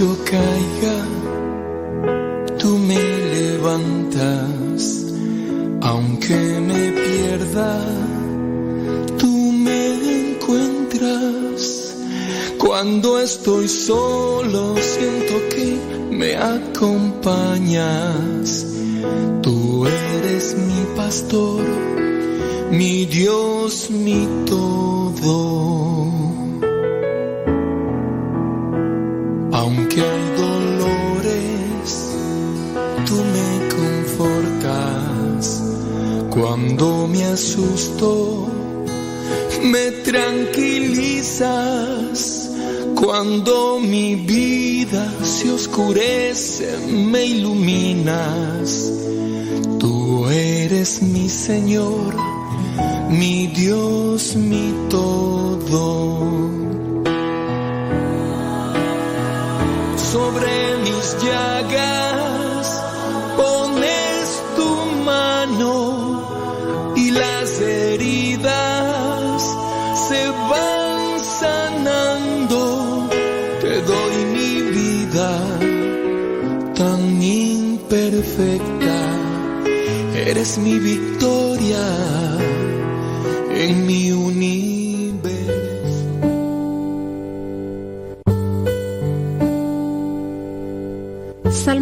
yo caiga, tú me levantas, aunque me pierda, tú me encuentras. Cuando estoy solo, siento que me acompañas. Tú eres mi pastor, mi Dios, mi todo. Aunque hay dolores, tú me confortas. Cuando me asusto, me tranquilizas. Cuando mi vida se oscurece, me iluminas. Tú eres mi Señor, mi Dios, mi todo. Sobre mis llagas pones tu mano y las heridas se van sanando. Te doy mi vida tan imperfecta, eres mi victoria en mi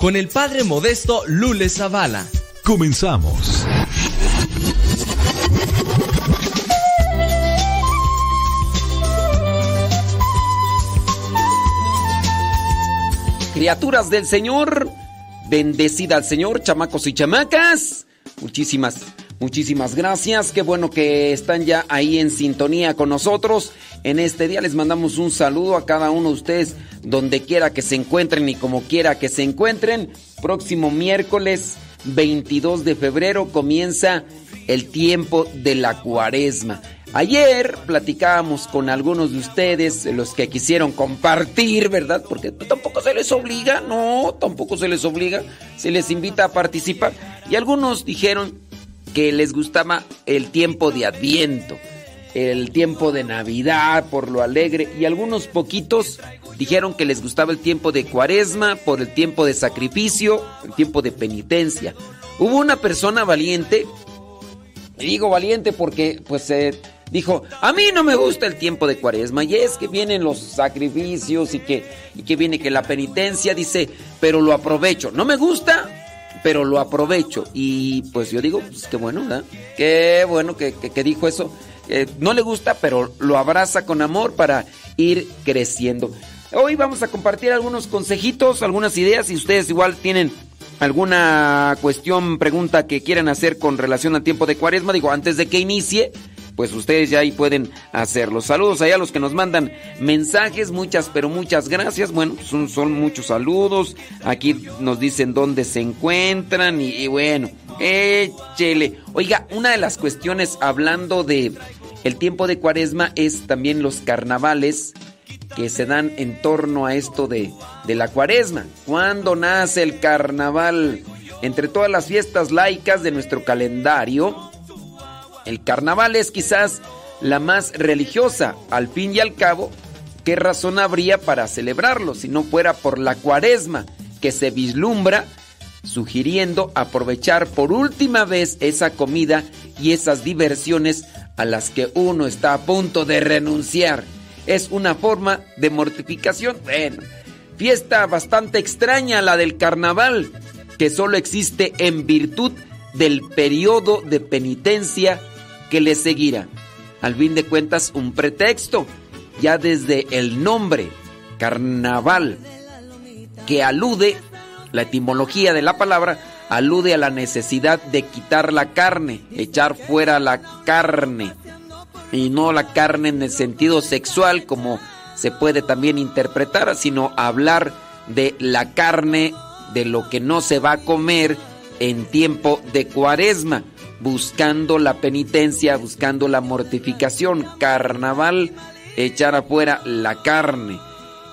con el padre modesto Lule Zavala. Comenzamos. Criaturas del Señor, bendecida al Señor, chamacos y chamacas. Muchísimas, muchísimas gracias. Qué bueno que están ya ahí en sintonía con nosotros. En este día les mandamos un saludo a cada uno de ustedes, donde quiera que se encuentren y como quiera que se encuentren. Próximo miércoles 22 de febrero comienza el tiempo de la cuaresma. Ayer platicábamos con algunos de ustedes, los que quisieron compartir, ¿verdad? Porque tampoco se les obliga, no, tampoco se les obliga, se les invita a participar. Y algunos dijeron que les gustaba el tiempo de Adviento, el tiempo de Navidad por lo alegre, y algunos poquitos dijeron que les gustaba el tiempo de Cuaresma por el tiempo de sacrificio, el tiempo de penitencia. Hubo una persona valiente, y digo valiente porque pues eh, dijo, a mí no me gusta el tiempo de cuaresma y es que vienen los sacrificios y que, y que viene que la penitencia, dice, pero lo aprovecho. No me gusta, pero lo aprovecho. Y pues yo digo, pues qué bueno. Qué bueno que, que, que dijo eso. No le gusta, pero lo abraza con amor para ir creciendo. Hoy vamos a compartir algunos consejitos, algunas ideas. Si ustedes igual tienen alguna cuestión, pregunta que quieran hacer con relación al tiempo de cuaresma, digo, antes de que inicie, pues ustedes ya ahí pueden hacerlo. Saludos allá a los que nos mandan mensajes, muchas, pero muchas gracias. Bueno, son, muchos saludos. Aquí nos dicen dónde se encuentran y bueno, échele. Oiga, una de las cuestiones hablando de el tiempo de cuaresma es también los carnavales que se dan en torno a esto de, de la cuaresma. ¿Cuándo nace el carnaval? Entre todas las fiestas laicas de nuestro calendario, el carnaval es quizás la más religiosa. Al fin y al cabo, ¿qué razón habría para celebrarlo si no fuera por la cuaresma que se vislumbra sugiriendo aprovechar por última vez esa comida y esas diversiones a las que uno está a punto de renunciar? Es una forma de mortificación. Bueno, fiesta bastante extraña la del carnaval, que solo existe en virtud del periodo de penitencia que le seguirá al fin de cuentas un pretexto, ya desde el nombre, carnaval, que alude, la etimología de la palabra, alude a la necesidad de quitar la carne, echar fuera la carne, y no la carne en el sentido sexual como se puede también interpretar, sino hablar de la carne, de lo que no se va a comer en tiempo de cuaresma buscando la penitencia, buscando la mortificación. Carnaval, echar afuera la carne.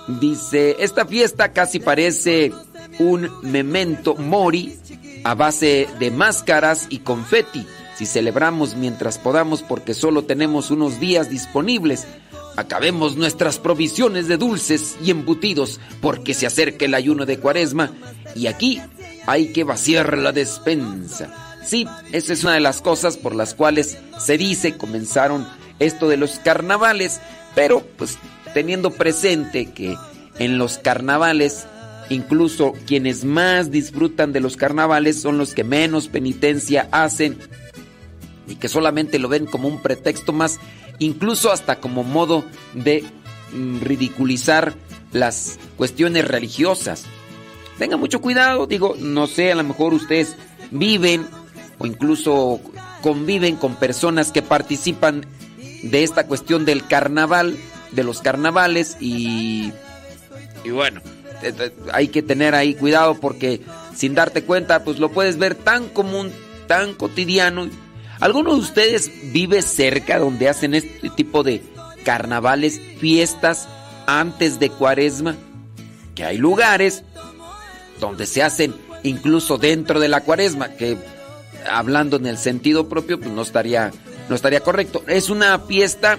Dice, esta fiesta casi parece un memento mori a base de máscaras y confeti. Si celebramos mientras podamos porque solo tenemos unos días disponibles, acabemos nuestras provisiones de dulces y embutidos porque se acerca el ayuno de cuaresma y aquí hay que vaciar la despensa. Sí, esa es una de las cosas por las cuales se dice comenzaron esto de los carnavales, pero pues teniendo presente que en los carnavales incluso quienes más disfrutan de los carnavales son los que menos penitencia hacen y que solamente lo ven como un pretexto más, incluso hasta como modo de mm, ridiculizar las cuestiones religiosas. Tengan mucho cuidado, digo, no sé, a lo mejor ustedes viven o incluso conviven con personas que participan de esta cuestión del carnaval, de los carnavales y, y bueno, hay que tener ahí cuidado porque sin darte cuenta pues lo puedes ver tan común, tan cotidiano. ¿Alguno de ustedes vive cerca donde hacen este tipo de carnavales, fiestas antes de cuaresma? Que hay lugares donde se hacen incluso dentro de la cuaresma, que hablando en el sentido propio, pues no estaría, no estaría correcto. Es una fiesta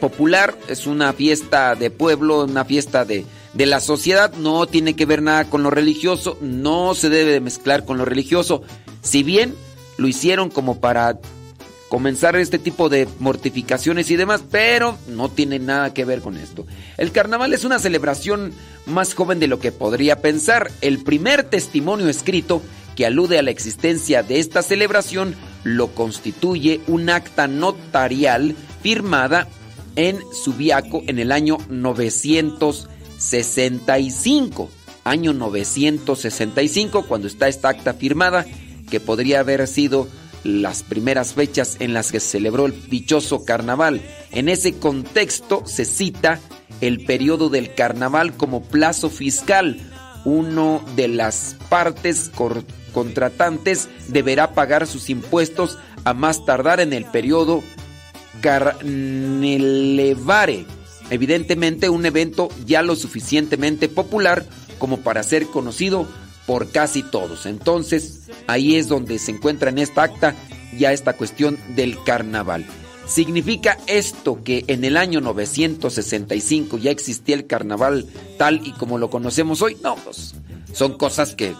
popular, es una fiesta de pueblo, una fiesta de, de la sociedad, no tiene que ver nada con lo religioso, no se debe de mezclar con lo religioso. Si bien lo hicieron como para comenzar este tipo de mortificaciones y demás, pero no tiene nada que ver con esto. El carnaval es una celebración más joven de lo que podría pensar. El primer testimonio escrito que alude a la existencia de esta celebración lo constituye un acta notarial firmada en Subiaco en el año 965. Año 965, cuando está esta acta firmada, que podría haber sido las primeras fechas en las que se celebró el dichoso carnaval. En ese contexto se cita el periodo del carnaval como plazo fiscal, uno de las partes contratantes deberá pagar sus impuestos a más tardar en el periodo carnelevare. Evidentemente un evento ya lo suficientemente popular como para ser conocido por casi todos. Entonces ahí es donde se encuentra en esta acta ya esta cuestión del carnaval. ¿Significa esto que en el año 965 ya existía el carnaval tal y como lo conocemos hoy? No, pues son cosas que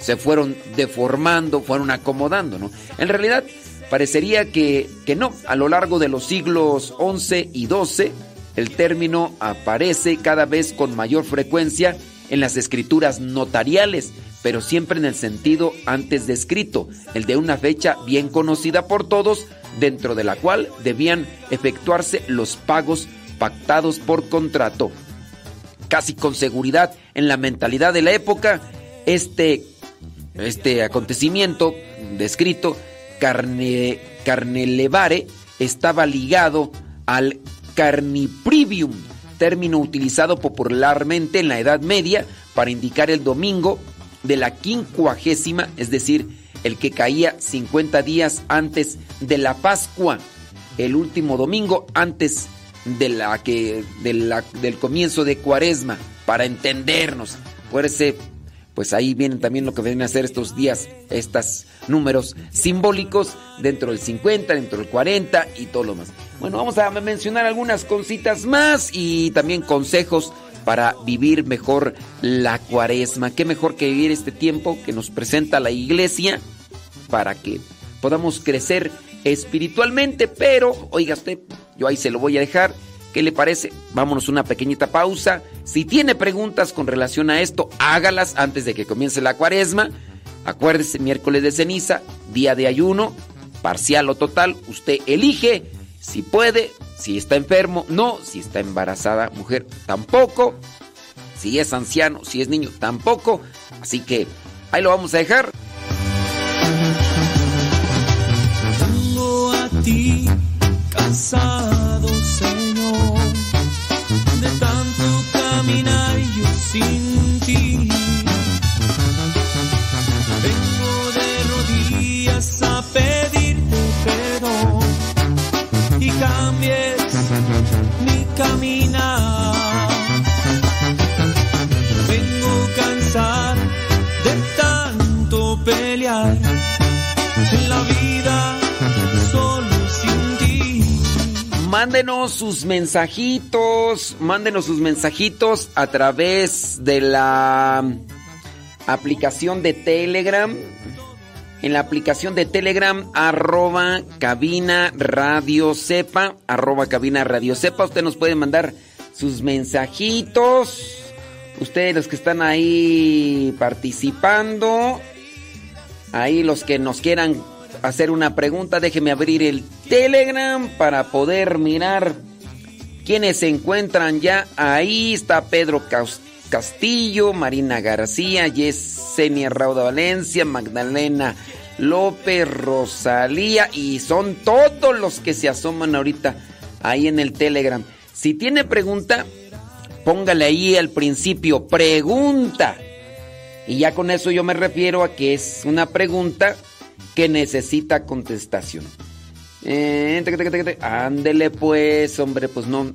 se fueron deformando, fueron acomodando, ¿no? En realidad parecería que, que no, a lo largo de los siglos XI y XII el término aparece cada vez con mayor frecuencia en las escrituras notariales, pero siempre en el sentido antes descrito, el de una fecha bien conocida por todos, dentro de la cual debían efectuarse los pagos pactados por contrato. Casi con seguridad en la mentalidad de la época, este este acontecimiento descrito, carne, carnelevare, estaba ligado al carniprivium, término utilizado popularmente en la Edad Media para indicar el domingo de la quincuagésima, es decir, el que caía 50 días antes de la Pascua, el último domingo antes de la que, del comienzo de Cuaresma. para entendernos. Acuérdese, pues ahí vienen también lo que vienen a ser estos días, estos números simbólicos dentro del 50, dentro del 40 y todo lo más. Bueno, vamos a mencionar algunas cositas más y también consejos para vivir mejor la cuaresma. Qué mejor que vivir este tiempo que nos presenta la iglesia para que podamos crecer espiritualmente. Pero, oiga usted, yo ahí se lo voy a dejar. ¿Qué le parece? Vámonos una pequeñita pausa. Si tiene preguntas con relación a esto, hágalas antes de que comience la cuaresma. Acuérdese, miércoles de ceniza, día de ayuno, parcial o total, usted elige si puede, si está enfermo, no. Si está embarazada, mujer, tampoco. Si es anciano, si es niño, tampoco. Así que ahí lo vamos a dejar. Mándenos sus mensajitos, mándenos sus mensajitos a través de la aplicación de Telegram. En la aplicación de Telegram, arroba cabina radio sepa, arroba cabina radio sepa, usted nos puede mandar sus mensajitos. Ustedes los que están ahí participando, ahí los que nos quieran hacer una pregunta, déjeme abrir el Telegram para poder mirar quienes se encuentran ya ahí. Está Pedro Castillo, Marina García, Yesenia Rauda Valencia, Magdalena López, Rosalía y son todos los que se asoman ahorita ahí en el Telegram. Si tiene pregunta, póngale ahí al principio pregunta. Y ya con eso yo me refiero a que es una pregunta que necesita contestación. Eh, ándele pues, hombre, pues no.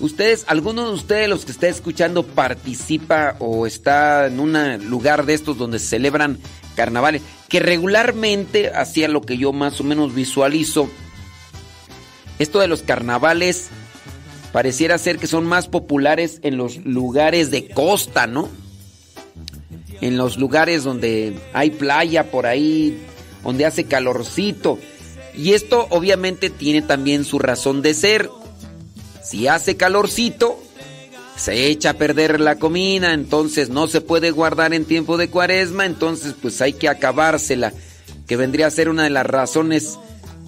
Ustedes, alguno de ustedes los que está escuchando participa o está en un lugar de estos donde se celebran carnavales, que regularmente hacía lo que yo más o menos visualizo. Esto de los carnavales pareciera ser que son más populares en los lugares de costa, ¿no? En los lugares donde hay playa por ahí, donde hace calorcito. Y esto obviamente tiene también su razón de ser. Si hace calorcito, se echa a perder la comida, entonces no se puede guardar en tiempo de cuaresma, entonces pues hay que acabársela, que vendría a ser una de las razones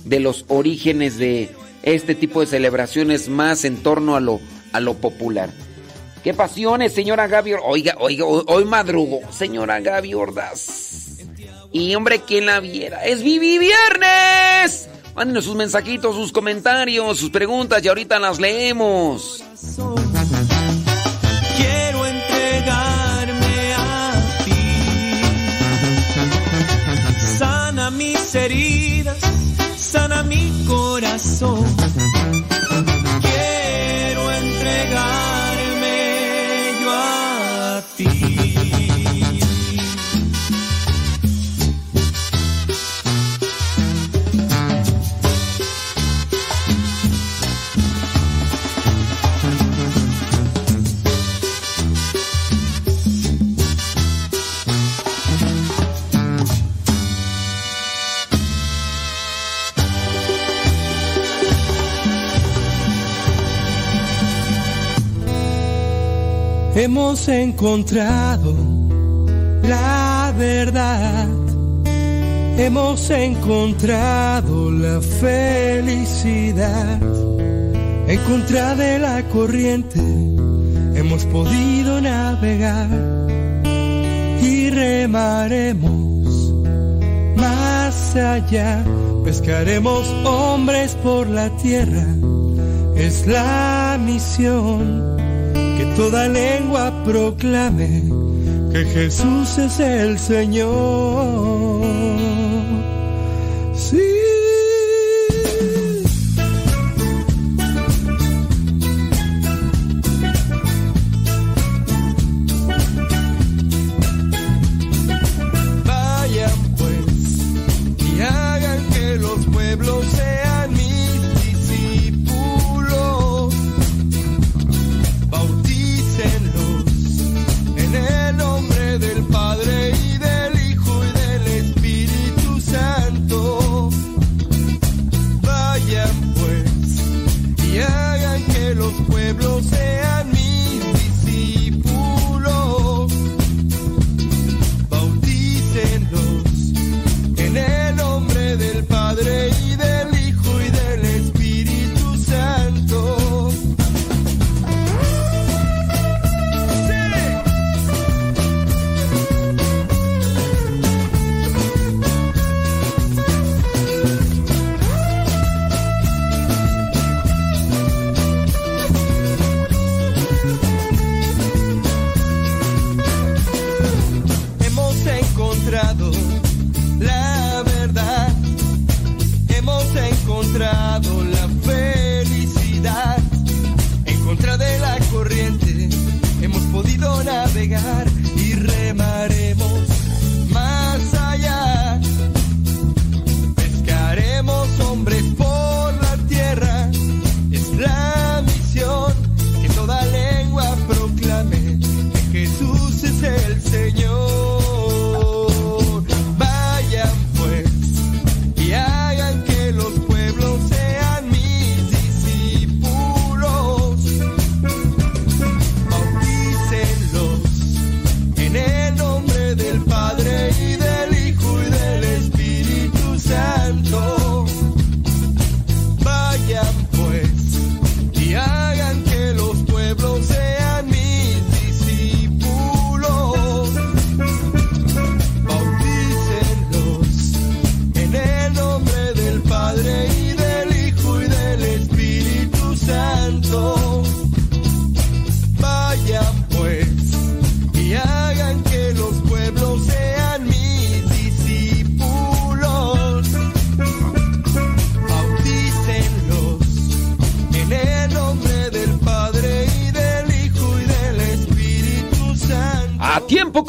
de los orígenes de este tipo de celebraciones más en torno a lo, a lo popular. ¡Qué pasiones, señora Gaby! Oiga, oiga, hoy, madrugo, señora Gaby Ordaz. Y hombre, ¿quién la viera? ¡Es Vivi Viernes! Mándenos sus mensajitos, sus comentarios, sus preguntas y ahorita las leemos. Quiero entregarme a ti. Sana mis heridas, sana mi corazón. Hemos encontrado la verdad. Hemos encontrado la felicidad. En contra de la corriente hemos podido navegar y remaremos más allá. Pescaremos hombres por la tierra. Es la misión toda lengua proclame que Jesús es el Señor.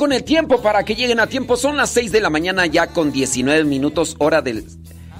Con el tiempo para que lleguen a tiempo. Son las 6 de la mañana ya con 19 minutos hora de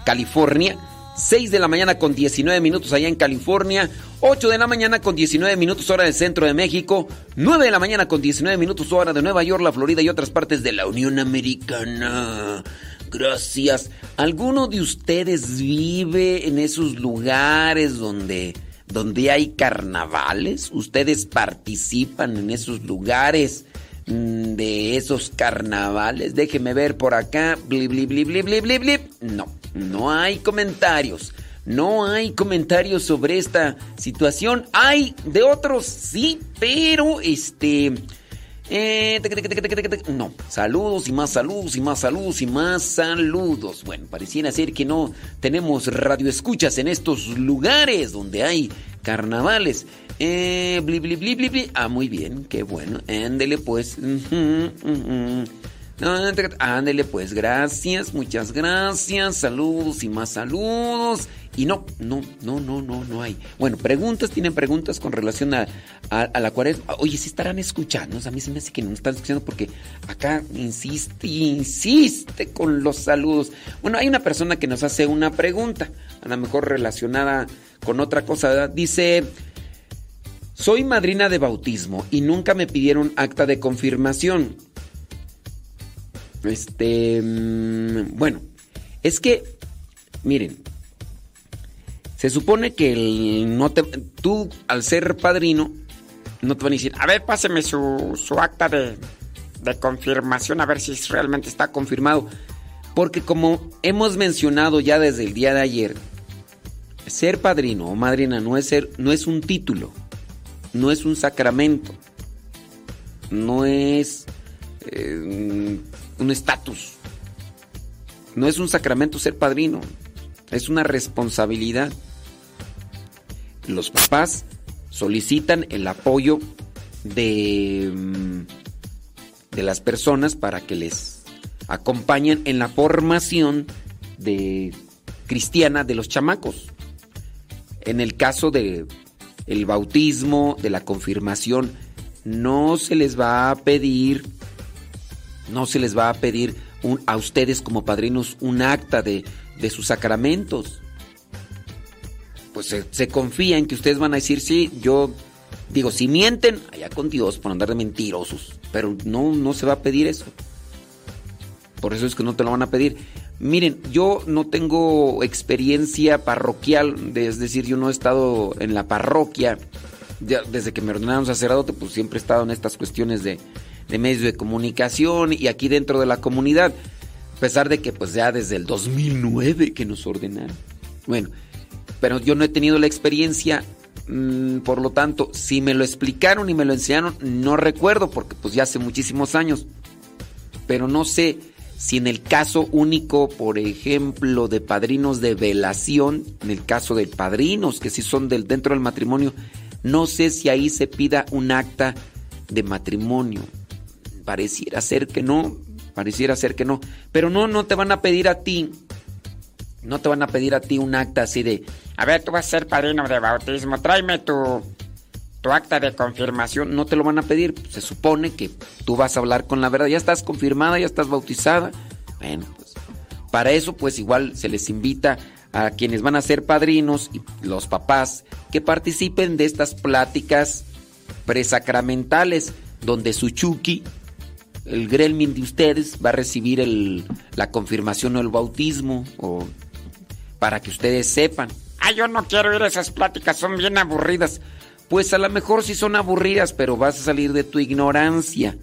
California. 6 de la mañana con 19 minutos allá en California. 8 de la mañana con 19 minutos hora del centro de México. 9 de la mañana con 19 minutos hora de Nueva York, la Florida y otras partes de la Unión Americana. Gracias. ¿Alguno de ustedes vive en esos lugares donde, donde hay carnavales? ¿Ustedes participan en esos lugares? Mm, de esos carnavales. Déjeme ver por acá. Blip, blip, blip, blip, blip, blip, blip. No, no hay comentarios. No hay comentarios sobre esta situación. Hay de otros, sí, pero este... Eh, no, saludos y más saludos y más saludos y más saludos. Bueno, pareciera ser que no tenemos radioescuchas en estos lugares donde hay carnavales. Eh, bli, bli, bli, bli, Ah, muy bien, qué bueno. Ándele pues. Ándele pues, gracias, muchas gracias. Saludos y más saludos. Y no, no, no, no, no, no hay. Bueno, preguntas, tienen preguntas con relación a, a, la cuaresma. Oye, si estarán escuchando. A mí se me hace que no están escuchando porque acá insiste, insiste con los saludos. Bueno, hay una persona que nos hace una pregunta, a lo mejor relacionada con otra cosa. Dice, soy madrina de bautismo y nunca me pidieron acta de confirmación. Este, mm, bueno, es que, miren, se supone que el, no te, tú, al ser padrino, no te van a decir, a ver, páseme su, acta de, de confirmación, a ver si realmente está confirmado. Porque como hemos mencionado ya desde el día de ayer, ser padrino o madrina no es, ser, no es un título, no es un sacramento, no es eh, un estatus, no es un sacramento ser padrino, es una responsabilidad los papás solicitan el apoyo de, mm, de las personas para que les acompañen en la formación de cristiana de los chamacos. En el caso de el bautismo, de la confirmación, no se les va a pedir no se les va a pedir a ustedes como padrinos un acta de, de sus sacramentos pues se, confía en que ustedes van a decir, sí, yo digo, si mienten, allá con Dios por andar de mentirosos, pero no, no se va a pedir eso. Por eso es que no te lo van a pedir. Miren, yo no tengo experiencia parroquial, es decir, yo no he estado en la parroquia. desde que me ordenaron sacerdote, pues siempre he estado en estas cuestiones de, de medios de comunicación y aquí dentro de la comunidad. A pesar de que pues ya desde el 2009 que nos ordenaron. Bueno, pero yo no he tenido la experiencia, mm, por lo tanto, si me lo explicaron y me lo enseñaron, no recuerdo, porque pues ya hace muchísimos años. Pero no sé si en el caso único, por ejemplo, de padrinos de velación, en el caso de padrinos que sí son del, dentro del matrimonio, no sé si ahí se pida un acta de matrimonio. Pareciera ser que no, pareciera ser que no. Pero no, no te van a pedir a ti no te van a pedir a ti un acta así de, a ver, tú vas a ser padrino de bautismo, tráeme tu, tu acta de confirmación. No te lo van a pedir. Se supone que tú vas a hablar con la verdad. Ya estás confirmada, ya estás bautizada. Bueno, pues para eso pues igual se les invita a quienes van a ser padrinos y los papás que participen de estas pláticas presacramentales donde su chuki, el gremlin de ustedes, va a recibir el, la confirmación o el bautismo o para que ustedes sepan. Ah, yo no quiero ir a esas pláticas, son bien aburridas. Pues a lo mejor sí son aburridas, pero vas a salir de tu ignorancia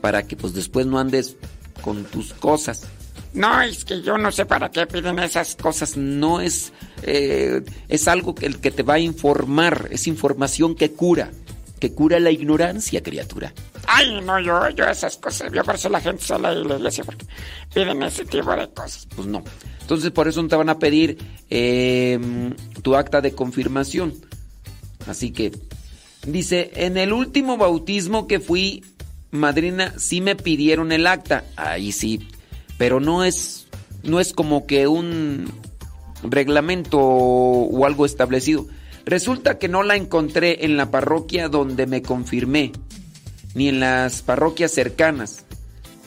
para que pues después no andes con tus cosas. No, es que yo no sé para qué piden esas cosas. No es... Eh, es algo que, el que te va a informar. Es información que cura. Que cura la ignorancia, criatura. Ay, no, yo, yo esas cosas. Yo por eso la gente sale a la iglesia porque piden ese tipo de cosas. Pues no. Entonces por eso no te van a pedir em, tu acta de confirmación. Así que dice, en el último bautismo que fui madrina sí me pidieron el acta. Ahí sí, pero no es no es como que un reglamento o algo establecido. Resulta que no la encontré en la parroquia donde me confirmé, ni en las parroquias cercanas.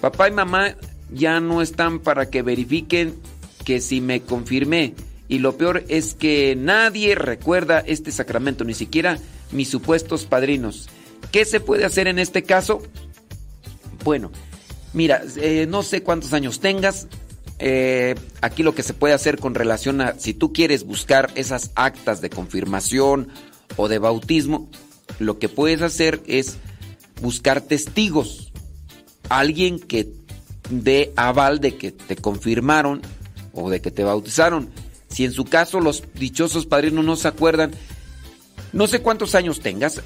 Papá y mamá ya no están para que verifiquen que si me confirmé. Y lo peor es que nadie recuerda este sacramento, ni siquiera mis supuestos padrinos. ¿Qué se puede hacer en este caso? Bueno, mira, eh, no sé cuántos años tengas. Eh, aquí lo que se puede hacer con relación a si tú quieres buscar esas actas de confirmación o de bautismo, lo que puedes hacer es buscar testigos. Alguien que dé aval de que te confirmaron o de que te bautizaron. Si en su caso los dichosos padrinos no se acuerdan, no sé cuántos años tengas,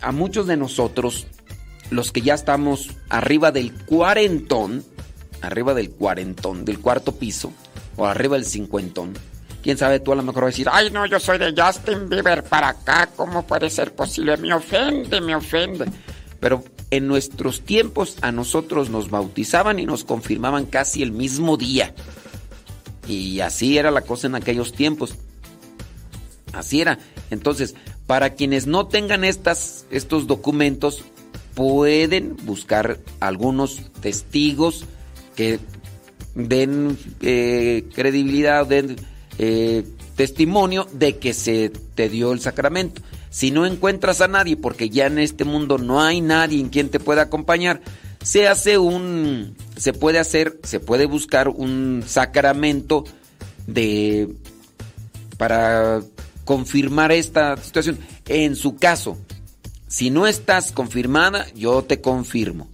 a muchos de nosotros, los que ya estamos arriba del cuarentón, arriba del cuarentón, del cuarto piso, o arriba del cincuentón, quién sabe, tú a lo mejor vas a decir, ay no, yo soy de Justin Bieber para acá, ¿cómo puede ser posible? Me ofende, me ofende. Pero en nuestros tiempos a nosotros nos bautizaban y nos confirmaban casi el mismo día. Y así era la cosa en aquellos tiempos. Así era. Entonces, para quienes no tengan estas, estos documentos, pueden buscar algunos testigos que den eh, credibilidad, den eh, testimonio de que se te dio el sacramento. Si no encuentras a nadie, porque ya en este mundo no hay nadie en quien te pueda acompañar, se hace un, se puede hacer, se puede buscar un sacramento de para confirmar esta situación. En su caso, si no estás confirmada, yo te confirmo.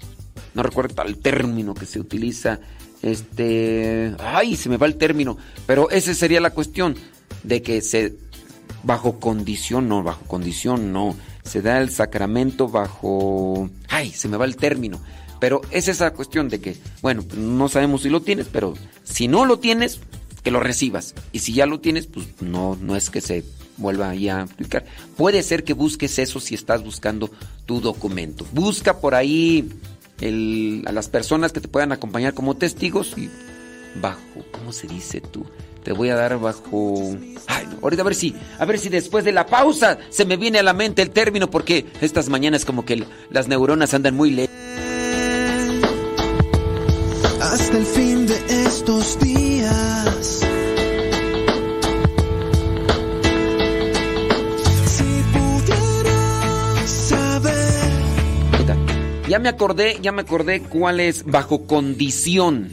No recuerdo el término que se utiliza. Este. Ay, se me va el término. Pero esa sería la cuestión. De que se. Bajo condición, no, bajo condición, no. Se da el sacramento bajo. Ay, se me va el término. Pero es esa cuestión de que, bueno, no sabemos si lo tienes, pero si no lo tienes, que lo recibas. Y si ya lo tienes, pues no, no es que se vuelva ahí a aplicar. Puede ser que busques eso si estás buscando tu documento. Busca por ahí a las personas que te puedan acompañar como testigos y bajo, ¿cómo se dice tú? Te voy a dar bajo. Ay, ahorita a ver si, a ver si después de la pausa se me viene a la mente el término, porque estas mañanas como que las neuronas andan muy lejos. Hasta el fin de estos días Ya me acordé, ya me acordé cuál es bajo condición.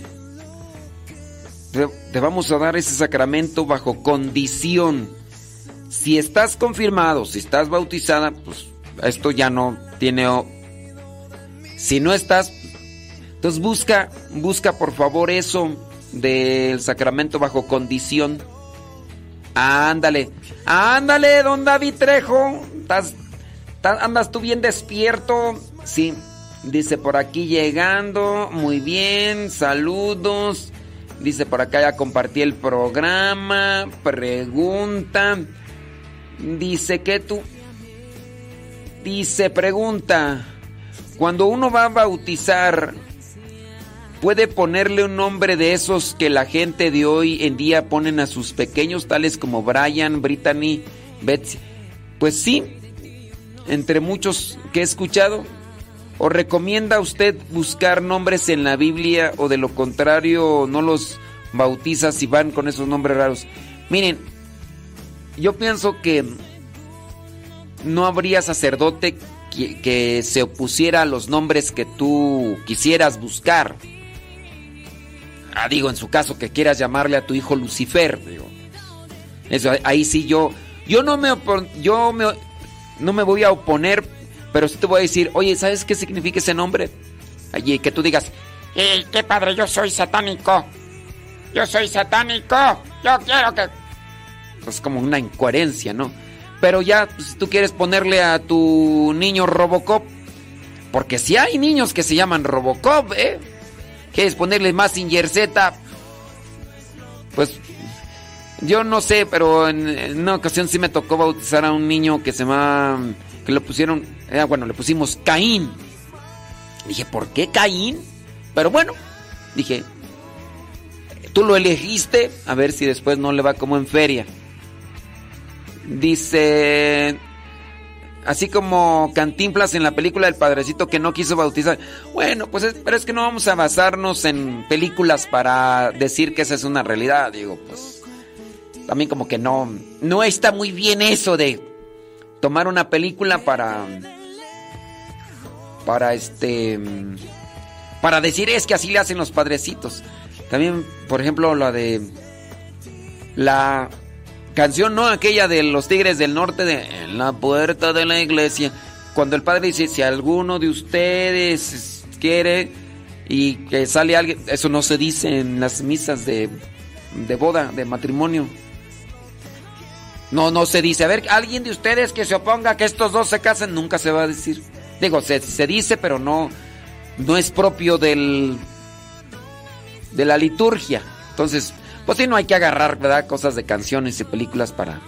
Te vamos a dar ese sacramento bajo condición. Si estás confirmado, si estás bautizada, pues esto ya no tiene... Si no estás, entonces busca, busca por favor eso del sacramento bajo condición. Ándale, ándale, don David Trejo. ¿Estás, andas tú bien despierto? Sí. Dice por aquí llegando, muy bien, saludos. Dice por acá ya compartí el programa, pregunta. Dice que tú... Dice, pregunta, cuando uno va a bautizar, ¿puede ponerle un nombre de esos que la gente de hoy en día ponen a sus pequeños, tales como Brian, Brittany, Betsy? Pues sí, entre muchos que he escuchado, ¿O recomienda usted buscar nombres en la Biblia o de lo contrario no los bautiza si van con esos nombres raros? Miren, yo pienso que no habría sacerdote que, se opusiera a los nombres que tú quisieras buscar. Ah, digo, en su caso que quieras llamarle a tu hijo Lucifer, digo. Eso, ahí sí yo, yo no me, yo me, no me voy a oponer pero sí te voy a decir, oye, ¿sabes qué significa ese nombre? Allí, que tú digas, ¡Ey, qué padre! Yo soy satánico. Yo soy satánico. Yo quiero que. Es como una incoherencia, ¿no? Pero ya, pues, si tú quieres ponerle a tu niño Robocop, porque si hay niños que se llaman Robocop, ¿eh? ¿Quieres ponerle más Z? Pues yo no sé, pero en, una ocasión sí me tocó bautizar a un niño que se llama que le pusieron, eh, bueno, le pusimos Caín. Dije, ¿por qué Caín? Pero bueno, dije, tú lo elegiste, a ver si después no le va como en feria. Dice, Así como Cantinflas en la película El Padrecito que no quiso bautizar. Bueno, pues es, pero es que no vamos a basarnos en películas para decir que esa es una realidad. Digo, pues también como que no, no está muy bien eso de tomar una película para, para este, para decir es que así le hacen los padrecitos. También, por ejemplo, la de la canción, ¿no? Aquella de los Tigres del Norte de En la puerta de la iglesia. Cuando el padre dice, si alguno de ustedes quiere y que sale alguien, eso no se dice en las misas de, de boda, de matrimonio. No, no se dice, a ver, alguien de ustedes que se oponga a que estos dos se casen, nunca se va a decir. Digo, se, se dice, pero no, no es propio del, de la liturgia. Entonces, pues sí, no hay que agarrar, ¿verdad? Cosas de canciones y películas para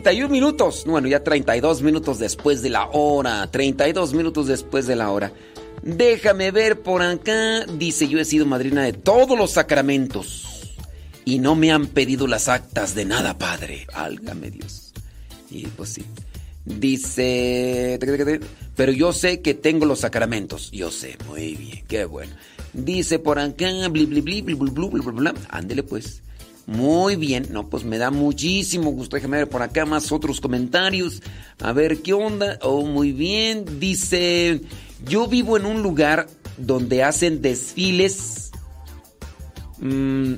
31 minutos. Bueno, ya 32 minutos después de la hora. 32 minutos después de la hora. Déjame ver por acá. Dice, yo he sido madrina de todos los sacramentos. Y no me han pedido las actas de nada, padre. Álgame Dios. Y pues sí. Dice, pero yo sé que tengo los sacramentos. Yo sé, muy bien, qué bueno. Dice por acá, bli, bli, bli, bli, bli, bli, bli, Ándele pues. Muy bien, no, pues me da muchísimo gusto. Déjame ver por acá más otros comentarios. A ver qué onda. Oh, muy bien. Dice, yo vivo en un lugar donde hacen desfiles. Mmm,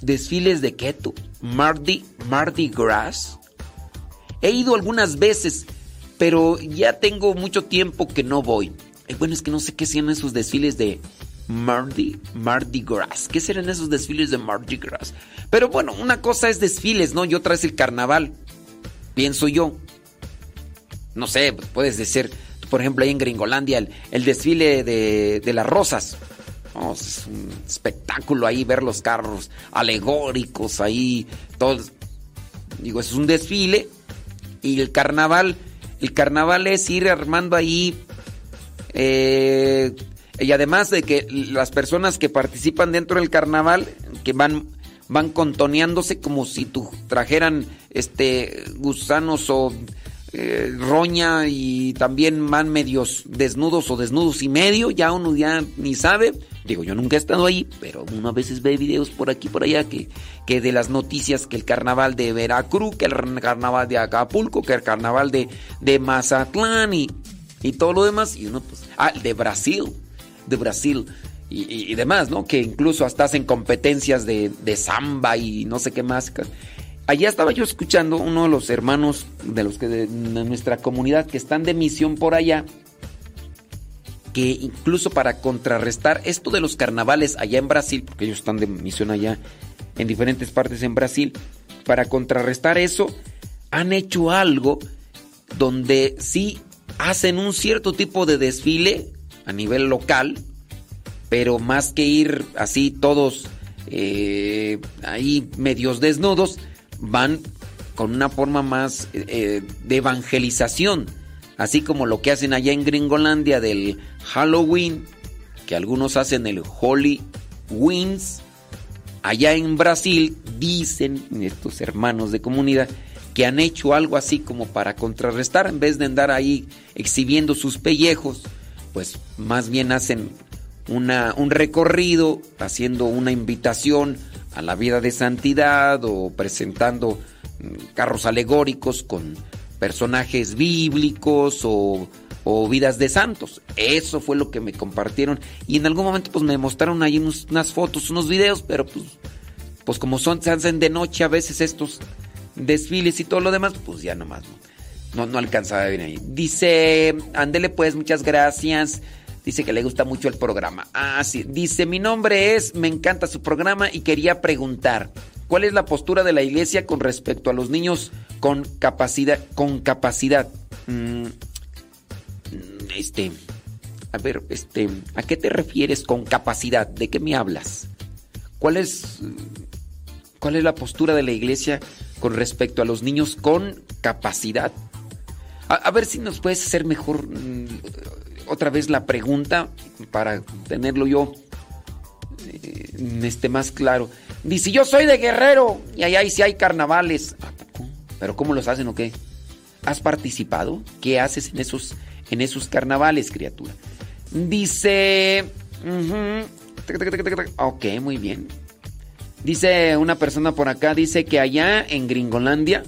desfiles de keto. Mardi, Mardi Gras. He ido algunas veces, pero ya tengo mucho tiempo que no voy. Eh, bueno, es que no sé qué sean esos desfiles de Mardi, Mardi Gras. ¿Qué serán esos desfiles de Mardi Gras? Pero bueno, una cosa es desfiles, ¿no? Y otra es el carnaval. Pienso yo. No sé, puedes decir, por ejemplo, ahí en Gringolandia, el, desfile de, las rosas. es un espectáculo ahí ver los carros alegóricos ahí, todos. Digo, es un desfile. Y el carnaval, el carnaval es ir armando ahí eh, y además de que las personas que participan dentro del carnaval, que van, van contoneándose como si tú trajeran este gusanos o eh, roña y también van medios desnudos o desnudos y medio, ya uno ya ni sabe. Digo, yo nunca he estado ahí, pero uno a veces ve videos por aquí por allá que, que de las noticias que el carnaval de Veracruz, que el carnaval de Acapulco, que el carnaval de, de Mazatlán y y todo lo demás. Y uno, pues, ah, de Brasil, de Brasil y, demás, ¿no? Que incluso hasta hacen competencias de, de samba y no sé qué más. Allá estaba yo escuchando uno de los hermanos de los que de nuestra comunidad que están de misión por allá que incluso para contrarrestar esto de los carnavales allá en Brasil, porque ellos están de misión allá en diferentes partes en Brasil, para contrarrestar eso, han hecho algo donde sí hacen un cierto tipo de desfile a nivel local, pero más que ir así todos eh, ahí medios desnudos, van con una forma más eh, de evangelización así como lo que hacen allá en Gringolandia del Halloween, que algunos hacen el Holy Wins. Allá en Brasil dicen estos hermanos de comunidad que han hecho algo así como para contrarrestar, en vez de andar ahí exhibiendo sus pellejos, pues más bien hacen una, un recorrido, haciendo una invitación a la vida de santidad o presentando mm, carros alegóricos con personajes bíblicos o, vidas de santos. Eso fue lo que me compartieron. Y en algún momento pues me mostraron ahí unas fotos, unos videos, pero pues, pues como son, se hacen de noche a veces estos desfiles y todo lo demás, pues ya nomás no, no, no alcanzaba a ahí. Dice, Andele pues, muchas gracias. Dice que le gusta mucho el programa. Ah, sí. Dice, mi nombre es, me encanta su programa y quería preguntar, ¿cuál es la postura de la iglesia con respecto a los niños con capacidad, con capacidad? Mm, este, a ver, este, ¿a qué te refieres con capacidad? ¿De qué me hablas? ¿Cuál es, cuál es la postura de la iglesia con respecto a los niños con capacidad? A, ver si nos puedes hacer mejor mm, otra vez la pregunta para tenerlo yo eh, este, más claro. Dice, yo soy de Guerrero y allá sí hay carnavales. ¿Pero cómo los hacen o qué? ¿Has participado? ¿Qué haces en esos, en esos carnavales, criatura? Dice... Ok, muy bien. Dice una persona por acá, dice que allá en Gringolandia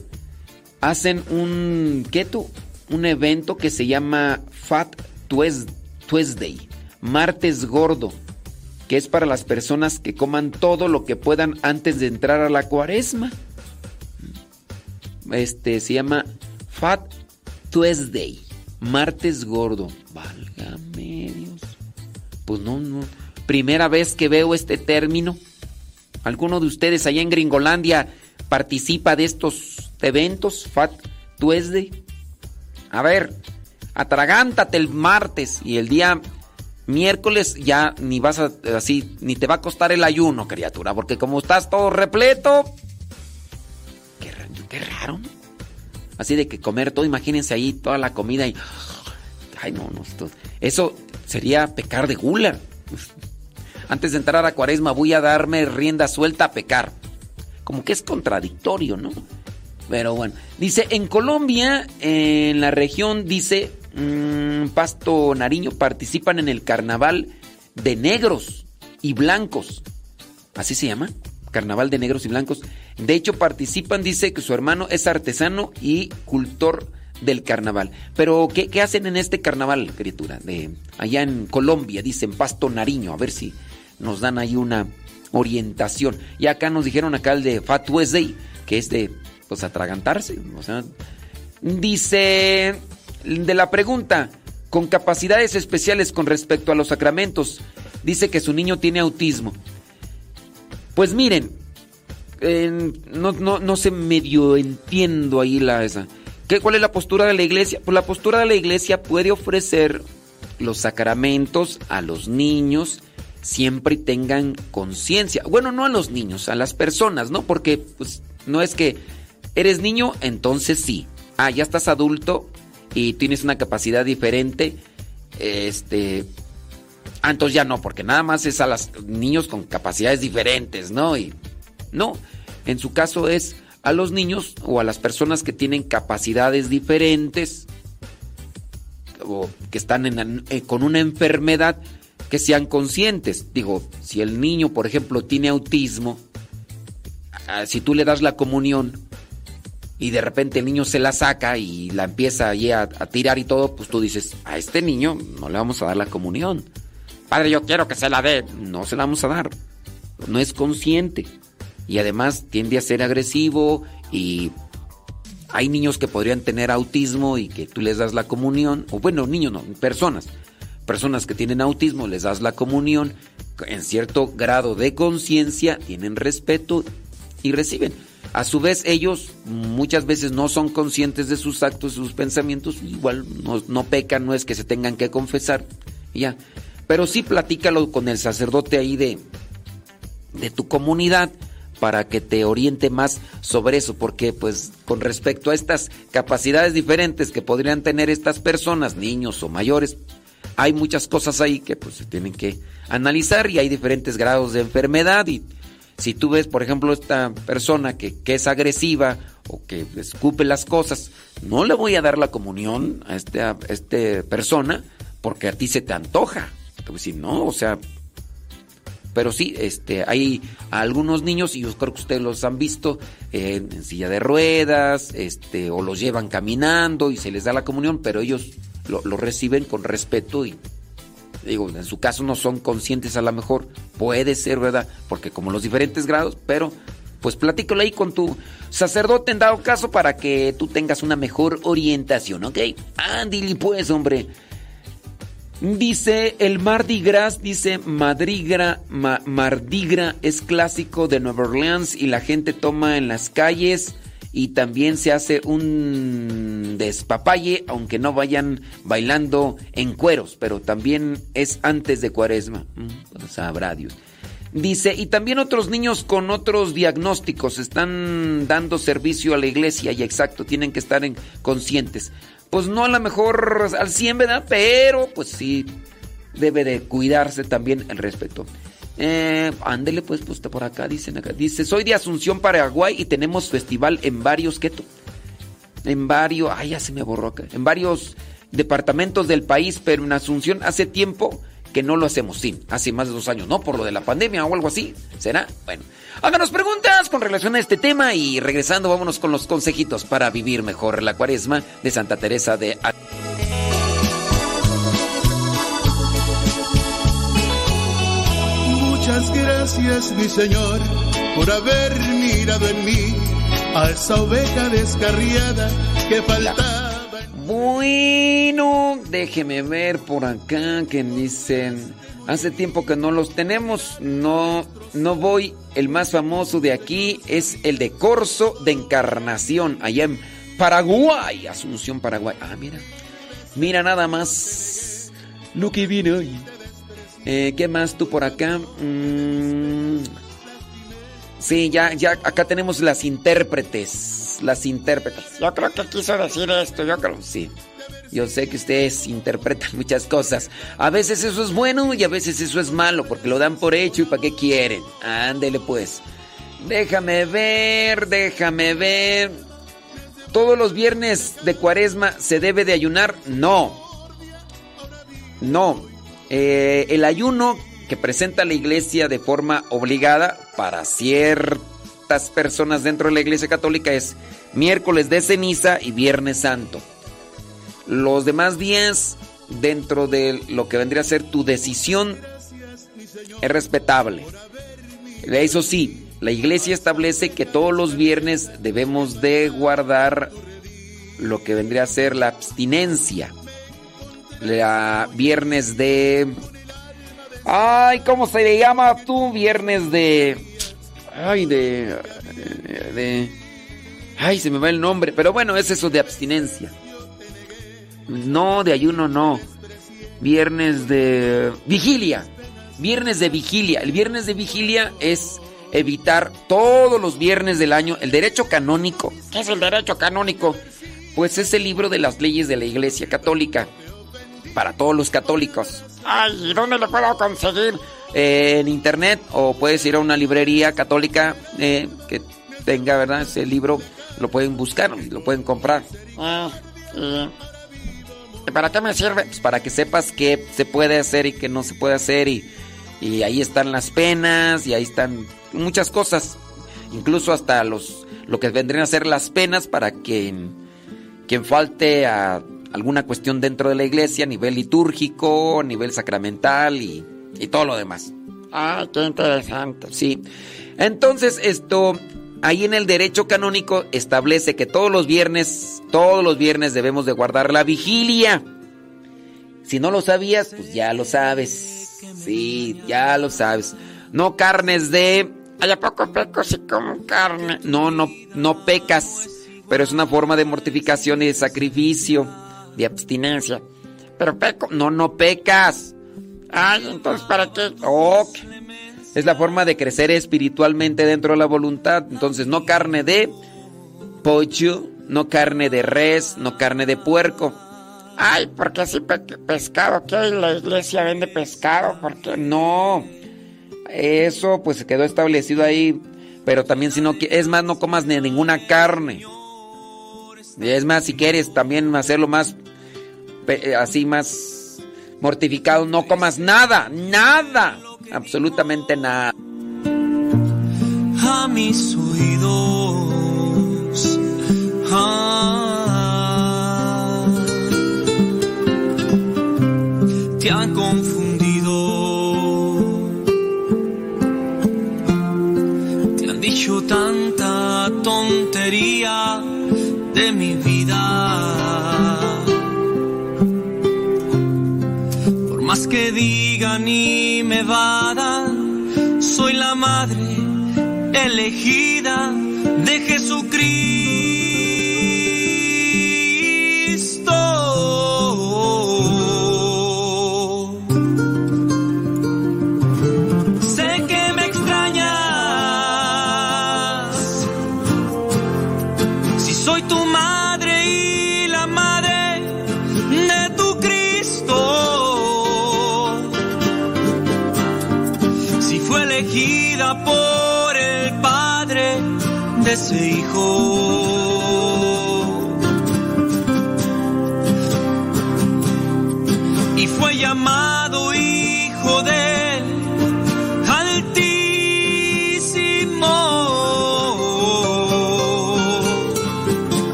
hacen un... ¿Qué tú? Un evento que se llama Fat Tuesday, martes gordo, que es para las personas que coman todo lo que puedan antes de entrar a la cuaresma. Este se llama Fat Tuesday, martes gordo. Válgame Dios. Pues no, no. Primera vez que veo este término. ¿Alguno de ustedes allá en Gringolandia participa de estos eventos? Fat Tuesday. A ver, atragántate el martes y el día miércoles ya ni vas a así ni te va a costar el ayuno, criatura, porque como estás todo repleto, qué, raro. Así de que comer todo, imagínense ahí toda la comida y ay no, no, eso sería pecar de gula. Antes de entrar a Cuaresma voy a darme rienda suelta a pecar. Como que es contradictorio, ¿no? Pero bueno, dice en Colombia, en la región, dice Mm, Pasto Nariño participan en el carnaval de negros y blancos. ¿Así se llama? Carnaval de negros y blancos. De hecho, participan, dice que su hermano es artesano y cultor del carnaval. Pero, ¿qué, hacen en este carnaval, criatura? De allá en Colombia, dicen Pasto Nariño. A ver si nos dan ahí una orientación. Y acá nos dijeron acá el de Fat Wednesday, que es de, pues, atragantarse. O sea, dice de la pregunta, con capacidades especiales con respecto a los sacramentos, dice que su niño tiene autismo. Pues miren, no, no, se medio entiendo ahí la esa. ¿Qué, ¿Cuál es la postura de la iglesia? Pues la postura de la iglesia puede ofrecer los sacramentos a los niños siempre tengan conciencia. Bueno, no a los niños, a las personas, ¿no? Porque pues no es que eres niño, entonces sí. Ah, ya estás adulto, y tienes una capacidad diferente, este... Ah, entonces ya no, porque nada más es a los niños con capacidades diferentes, ¿no? Y no, en su caso es a los niños o a las personas que tienen capacidades diferentes o que están eh, con una enfermedad que sean conscientes. Digo, si el niño, por ejemplo, tiene autismo, ah, si tú le das la comunión y de repente el niño se la saca y la empieza ahí a, a tirar y todo, pues tú dices, a este niño no le vamos a dar la comunión. Padre, yo quiero que se la dé. No se la vamos a dar. No es consciente. Y además tiende a ser agresivo y hay niños que podrían tener autismo y que tú les das la comunión, o bueno, niños no, personas, personas que tienen autismo, les das la comunión en cierto grado de conciencia, tienen respeto y reciben. A su vez, ellos muchas veces no son conscientes de sus actos, sus pensamientos, igual no, no pecan, no es que se tengan que confesar, ya. Pero sí platícalo con el sacerdote ahí de, de tu comunidad para que te oriente más sobre eso, porque pues con respecto a estas capacidades diferentes que podrían tener estas personas, niños o mayores, hay muchas cosas ahí que pues se tienen que analizar y hay diferentes grados de enfermedad y si tú ves, por ejemplo, esta persona que, que es agresiva o que escupe las cosas, no le voy a dar la comunión a esta a este persona porque a ti se te antoja. Te voy no, o sea, pero sí, este, hay algunos niños, y yo creo que ustedes los han visto, eh, en silla de ruedas, este, o los llevan caminando y se les da la comunión, pero ellos lo, lo reciben con respeto y, digo, en su caso no son conscientes a lo mejor, puede ser, ¿verdad? Porque como los diferentes grados, pero pues platícalo ahí con tu sacerdote en dado caso para que tú tengas una mejor orientación, ¿ok? Andy, pues, hombre. Dice el Mardi Gras, dice Madrigra, Ma, Mardigra es clásico de Nueva Orleans y la gente toma en las calles y también se hace un despapalle, aunque no vayan bailando en cueros, pero también es antes de cuaresma. Mm, sabrá Dios. Dice, y también otros niños con otros diagnósticos están dando servicio a la iglesia y exacto, tienen que estar en, conscientes pues no a lo mejor al 100, ¿verdad? Pero pues sí debe de cuidarse también el respeto. Eh, ándele pues, pues por acá, dicen acá. Dice, soy de Asunción, Paraguay y tenemos festival en varios, ¿qué En varios, ay, ya se me borró acá. En varios departamentos del país, pero en Asunción hace tiempo que no lo hacemos, sí, hace más de dos años, ¿no? Por lo de la pandemia o algo así, ¿será? Bueno, háganos preguntas con relación a este tema y regresando vámonos con los consejitos para vivir mejor la cuaresma de Santa Teresa de... gracias, mi Señor, por haber mirado en mí a esa oveja descarriada que faltaba. Bueno, déjeme ver por acá que dicen, hace tiempo que no los tenemos, no, no voy, el más famoso de aquí es el de Corso de Encarnación, allá en Paraguay, Asunción, Paraguay. Ah, mira, mira nada más lo que viene hoy. Eh, ¿Qué más tú por acá? Mm, sí, ya, ya, acá tenemos las intérpretes las intérpretes. Yo creo que quiso decir esto, yo creo. Sí. Yo sé que ustedes interpretan muchas cosas. A veces eso es bueno y a veces eso es malo, porque lo dan por hecho y para qué quieren. Ándele pues. Déjame ver, déjame ver. ¿Todos los viernes de cuaresma se debe de ayunar? No. No. Eh, el ayuno que presenta la iglesia de forma obligada para cierto personas dentro de la Iglesia Católica es miércoles de ceniza y viernes santo. Los demás días, dentro de lo que vendría a ser tu decisión, es respetable. Eso sí, la iglesia establece que todos los viernes debemos de guardar lo que vendría a ser la abstinencia. La viernes de... Ay, ¿cómo se le llama tú? Viernes de... Ay, de, de. Ay, se me va el nombre. Pero bueno, es eso de abstinencia. No, de ayuno no. Viernes de. Vigilia. Viernes de vigilia. El viernes de vigilia es evitar todos los viernes del año el derecho canónico. ¿Qué es el derecho canónico? Pues es el libro de las leyes de la Iglesia Católica. Para todos los católicos. Ay, ¿y dónde lo puedo conseguir? en internet o puedes ir a una librería católica eh, que tenga, ¿verdad? Ese libro lo pueden buscar, lo pueden comprar. Ah, ¿Para qué me sirve? Pues para que sepas qué se puede hacer y qué no se puede hacer y, y ahí están las penas y ahí están muchas cosas. incluso hasta los lo que vendrían a ser las penas para que quien falte a alguna cuestión dentro de la iglesia a nivel litúrgico, a nivel sacramental y, y todo lo demás. Ah, qué interesante. Sí. Entonces, esto, ahí en el derecho canónico establece que todos los viernes, todos los viernes debemos de guardar la vigilia. Si no lo sabías, pues ya lo sabes. Sí, ya lo sabes. No carnes de... ¿Hay a poco peco si como carne? No, no, no pecas. Pero es una forma de mortificación y de sacrificio de abstinencia. Pero peco. No, no pecas. Ay, entonces ¿para qué? Ok. Es la forma de crecer espiritualmente dentro de la voluntad. Entonces, no carne de pollo, no carne de res, no carne de puerco. Ay, porque así pescado? ¿Qué hay? ¿La iglesia vende pescado? ¿Por qué? No. Eso pues quedó establecido ahí. Pero también si no es más, no comas ni ninguna carne. Es más, si quieres también hacerlo más así más mortificado, no comas nada, nada, absolutamente nada. A mis oídos. Ah, te han confundido. Te han dicho tanta tontería de mi vida. Que digan y me vadan, soy la madre elegida de Jesucristo.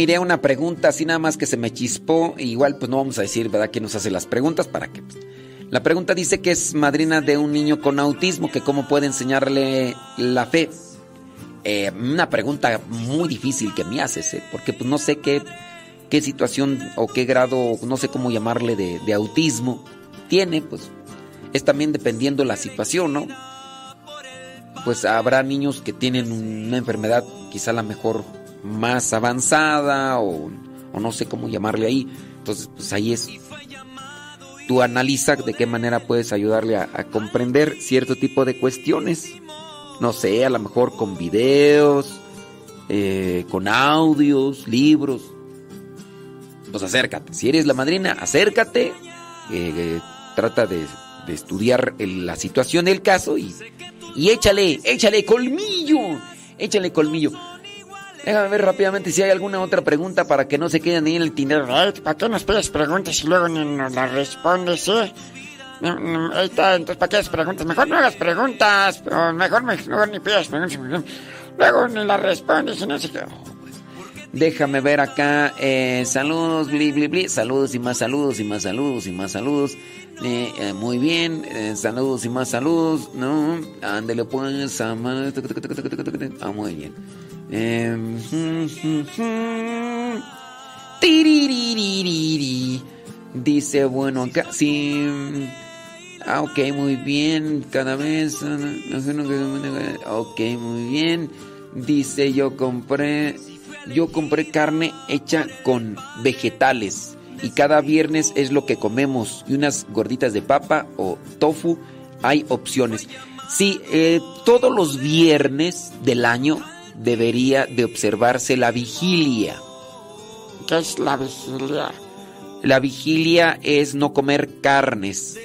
Miré una pregunta así nada más que se me chispó. igual pues no vamos a decir, ¿verdad? ¿Quién nos hace las preguntas? Para que... pues, La pregunta dice que es madrina de un niño con autismo, que cómo puede enseñarle la fe. Eh, una pregunta muy difícil que me haces, ¿eh? porque pues no sé qué, qué situación o qué grado, no sé cómo llamarle de, de autismo tiene, pues es también dependiendo la situación, ¿no? Pues habrá niños que tienen una enfermedad quizá la mejor más avanzada o, o no sé cómo llamarle ahí. Entonces, pues ahí es. Tú analiza de qué manera puedes ayudarle a, comprender cierto tipo de cuestiones. No sé, a lo mejor con videos, eh, con audios, libros. Pues acércate. Si eres la madrina, acércate. eh, trata de de estudiar la situación del caso y, y échale, échale colmillo, échale colmillo. Déjame ver rápidamente si hay alguna otra pregunta para que no se queden ahí en el tintero. ¿Para qué nos pides preguntas y luego ni nos las respondes, eh? Ahí está, entonces ¿para qué haces preguntas? Mejor no hagas preguntas, o mejor, mejor ni pidas preguntas. Luego ni las respondes y no sé qué. Déjame ver acá. Eh, saludos, bli, bli, bli. Saludos y más saludos y más saludos y más saludos. Eh, eh, muy bien. saludos y más saludos. No. Ándele pues. Ah, muy bien. Dice, bueno, sí. Ah, ok, muy bien. Cada vez. Ok, muy bien. Dice, yo compré yo compré carne hecha con vegetales y cada viernes es lo que comemos y unas gorditas de papa o tofu, hay opciones. Sí, eh, todos los viernes del año debería de observarse la vigilia. ¿Qué es la vigilia? La vigilia es no comer carnes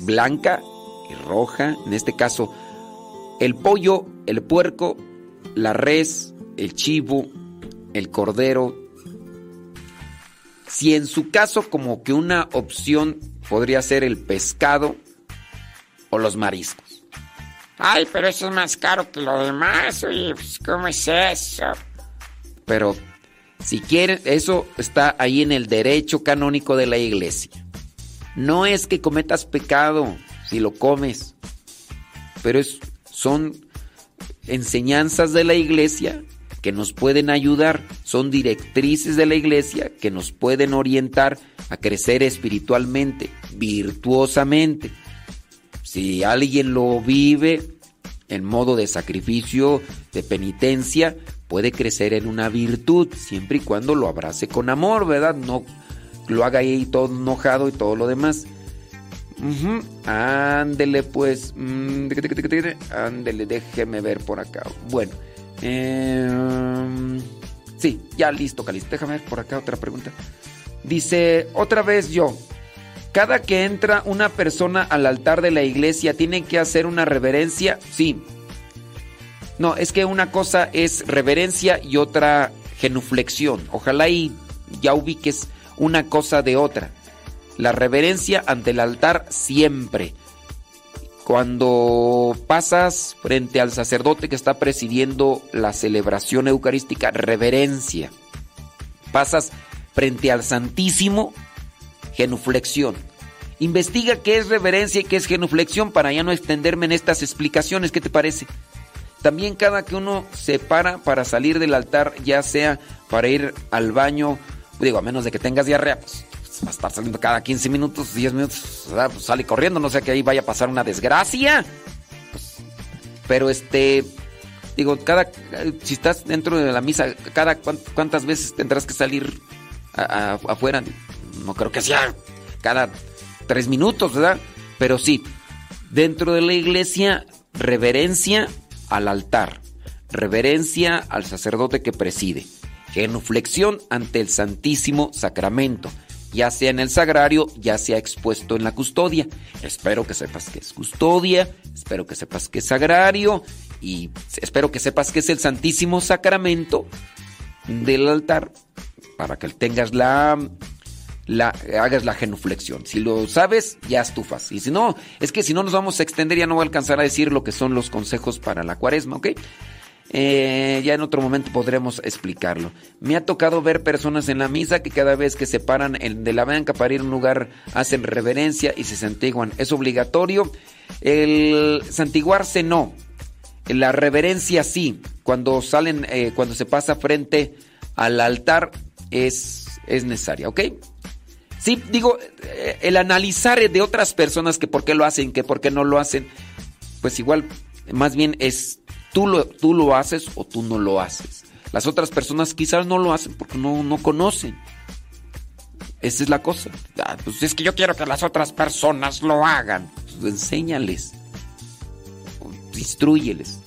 blanca y roja, en este caso el pollo, el puerco, la res, el chivo, el cordero. Si en su caso como que una opción podría ser el pescado o los mariscos. Ay, pero eso es más caro que lo demás, oye, pues, ¿cómo es eso? Pero si quieren, eso está ahí en el derecho canónico de la iglesia. No es que cometas pecado si lo comes, pero son enseñanzas de la iglesia que nos pueden ayudar, son directrices de la iglesia que nos pueden orientar a crecer espiritualmente, virtuosamente. Si alguien lo vive en modo de sacrificio, de penitencia, puede crecer en una virtud, siempre y cuando lo abrace con amor, ¿verdad? No lo haga ahí todo enojado y todo lo demás. Ándele pues. Mm, ándele, déjeme ver por acá. Bueno. Eh, sí, ya listo, Calisto. Déjame ver por acá otra pregunta. Dice, otra vez yo. Cada que entra una persona al altar de la iglesia, ¿tiene que hacer una reverencia? Sí. No, es que una cosa es reverencia y otra genuflexión. Ojalá y ya ubiques una cosa de otra. La reverencia ante el altar siempre. Cuando pasas frente al sacerdote que está presidiendo la celebración eucarística, reverencia. Pasas frente al Santísimo, genuflexión. Investiga qué es reverencia y qué es genuflexión para ya no extenderme en estas explicaciones. ¿Qué te parece? También cada que uno se para para salir del altar, ya sea para ir al baño, digo, a menos de que tengas diarrea, pues va a estar saliendo cada 15 minutos, 10 minutos, pues sale corriendo, no sé que ahí vaya a pasar una desgracia. Pues, pero este, digo, cada, si estás dentro de la misa, cada cuántas veces tendrás que salir afuera. No creo que sea cada tres minutos, ¿verdad? Pero sí, dentro de la iglesia, reverencia al altar, reverencia al sacerdote que preside, genuflexión ante el Santísimo Sacramento ya sea en el sagrario, ya sea expuesto en la custodia. Espero que sepas que es custodia, espero que sepas que es sagrario y espero que sepas que es el Santísimo Sacramento del altar para que tengas la, la hagas la genuflexión. Si lo sabes, ya estufas. Y si no, es que si no nos vamos a extender ya no voy a alcanzar a decir lo que son los consejos para la cuaresma, ¿ok? Eh, ya en otro momento podremos explicarlo. Me ha tocado ver personas en la misa que cada vez que se paran de la banca para ir a un lugar hacen reverencia y se santiguan. ¿Es obligatorio? El santiguarse no. La reverencia sí. Cuando salen, eh, cuando se pasa frente al altar es, es necesaria, ¿ok? Sí, digo, eh, el analizar de otras personas que por qué lo hacen, que por qué no lo hacen, pues igual, más bien es Tú lo, tú lo haces o tú no lo haces. Las otras personas quizás no lo hacen porque no, no conocen. Esa es la cosa. Ah, pues es que yo quiero que las otras personas lo hagan. Pues enséñales. Instruyeles.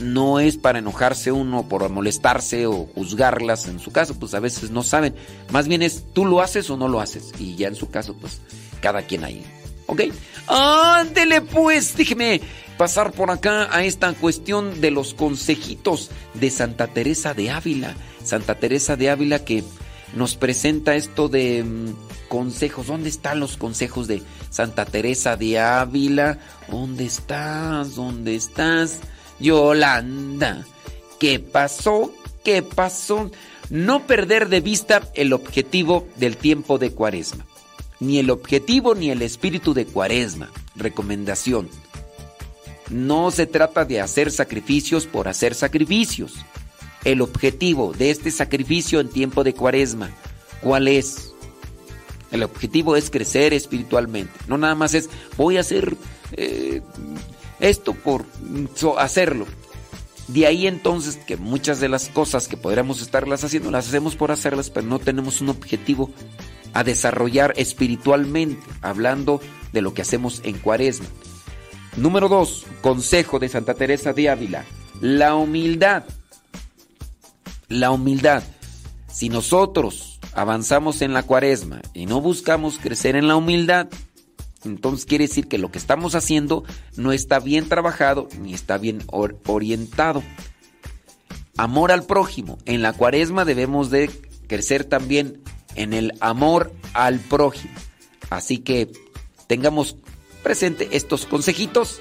No es para enojarse uno, por molestarse o juzgarlas. En su caso, pues a veces no saben. Más bien es tú lo haces o no lo haces. Y ya en su caso, pues cada quien ahí. ¿Ok? Ándele pues, déjeme pasar por acá a esta cuestión de los consejitos de Santa Teresa de Ávila. Santa Teresa de Ávila que nos presenta esto de mm, consejos. ¿Dónde están los consejos de Santa Teresa de Ávila? ¿Dónde estás? ¿Dónde estás? Yolanda. ¿Qué pasó? ¿Qué pasó? No perder de vista el objetivo del tiempo de cuaresma. Ni el objetivo ni el espíritu de cuaresma. Recomendación. No se trata de hacer sacrificios por hacer sacrificios. El objetivo de este sacrificio en tiempo de cuaresma, ¿cuál es? El objetivo es crecer espiritualmente. No nada más es voy a hacer eh, esto por hacerlo. De ahí entonces que muchas de las cosas que podríamos estarlas haciendo las hacemos por hacerlas, pero no tenemos un objetivo a desarrollar espiritualmente, hablando de lo que hacemos en cuaresma. Número dos, consejo de Santa Teresa de Ávila, la humildad. La humildad. Si nosotros avanzamos en la cuaresma y no buscamos crecer en la humildad, entonces quiere decir que lo que estamos haciendo no está bien trabajado ni está bien orientado. Amor al prójimo. En la cuaresma debemos de crecer también en el amor al prójimo. Así que tengamos presente estos consejitos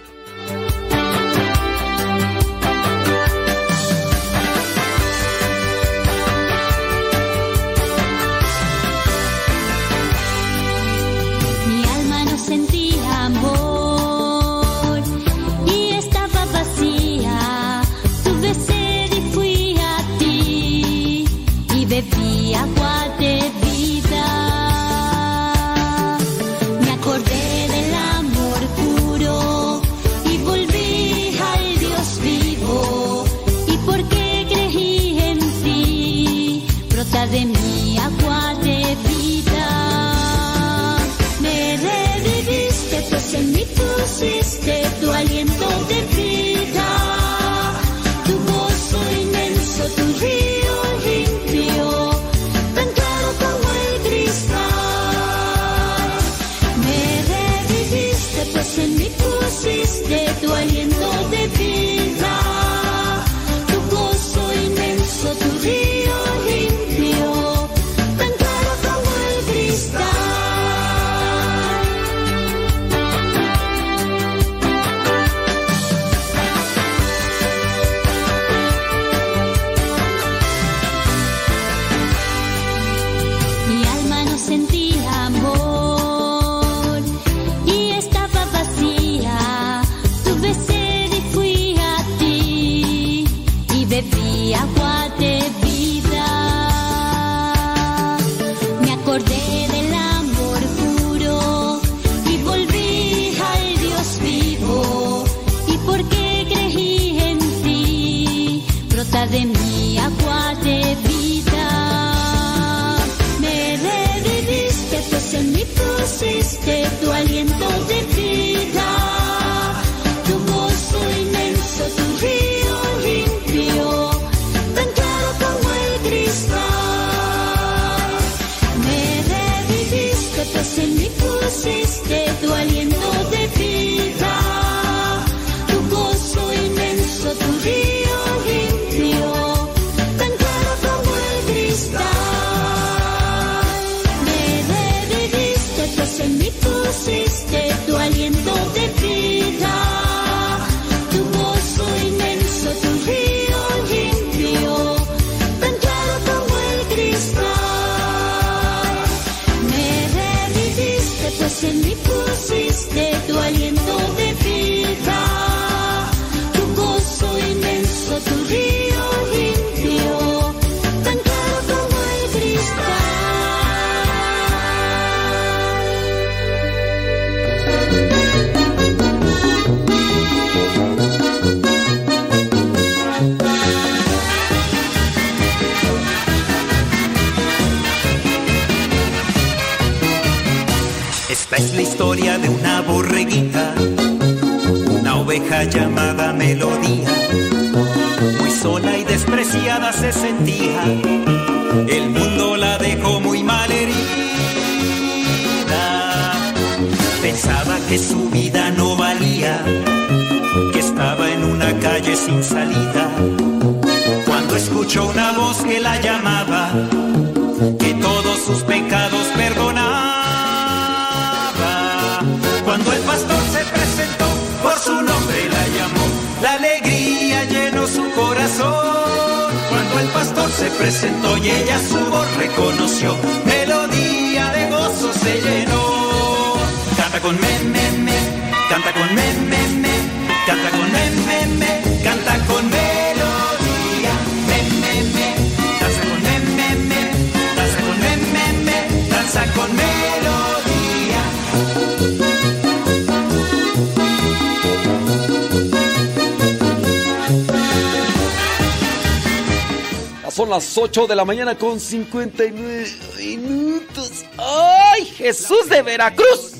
8 de la mañana con 59 minutos. ¡Ay, Jesús de Veracruz!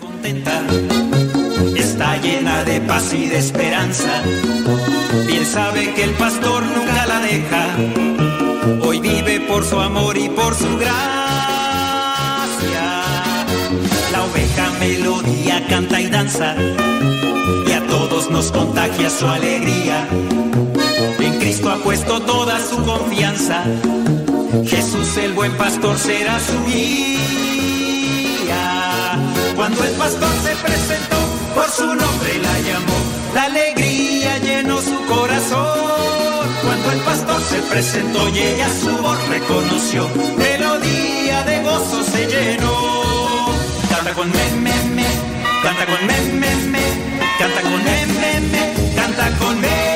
contenta, está llena de paz y de esperanza. Bien sabe que el pastor nunca la deja. Hoy vive por su amor y por su gracia. La oveja melodía canta y danza. Y a todos nos contagia su alegría. Ha puesto toda su confianza. Jesús el buen pastor será su guía. Cuando el pastor se presentó, por su nombre la llamó. La alegría llenó su corazón. Cuando el pastor se presentó y ella su voz reconoció. Melodía de gozo se llenó. Canta con me, me, me, canta con me, me, me, canta con me, me, me, canta con melodía.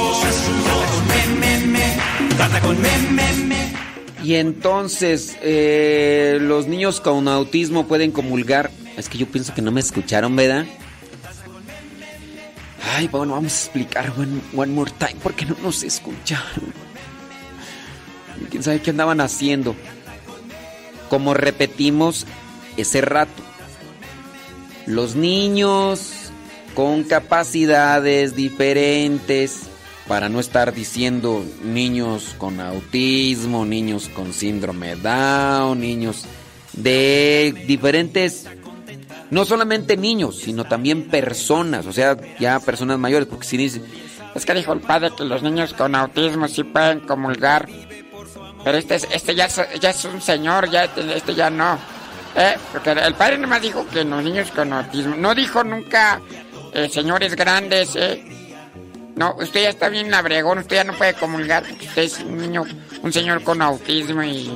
Y entonces, eh, los niños con autismo pueden comulgar. Es que yo pienso que no me escucharon, ¿verdad? Ay, bueno, vamos a explicar one, one more time porque no nos escucharon. ¿Quién sabe qué andaban haciendo? Como repetimos ese rato, los niños con capacidades diferentes, para no estar diciendo niños con autismo, niños con síndrome Down, niños de diferentes, no solamente niños, sino también personas, o sea, ya personas mayores, porque si dice, Es que dijo el padre que los niños con autismo sí pueden comulgar. Pero este, es- este ya, es, ya es un señor, ya este ya no. ¿Eh? Porque el padre nomás dijo que los niños con autismo. No dijo nunca eh, señores grandes, ¿eh? No, usted ya está bien labregón, usted ya no puede comulgar porque usted es un niño, un señor con autismo y...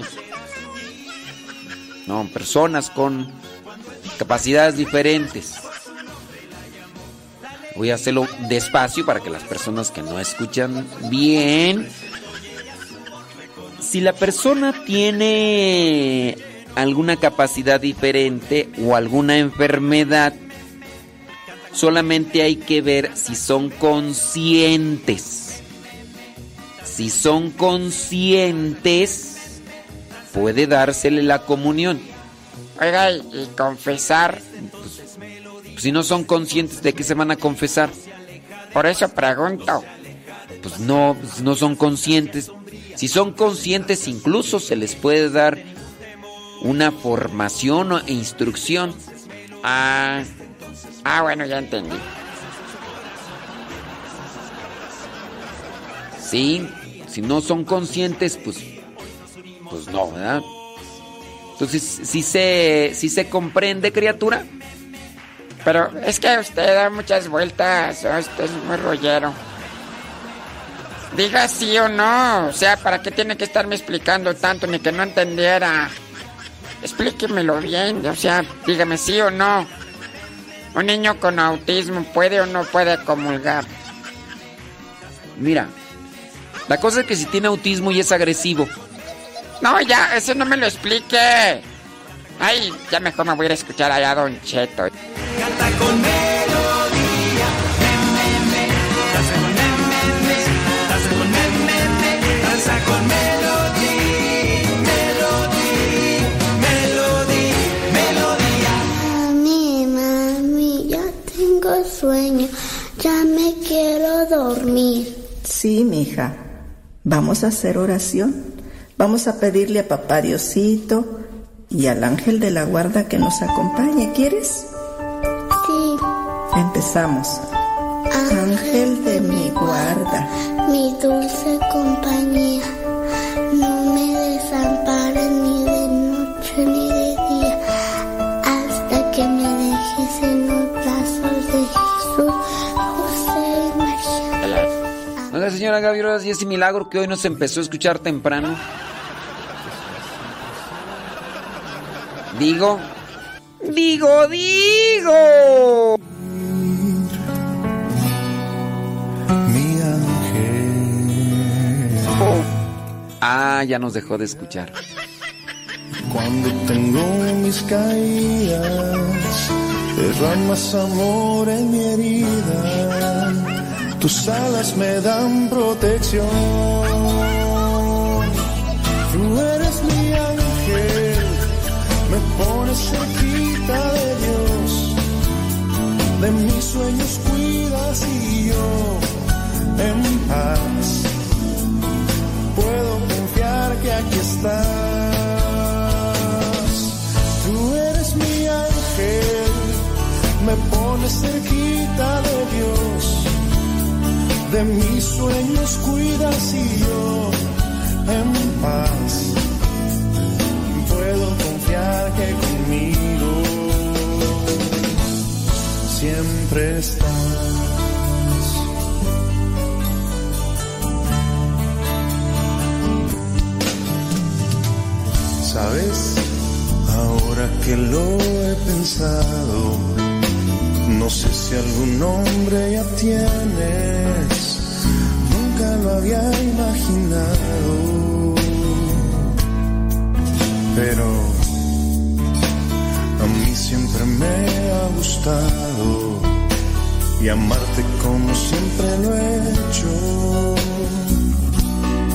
no, personas con capacidades diferentes. Voy a hacerlo despacio para que las personas que no escuchan bien. Si la persona tiene alguna capacidad diferente o alguna enfermedad, solamente hay que ver si son conscientes. Si son conscientes, puede dársele la comunión. Oiga, y, confesar, Si no son conscientes de que se van a confesar, por eso pregunto. pues no, pues no son conscientes. Si son conscientes, incluso se les puede dar una formación o- instrucción. Ah, ah, bueno, ya entendí. Sí, si no son conscientes, pues, pues no, ¿verdad? Entonces, si se, si se comprende, criatura. Pero es que usted da muchas vueltas, usted es muy rollero. Diga sí o no, o sea, ¿para qué tiene que estarme explicando tanto ni que no entendiera? Explíquemelo bien, o sea, dígame sí o no. ¿Un niño con autismo puede o no puede comulgar? Mira, La cosa es que si tiene autismo y es agresivo. No, ya, ese no me lo explique. Ay, ya mejor me voy a ir a escuchar allá a Don Cheto. Canta con sueño, ya me quiero dormir. Sí, mija. Vamos a hacer oración. Vamos a pedirle a papá Diosito y al ángel de la guarda que nos acompañe. ¿Quieres? Sí, Empezamos. Ángel de mi guarda, mi dulce señora Gaby Rodas, y ese milagro que hoy nos empezó a escuchar temprano. Digo, digo, digo. Mi ángel. Ah, ya nos dejó de escuchar. Cuando tengo mis caídas, derramas amor en mi herida. Tus alas me dan protección. Tú eres mi ángel, me pones cerquita de Dios. De mis sueños cuidas y yo en paz puedo confiar que aquí estás. Tú eres mi ángel, me pones cerquita de Dios. De mis sueños cuidas y yo en paz puedo confiar que conmigo siempre estás. ¿Sabes? Ahora que lo he pensado, no sé si algún nombre ya tienes, nunca lo había imaginado, pero a mí siempre me ha gustado y amarte como siempre lo he hecho,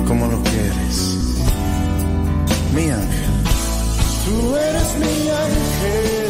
como lo quieres, mi ángel. Tú eres mi ángel,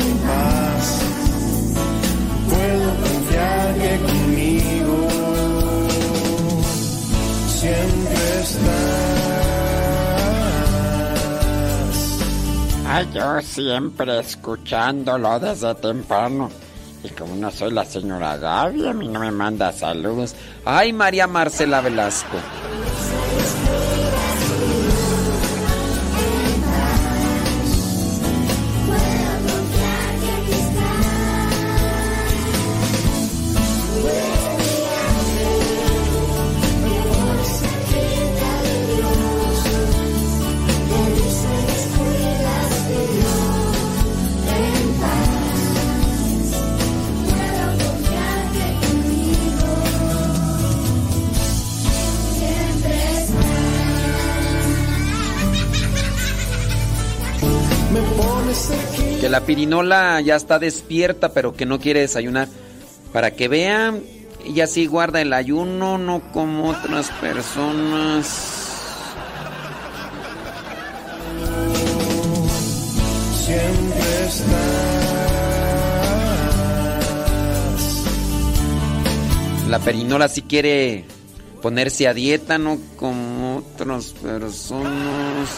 Ay, yo siempre escuchándolo desde temprano. Y como no soy la señora Gaby, a mí no me manda saludos. Ay, María Marcela Velasco. La pirinola ya está despierta, pero que no quiere desayunar. Para que vean, ella sí guarda el ayuno, no como otras personas. Siempre estás. La perinola sí quiere ponerse a dieta, no como otras personas.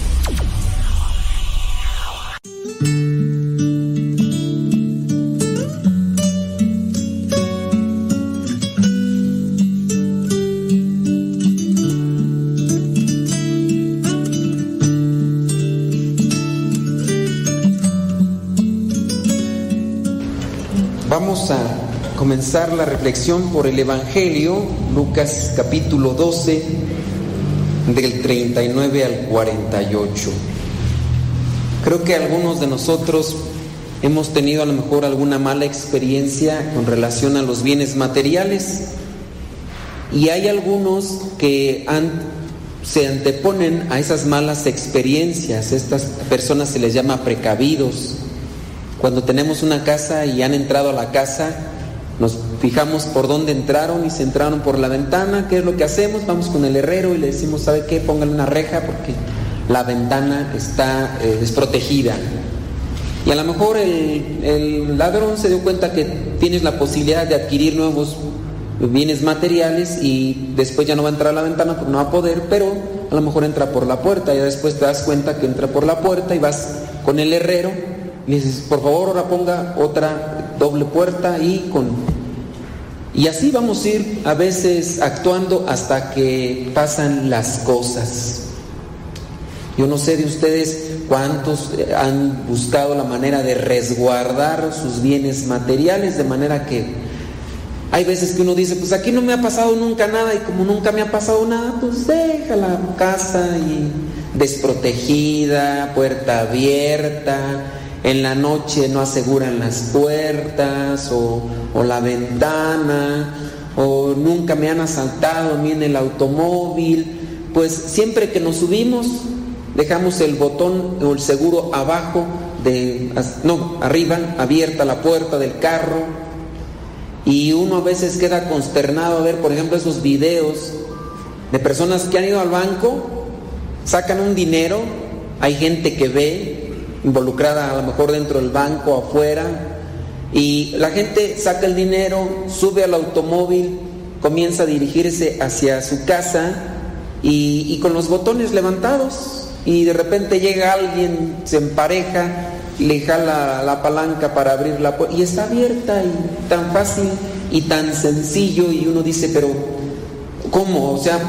la reflexión por el Evangelio, Lucas capítulo 12, del 39 al 48. Creo que algunos de nosotros hemos tenido a lo mejor alguna mala experiencia con relación a los bienes materiales y hay algunos que han, se anteponen a esas malas experiencias. Estas personas se les llama precavidos. Cuando tenemos una casa y han entrado a la casa, nos fijamos por dónde entraron y se entraron por la ventana. ¿Qué es lo que hacemos? Vamos con el herrero y le decimos, ¿sabe qué? Póngale una reja porque la ventana está eh, desprotegida. Y a lo mejor el, el, ladrón se dio cuenta que tienes la posibilidad de adquirir nuevos bienes materiales y después ya no va a entrar a la ventana porque no va a poder, pero a lo mejor entra por la puerta y después te das cuenta que entra por la puerta y vas con el herrero y dices, por favor ahora ponga otra doble puerta y con... Y así vamos a ir a veces actuando hasta que pasan las cosas. Yo no sé de ustedes cuántos han buscado la manera de resguardar sus bienes materiales de manera que hay veces que uno dice, pues aquí no me ha pasado nunca nada y como nunca me ha pasado nada, pues deja la casa y desprotegida, puerta abierta, en la noche no aseguran las puertas o, la ventana, o nunca me han asaltado a mí en el automóvil, pues siempre que nos subimos dejamos el botón o el seguro abajo de, no, arriba, abierta la puerta del carro, y uno a veces queda consternado a ver, por ejemplo, esos videos de personas que han ido al banco, sacan un dinero, hay gente que ve, involucrada a lo mejor dentro del banco, afuera, y la gente saca el dinero, sube al automóvil, comienza a dirigirse hacia su casa y, y con los botones levantados, y de repente llega alguien, se empareja le jala la palanca para abrir la puerta y está abierta y tan fácil y tan sencillo y uno dice, pero ¿cómo? O sea,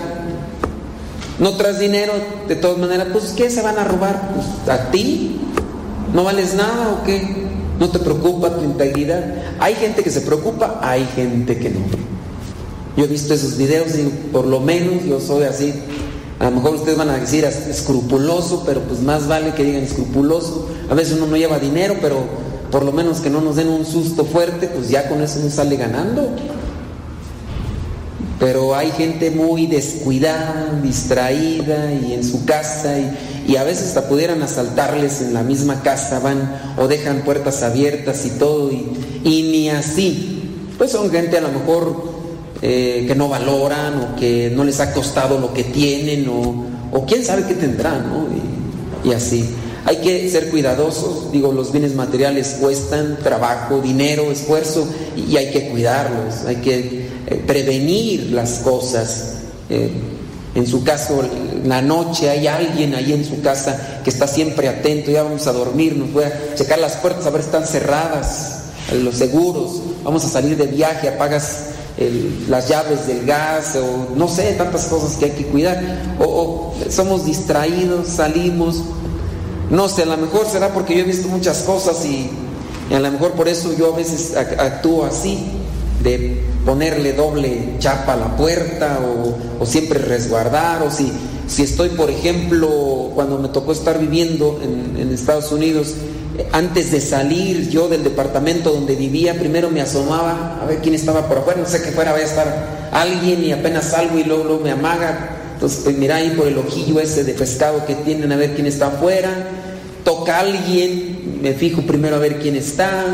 no traes dinero, de todas maneras, pues ¿qué se van a robar? Pues, ¿A ti? ¿No vales nada o qué? ¿No te preocupa tu integridad? Hay gente que se preocupa, hay gente que no. Yo he visto esos videos y por lo menos yo soy así a lo mejor ustedes van a decir escrupuloso, pero pues más vale que digan escrupuloso. A veces uno no lleva dinero, pero por lo menos que no nos den un susto fuerte, pues ya con eso nos sale ganando. Pero hay gente muy descuidada, distraída y en su casa y, a veces hasta pudieran asaltarles en la misma casa, van o dejan puertas abiertas y todo y, y ni así. Pues son gente a lo mejor eh, que no valoran o que no les ha costado lo que tienen o, quién sabe qué tendrán, ¿no? Y, así. Hay que ser cuidadosos, digo, los bienes materiales cuestan trabajo, dinero, esfuerzo y, hay que cuidarlos, hay que eh, prevenir las cosas. Eh, en su caso, la noche hay alguien ahí en su casa que está siempre atento, ya vamos a dormir, nos voy a checar las puertas a ver si están cerradas, los seguros, vamos a salir de viaje, apagas las llaves del gas o no sé, tantas cosas que hay que cuidar. O, somos distraídos, salimos. No sé, a lo mejor será porque yo he visto muchas cosas y, a lo mejor por eso yo a veces actúo así, de ponerle doble chapa a la puerta o, siempre resguardar o si, si estoy, por ejemplo, cuando me tocó estar viviendo en, Estados Unidos, antes de salir yo del departamento donde vivía, primero me asomaba a ver quién estaba por afuera, no sé que fuera, vaya a estar alguien y apenas salgo y luego, me amaga. Entonces, pues mira ahí por el ojillo ese de pescado que tienen a ver quién está afuera. Toca a alguien, me fijo primero a ver quién está.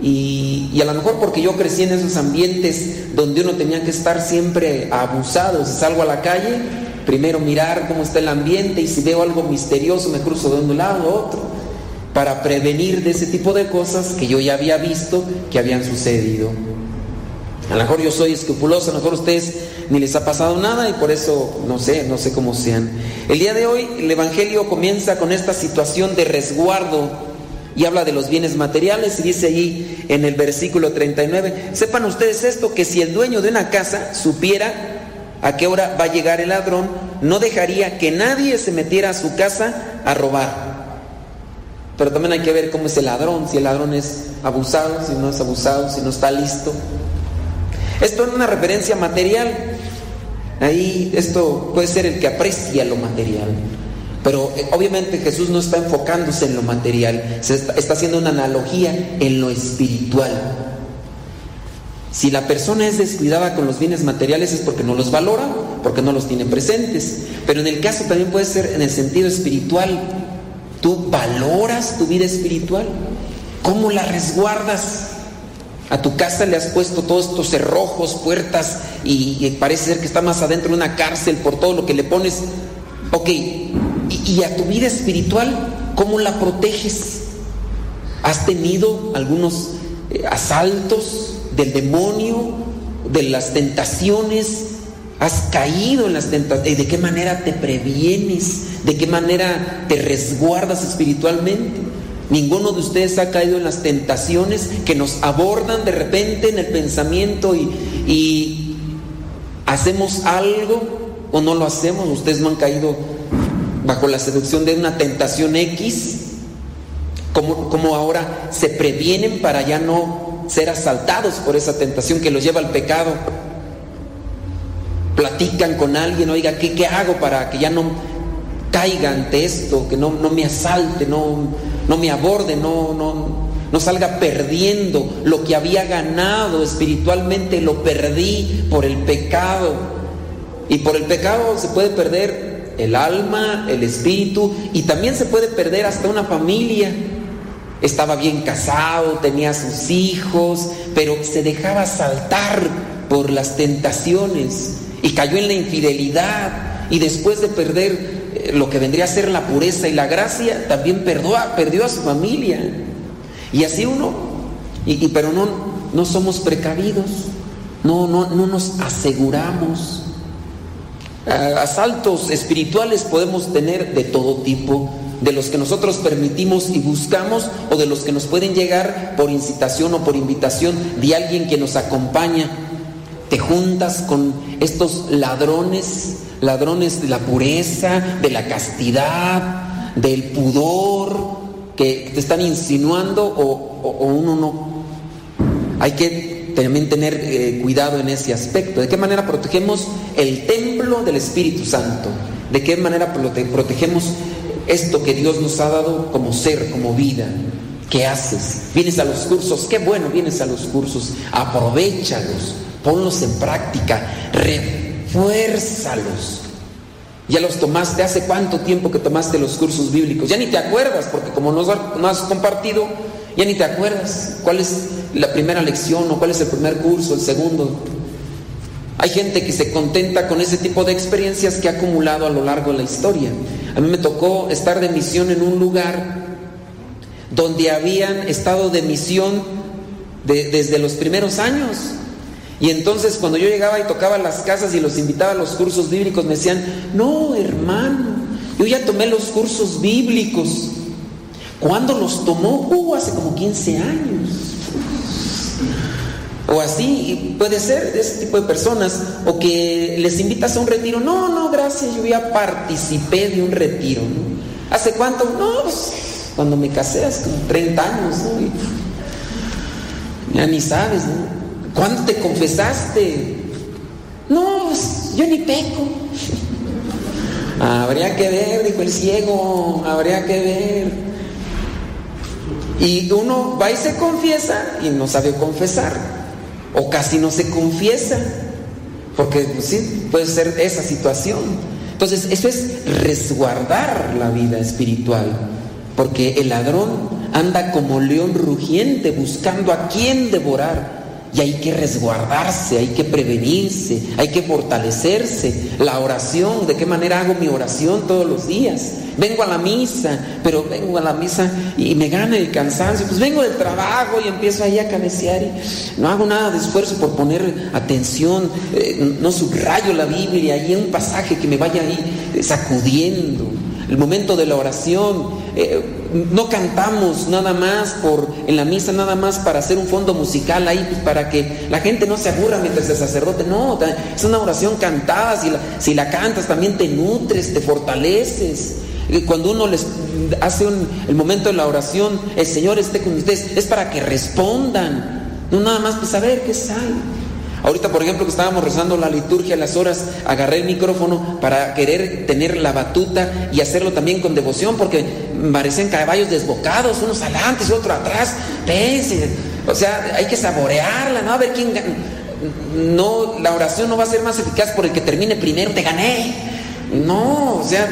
Y, a lo mejor porque yo crecí en esos ambientes donde uno tenía que estar siempre abusado. Si salgo a la calle, primero mirar cómo está el ambiente y si veo algo misterioso me cruzo de un lado a otro para prevenir de ese tipo de cosas que yo ya había visto que habían sucedido. A lo mejor yo soy escrupuloso, a lo mejor a ustedes ni les ha pasado nada y por eso no sé, no sé cómo sean. El día de hoy el Evangelio comienza con esta situación de resguardo y habla de los bienes materiales y dice allí en el versículo 39, sepan ustedes esto, que si el dueño de una casa supiera a qué hora va a llegar el ladrón, no dejaría que nadie se metiera a su casa a robar. Pero también hay que ver cómo es el ladrón, si el ladrón es abusado, si no es abusado, si no está listo. Esto es una referencia material. Ahí esto puede ser el que aprecia lo material. Pero eh, obviamente Jesús no está enfocándose en lo material, se está, haciendo una analogía en lo espiritual. Si la persona es descuidada con los bienes materiales es porque no los valora, porque no los tiene presentes. Pero en el caso también puede ser en el sentido espiritual. ¿Tú valoras tu vida espiritual? ¿Cómo la resguardas? A tu casa le has puesto todos estos cerrojos, puertas y, y parece ser que está más adentro de una cárcel por todo lo que le pones. Ok, y, a tu vida espiritual, ¿cómo la proteges? ¿Has tenido algunos eh, asaltos del demonio, de las tentaciones? ¿Has caído en las tentaciones? ¿De qué manera te previenes? ¿De qué manera te resguardas espiritualmente? Ninguno de ustedes ha caído en las tentaciones que nos abordan de repente en el pensamiento y, y hacemos algo o no lo hacemos. Ustedes no han caído bajo la seducción de una tentación X. Como, ahora se previenen para ya no ser asaltados por esa tentación que los lleva al pecado. Platican con alguien, oiga, ¿qué, qué hago para que ya no caiga ante esto, que no, no me asalte, no, no me aborde, no, no, no salga perdiendo lo que había ganado espiritualmente, lo perdí por el pecado. Y por el pecado se puede perder el alma, el espíritu y también se puede perder hasta una familia. Estaba bien casado, tenía sus hijos, pero se dejaba saltar por las tentaciones y cayó en la infidelidad y después de perder eh, lo que vendría a ser la pureza y la gracia, también perdió a, su familia. Y así uno, y, y pero no, no somos precavidos, no, no, no nos aseguramos. Asaltos espirituales podemos tener de todo tipo, de los que nosotros permitimos y buscamos o de los que nos pueden llegar por incitación o por invitación de alguien que nos acompaña. Te juntas con estos ladrones, ladrones de la pureza, de la castidad, del pudor, que te están insinuando o, o, uno no. Hay que también tener eh, cuidado en ese aspecto. ¿De qué manera protegemos el templo del Espíritu Santo? ¿De qué manera prote protegemos esto que Dios nos ha dado como ser, como vida? ¿Qué haces? ¿Vienes a los cursos? Qué bueno, vienes a los cursos. Aprovechalos, ponlos en práctica, refuérzalos. Ya los tomaste, ¿hace cuánto tiempo que tomaste los cursos bíblicos? Ya ni te acuerdas, porque como no has compartido, ya ni te acuerdas cuál es la primera lección o cuál es el primer curso, el segundo. Hay gente que se contenta con ese tipo de experiencias que ha acumulado a lo largo de la historia. A mí me tocó estar de misión en un lugar donde habían estado de misión de, desde los primeros años. Y entonces cuando yo llegaba y tocaba las casas y los invitaba a los cursos bíblicos, me decían, no, hermano, yo ya tomé los cursos bíblicos. ¿Cuándo los tomó? Uh, hace como 15 años. O así, puede ser de ese tipo de personas. O que les invitas a un retiro. No, no, gracias, yo ya participé de un retiro. ¿Hace cuánto? No, pues, cuando me casé, hace como 30 años. ¿no? Ya ni sabes, ¿no? ¿Cuándo te confesaste? No, pues, yo ni peco. Habría que ver, dijo el ciego, habría que ver. Y uno va y se confiesa y no sabe confesar. O casi no se confiesa. Porque pues, sí, puede ser esa situación. Entonces, eso es resguardar la vida espiritual. Porque el ladrón anda como león rugiente buscando a quien devorar. Y hay que resguardarse, hay que prevenirse, hay que fortalecerse. La oración, ¿de qué manera hago mi oración todos los días? Vengo a la misa, pero vengo a la misa y me gana el cansancio. Pues vengo del trabajo y empiezo ahí a cabecear y no hago nada de esfuerzo por poner atención, eh, no subrayo la Biblia y un pasaje que me vaya ahí sacudiendo. El momento de la oración, eh, no cantamos nada más por en la misa nada más para hacer un fondo musical ahí pues, para que la gente no se aburra mientras el sacerdote. No es una oración cantada. Si la, si la cantas también te nutres te fortaleces. Cuando uno hace un, el momento de la oración el Señor esté con ustedes es para que respondan. No nada más pues a ver qué sale Ahorita, por ejemplo, que estábamos rezando la liturgia, las horas, agarré el micrófono para querer tener la batuta y hacerlo también con devoción, porque parecen caballos desbocados, unos adelante y otro atrás. Pense, o sea, hay que saborearla, ¿no? A ver quién gana. No, la oración no va a ser más eficaz por el que termine primero, te gané. No, o sea,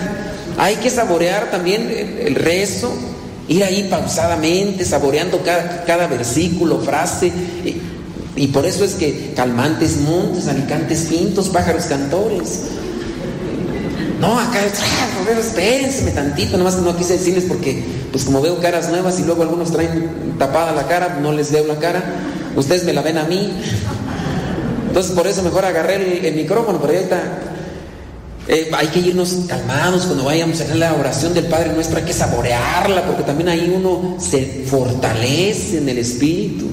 hay que saborear también el, el rezo, ir ahí pausadamente, saboreando cada, cada versículo, frase. Y, por eso es que calmantes montes, alicantes pintos, pájaros cantores. No, acá, ah, espérense tantito, nomás que no quise decirles porque, pues como veo caras nuevas y luego algunos traen tapada la cara, no les veo la cara, ustedes me la ven a mí. Entonces por eso mejor agarré el, el micrófono, pero ahorita eh, hay que irnos calmados cuando vayamos a hacer la oración del Padre Nuestro, hay que saborearla, porque también ahí uno se fortalece en el Espíritu.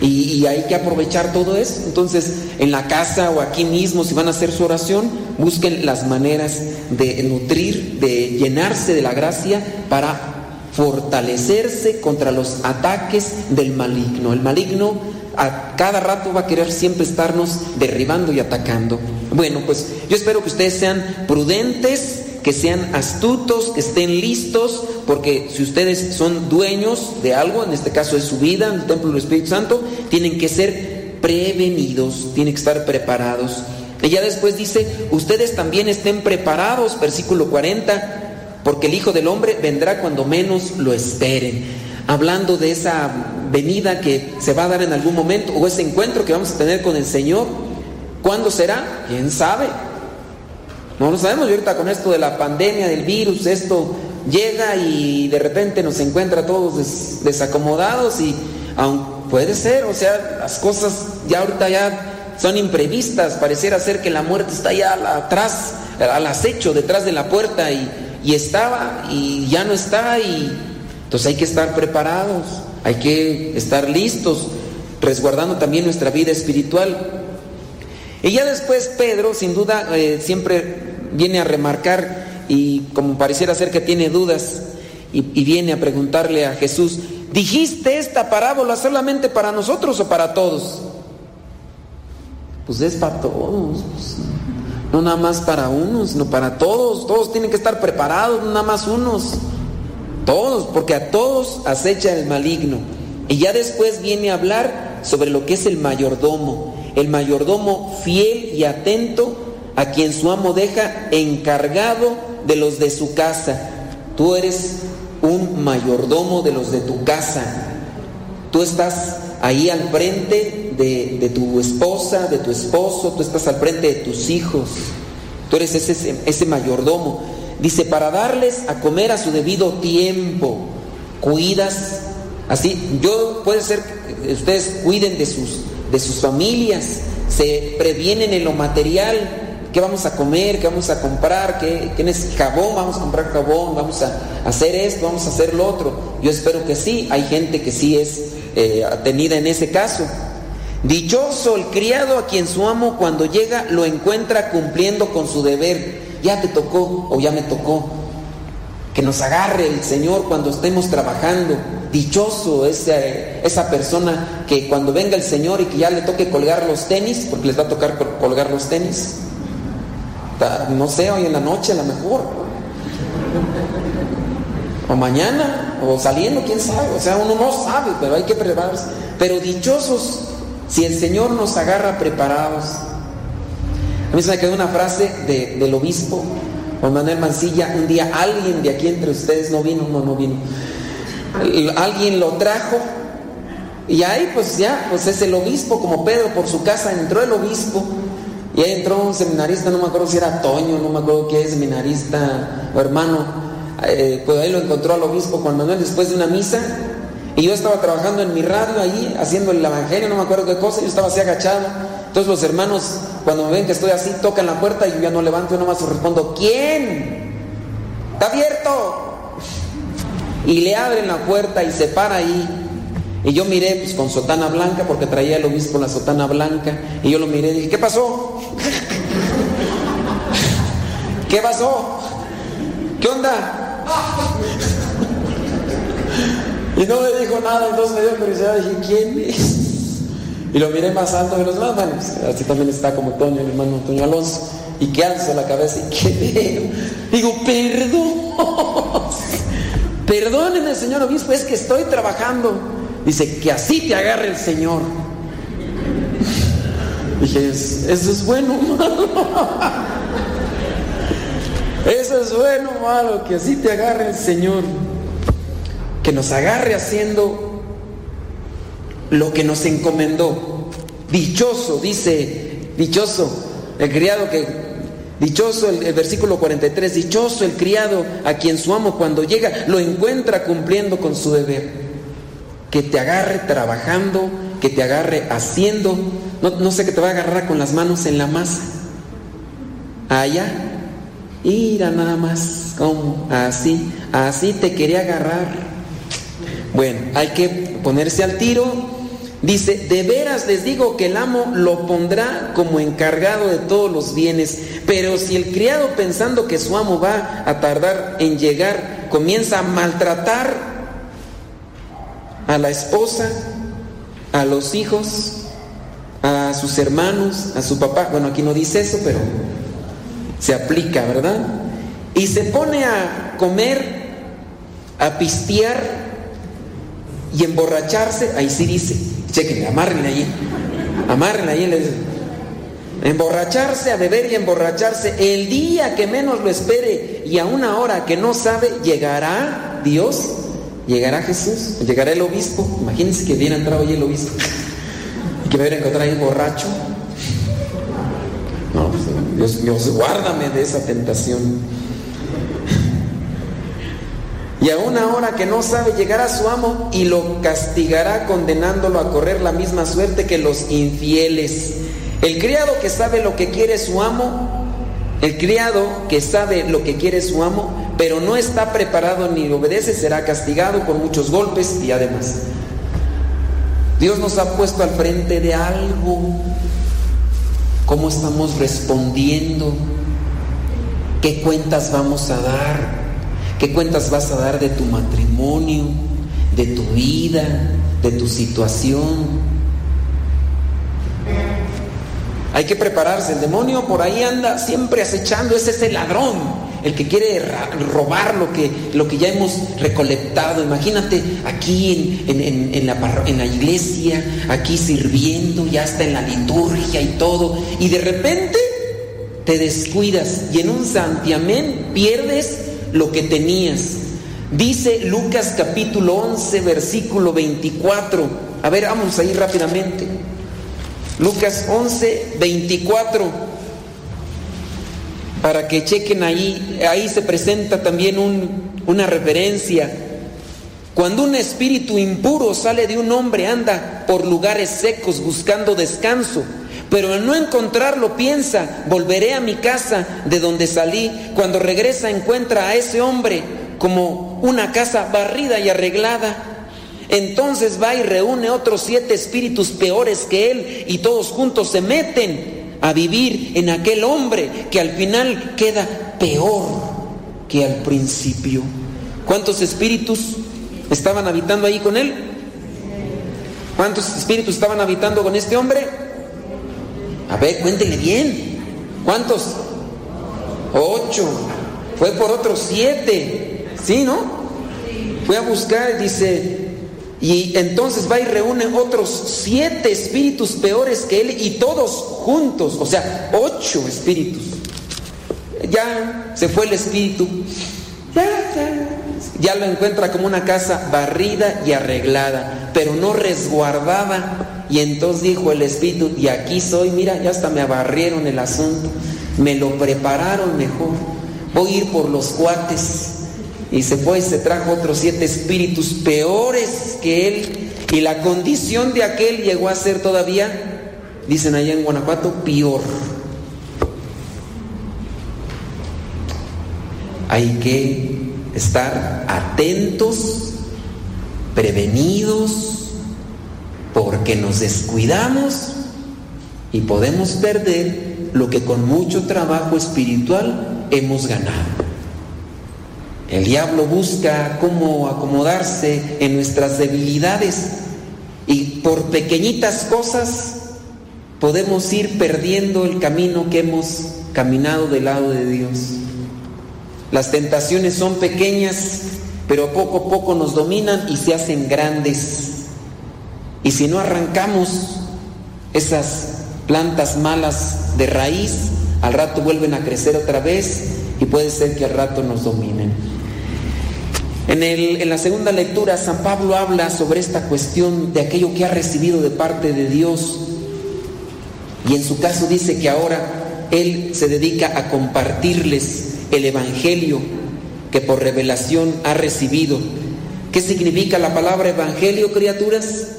Y, y, hay que aprovechar todo eso. Entonces, en la casa o aquí mismo, si van a hacer su oración, busquen las maneras de nutrir, de llenarse de la gracia para fortalecerse contra los ataques del maligno. El maligno a cada rato va a querer siempre estarnos derribando y atacando. Bueno, pues yo espero que ustedes sean prudentes, que sean astutos, que estén listos, porque si ustedes son dueños de algo, en este caso de su vida, en el templo del Espíritu Santo, tienen que ser prevenidos, tienen que estar preparados. Y ya después dice, ustedes también estén preparados, versículo 40, porque el Hijo del Hombre vendrá cuando menos lo esperen. Hablando de esa venida que se va a dar en algún momento, o ese encuentro que vamos a tener con el Señor. ¿Cuándo será? ¿Quién sabe? No lo sabemos. Y ahorita con esto de la pandemia, del virus, esto llega y de repente nos encuentra todos des desacomodados y aun puede ser, o sea, las cosas ya ahorita ya son imprevistas, pareciera ser que la muerte está ya atrás, al acecho, detrás de la puerta y, y estaba y ya no está y entonces hay que estar preparados, hay que estar listos, resguardando también nuestra vida espiritual. Y ya después Pedro, sin duda, eh, siempre viene a remarcar y como pareciera ser que tiene dudas y, viene a preguntarle a Jesús, ¿dijiste esta parábola solamente para nosotros o para todos? Pues es para todos, pues, no nada más para unos, sino para todos, todos tienen que estar preparados, no nada más unos, todos, porque a todos acecha el maligno. Y ya después viene a hablar sobre lo que es el mayordomo, el mayordomo fiel y atento a quien su amo deja encargado de los de su casa. Tú eres un mayordomo de los de tu casa. Tú estás ahí al frente de, de tu esposa, de tu esposo, tú estás al frente de tus hijos. Tú eres ese, ese mayordomo. Dice, para darles a comer a su debido tiempo, cuidas. Así, yo puede ser que ustedes cuiden de sus, de sus familias, se previenen en lo material, qué vamos a comer, qué vamos a comprar, qué, qué es jabón, vamos a comprar jabón, vamos a hacer esto, vamos a hacer lo otro. Yo espero que sí, hay gente que sí es eh, atenida en ese caso. Dichoso el criado a quien su amo cuando llega lo encuentra cumpliendo con su deber. Ya te tocó o ya me tocó. Que nos agarre el Señor cuando estemos trabajando. Dichoso esa, esa persona que cuando venga el Señor y que ya le toque colgar los tenis, porque les va a tocar colgar los tenis. No sé, hoy en la noche a lo mejor. O mañana, o saliendo, quién sabe. O sea, uno no sabe, pero hay que prepararse. Pero dichosos si el Señor nos agarra preparados. A mí se me quedó una frase de, del obispo Juan Manuel Mancilla. Un día alguien de aquí entre ustedes no vino, no, no vino. Alguien lo trajo y ahí pues ya, pues es el obispo, como Pedro por su casa entró el obispo y ahí entró un seminarista, no me acuerdo si era Toño, no me acuerdo qué es seminarista o hermano, eh, pues ahí lo encontró al obispo Juan Manuel después de una misa y yo estaba trabajando en mi radio ahí, haciendo el evangelio, no me acuerdo qué cosa, yo estaba así agachado. Entonces los hermanos, cuando me ven que estoy así, tocan la puerta y yo ya no levanto, yo nomás respondo, ¿quién? ¿Está abierto? Y le abren la puerta y se para ahí. Y yo miré pues con sotana blanca, porque traía el obispo la sotana blanca. Y yo lo miré y dije, ¿qué pasó? ¿Qué pasó? ¿Qué onda? Y no me dijo nada, entonces me dio curiosidad, dije, ¿quién es? Y lo miré más alto de los pues, así también está como Toño, mi hermano Toño Alonso. Y que alzo la cabeza y que veo. Digo, perdón. Perdóneme, señor obispo, es que estoy trabajando. Dice, que así te agarre el Señor. Dije, eso es bueno malo. Eso es bueno malo, que así te agarre el Señor. Que nos agarre haciendo lo que nos encomendó. Dichoso, dice, dichoso, el criado que, dichoso el, versículo 43, dichoso el criado a quien su amo cuando llega lo encuentra cumpliendo con su deber. Que te agarre trabajando, que te agarre haciendo, no, no sé que te va a agarrar con las manos en la masa. Allá, ira nada más, como así, así te quería agarrar. Bueno, hay que ponerse al tiro. Dice, de veras les digo que el amo lo pondrá como encargado de todos los bienes, pero si el criado pensando que su amo va a tardar en llegar, comienza a maltratar a la esposa, a los hijos, a sus hermanos, a su papá, bueno, aquí no dice eso, pero se aplica, ¿verdad? Y se pone a comer, a pistear y emborracharse, ahí sí dice, chequen, amárrenle ahí, amárrenle ahí, les, emborracharse, a beber y emborracharse, el día que menos lo espere y a una hora que no sabe, llegará Dios, llegará Jesús, llegará el obispo, imagínense que viene entrado ahí el obispo y que me hubiera encontrado ahí borracho. No, pues, Dios, Dios, guárdame de esa tentación. Y a una hora que no sabe llegará su amo y lo castigará condenándolo a correr la misma suerte que los infieles. El criado que sabe lo que quiere su amo, el criado que sabe lo que quiere su amo, pero no está preparado ni obedece, será castigado con muchos golpes y además. Dios nos ha puesto al frente de algo. ¿Cómo estamos respondiendo? ¿Qué cuentas vamos a dar? ¿Qué cuentas vas a dar de tu matrimonio, de tu vida, de tu situación? Hay que prepararse. El demonio por ahí anda siempre acechando. Ese es el ladrón, el que quiere robar lo que, lo que ya hemos recolectado. Imagínate aquí en, en, la iglesia, aquí sirviendo, ya está en la liturgia y todo. Y de repente te descuidas y en un santiamén pierdes lo que tenías. Dice Lucas capítulo 11, versículo 24. A ver, vamos ahí rápidamente. Lucas 11, 24. Para que chequen ahí, ahí se presenta también un, una referencia. Cuando un espíritu impuro sale de un hombre, anda por lugares secos buscando descanso pero al no encontrarlo piensa, volveré a mi casa de donde salí. Cuando regresa encuentra a ese hombre como una casa barrida y arreglada. Entonces va y reúne otros siete espíritus peores que él y todos juntos se meten a vivir en aquel hombre que al final queda peor que al principio. ¿Cuántos espíritus estaban habitando ahí con él? ¿Cuántos espíritus estaban habitando con este hombre? A ver, cuéntenle bien. ¿Cuántos? Ocho. Fue por otros siete. ¿Sí, no? Fue a buscar, dice, y entonces va y reúne otros siete espíritus peores que él y todos juntos, o sea, ocho espíritus. Ya se fue el espíritu. Ya, ya, ya lo encuentra como una casa barrida y arreglada, pero no resguardada y entonces dijo el Espíritu, y aquí soy, mira, ya hasta me abarrieron el asunto, me lo prepararon mejor, voy a ir por los cuates. Y se fue y se trajo otros siete espíritus peores que él, y la condición de aquel llegó a ser todavía, dicen allá en Guanajuato, peor. Hay que estar atentos, prevenidos, porque nos descuidamos y podemos perder lo que con mucho trabajo espiritual hemos ganado. El diablo busca cómo acomodarse en nuestras debilidades Y por pequeñitas cosas podemos ir perdiendo el camino que hemos caminado del lado de Dios. Las tentaciones son pequeñas, pero poco a poco nos dominan y se hacen grandes. Y si no arrancamos esas plantas malas de raíz, al rato vuelven a crecer otra vez y puede ser que al rato nos dominen. En, el, en, la segunda lectura, San Pablo habla sobre esta cuestión de aquello que ha recibido de parte de Dios. Y en su caso dice que ahora él se dedica a compartirles el Evangelio que por revelación ha recibido. ¿Qué significa la palabra Evangelio, criaturas?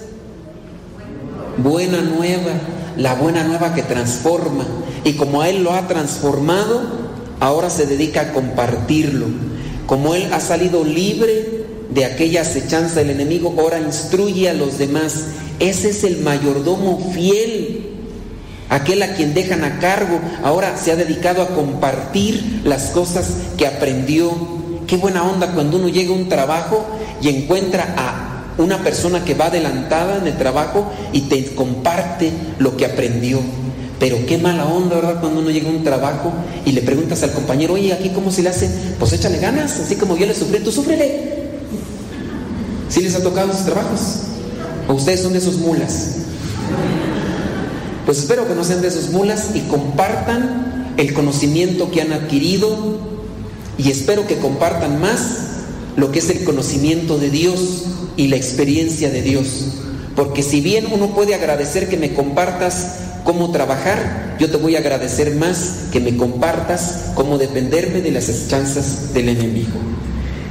Buena nueva, la buena nueva que transforma. Y como a Él lo ha transformado, ahora se dedica a compartirlo. Como Él ha salido libre de aquella acechanza del enemigo, ahora instruye a los demás. Ese es el mayordomo fiel Aquel a quien dejan a cargo ahora se ha dedicado a compartir las cosas que aprendió. Qué buena onda cuando uno llega a un trabajo y encuentra a una persona que va adelantada en el trabajo y te comparte lo que aprendió. Pero qué mala onda, ¿verdad? Cuando uno llega a un trabajo y le preguntas al compañero, oye, aquí cómo se le hace, pues échale ganas, así como yo le sufrí, tú súfrele. ¿Sí les ha tocado esos trabajos? ¿O ustedes son de esos mulas? Pues espero que no sean de esos mulas y compartan el conocimiento que han adquirido y espero que compartan más lo que es el conocimiento de Dios y la experiencia de Dios. Porque si bien uno puede agradecer que me compartas cómo trabajar, yo te voy a agradecer más que me compartas cómo defenderme de las chanzas del enemigo.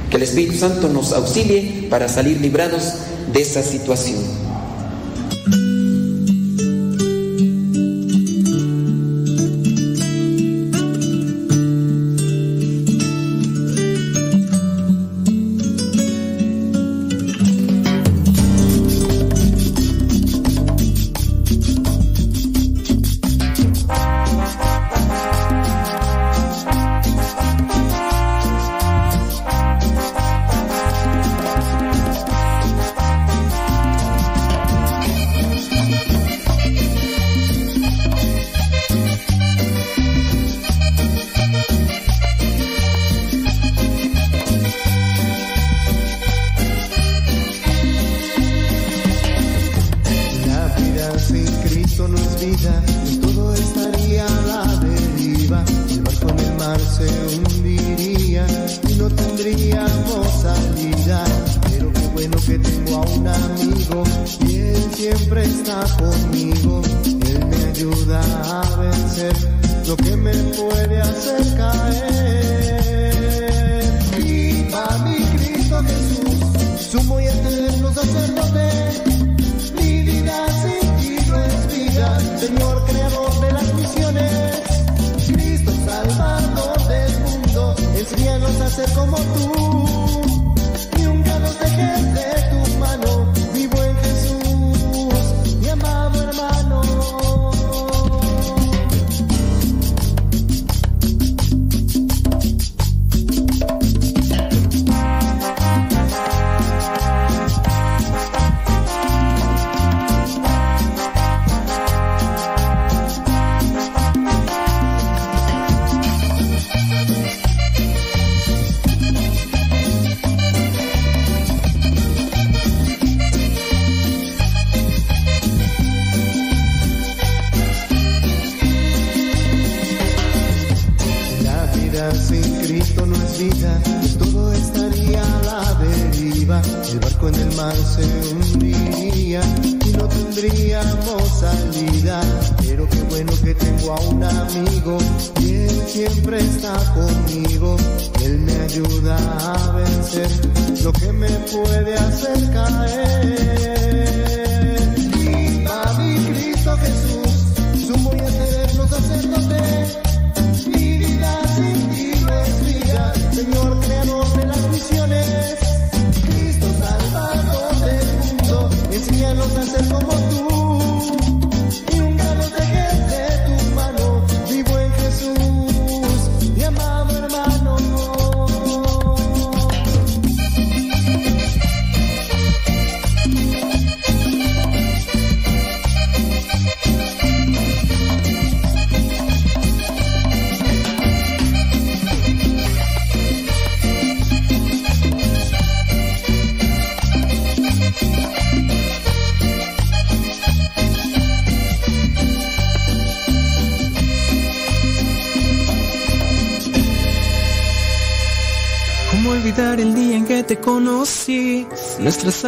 Que el Espíritu Santo nos auxilie para salir librados de esa situación.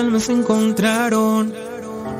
Almas se encontraron.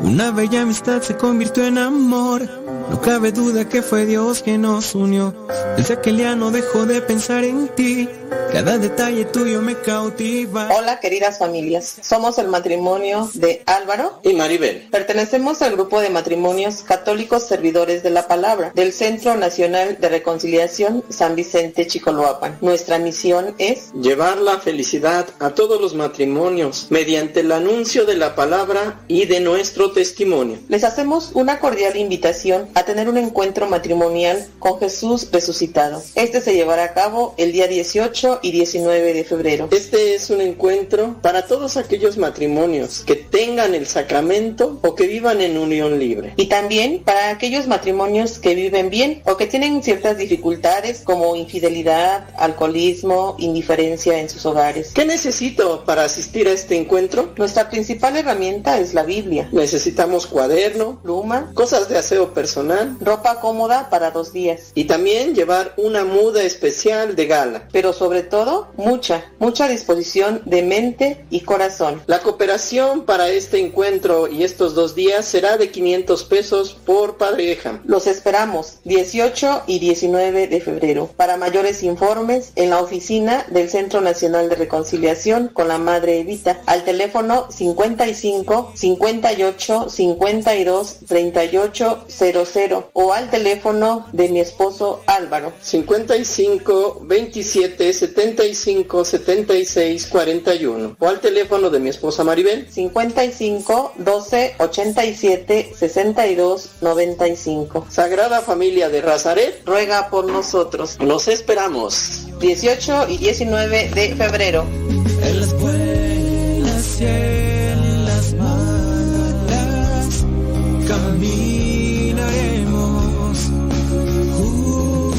Una bella amistad se convirtió en amor. No cabe duda que fue Dios quien nos unió. Desde aquel día no dejo de pensar en ti. Cada detalle tuyo me cautiva. Hola queridas familias, somos el matrimonio de Álvaro y Maribel. Pertenecemos al grupo de matrimonios católicos servidores de la palabra del Centro Nacional de Reconciliación San Vicente Chicoloapan. Nuestra misión es llevar la felicidad a todos los matrimonios mediante el anuncio de la palabra y de nuestro testimonio. Les hacemos una cordial invitación a tener un encuentro matrimonial con Jesús resucitado. Este se llevará a cabo el día 18 y 19 de febrero. Este es un encuentro para todos aquellos matrimonios que tengan el sacramento o que vivan en unión libre. Y también para aquellos matrimonios que viven bien o que tienen ciertas dificultades como infidelidad, alcoholismo, indiferencia en sus hogares. ¿Qué necesito para asistir a este encuentro? Nuestra principal herramienta es la Biblia. Necesitamos cuaderno, pluma, cosas de aseo personal, ropa cómoda para dos días. Y también llevar una muda especial de gala. Pero sobre todo, mucha, mucha disposición de mente y corazón. La cooperación para este encuentro y estos dos días será de 500 pesos por pareja. Los esperamos 18 y 19 de febrero. Para mayores informes, en la oficina del Centro Nacional de Reconciliación con la Madre Evita, al teléfono 55 58 52 38 00 o al teléfono de mi esposo Álvaro 55 27 75 76 41 o al teléfono de mi esposa Maribel 55 12 87 62 95 Sagrada Familia de Razaret ruega por nosotros. Los esperamos. 18 y 19 de febrero. En las buenas y en las malas caminaremos juntos.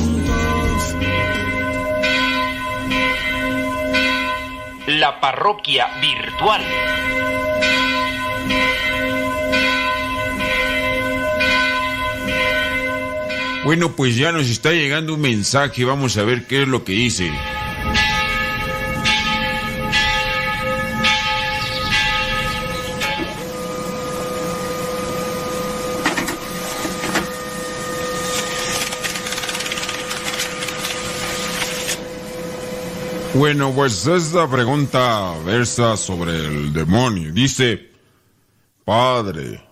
La parroquia virtual. Bueno, pues ya nos está llegando un mensaje, vamos a ver qué es lo que dice. Bueno, pues esta pregunta versa sobre el demonio. Dice, Padre,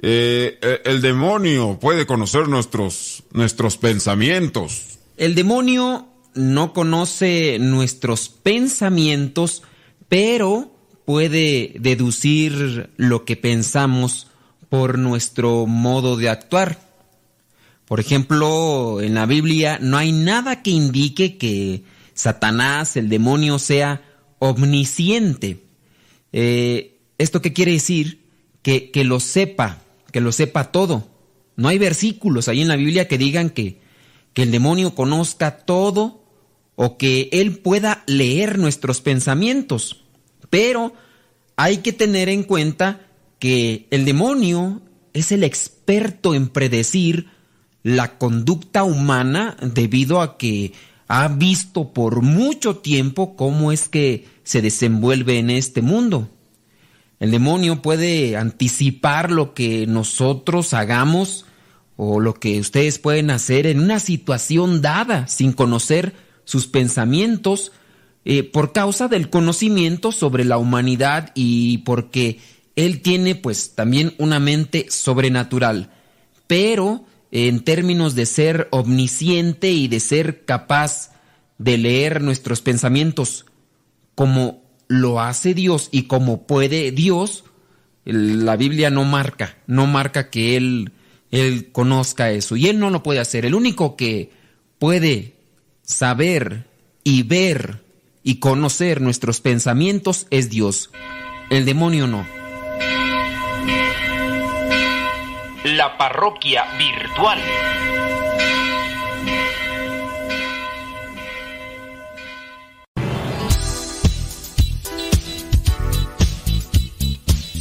eh, eh, el demonio puede conocer nuestros, nuestros pensamientos. El demonio no conoce nuestros pensamientos, pero puede deducir lo que pensamos por nuestro modo de actuar. Por ejemplo, en la Biblia no hay nada que indique que Satanás, el demonio, sea omnisciente. Eh, ¿Esto qué quiere decir? Que, que lo sepa, que lo sepa todo. No hay versículos ahí en la Biblia que digan que, que el demonio conozca todo o que él pueda leer nuestros pensamientos. Pero hay que tener en cuenta que el demonio es el experto en predecir la conducta humana debido a que ha visto por mucho tiempo cómo es que se desenvuelve en este mundo. El demonio puede anticipar lo que nosotros hagamos o lo que ustedes pueden hacer en una situación dada sin conocer sus pensamientos eh, por causa del conocimiento sobre la humanidad y porque él tiene pues también una mente sobrenatural. Pero en términos de ser omnisciente y de ser capaz de leer nuestros pensamientos como lo hace Dios y como puede Dios, la Biblia no marca, no marca que Él, Él conozca eso. Y Él no lo puede hacer. El único que puede saber y ver y conocer nuestros pensamientos es Dios. El demonio no. La parroquia virtual.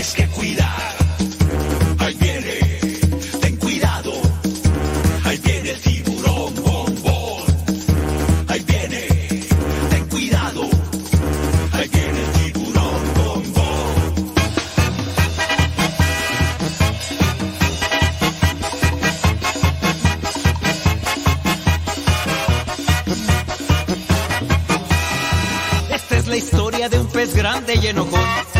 Tienes que cuidar. Ahí viene, ten cuidado. Ahí viene el tiburón bombón. Ahí viene, ten cuidado. Ahí viene el tiburón bombón. Esta es la historia de un pez grande y enojón.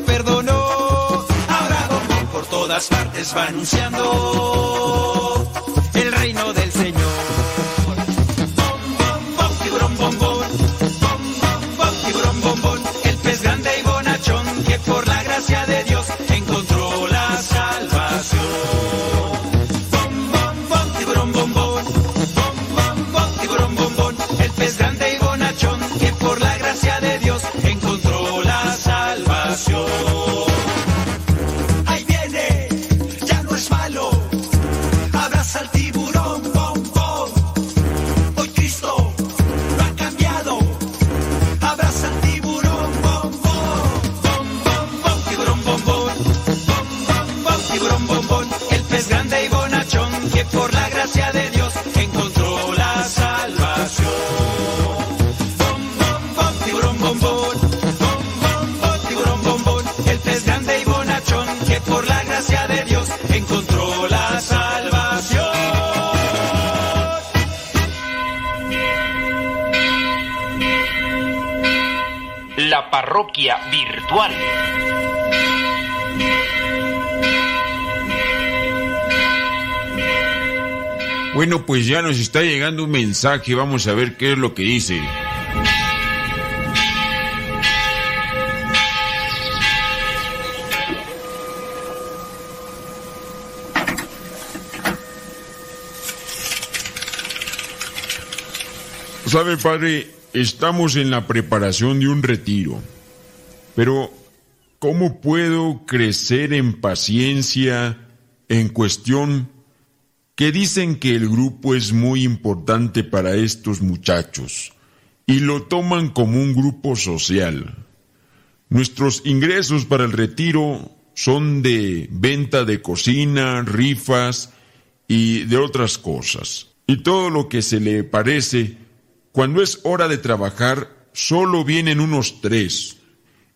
perdonó. Ahora por todas partes va anunciando está llegando un mensaje, vamos a ver qué es lo que dice. Sabe, padre, estamos en la preparación de un retiro, pero ¿cómo puedo crecer en paciencia en cuestión que dicen que el grupo es muy importante para estos muchachos y lo toman como un grupo social. Nuestros ingresos para el retiro son de venta de cocina, rifas y de otras cosas. Y todo lo que se le parece, cuando es hora de trabajar, solo vienen unos tres.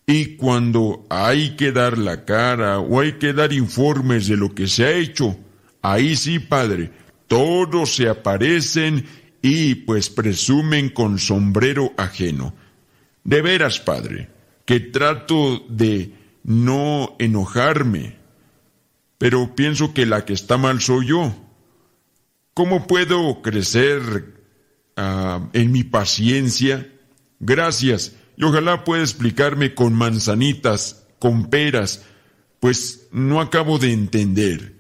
Y cuando hay que dar la cara o hay que dar informes de lo que se ha hecho, ahí sí, Padre, todos se aparecen y pues presumen con sombrero ajeno. De veras, Padre, que trato de no enojarme, pero pienso que la que está mal soy yo. ¿Cómo puedo crecer ah, en mi paciencia? Gracias, y ojalá pueda explicarme con manzanitas, con peras, pues no acabo de entender.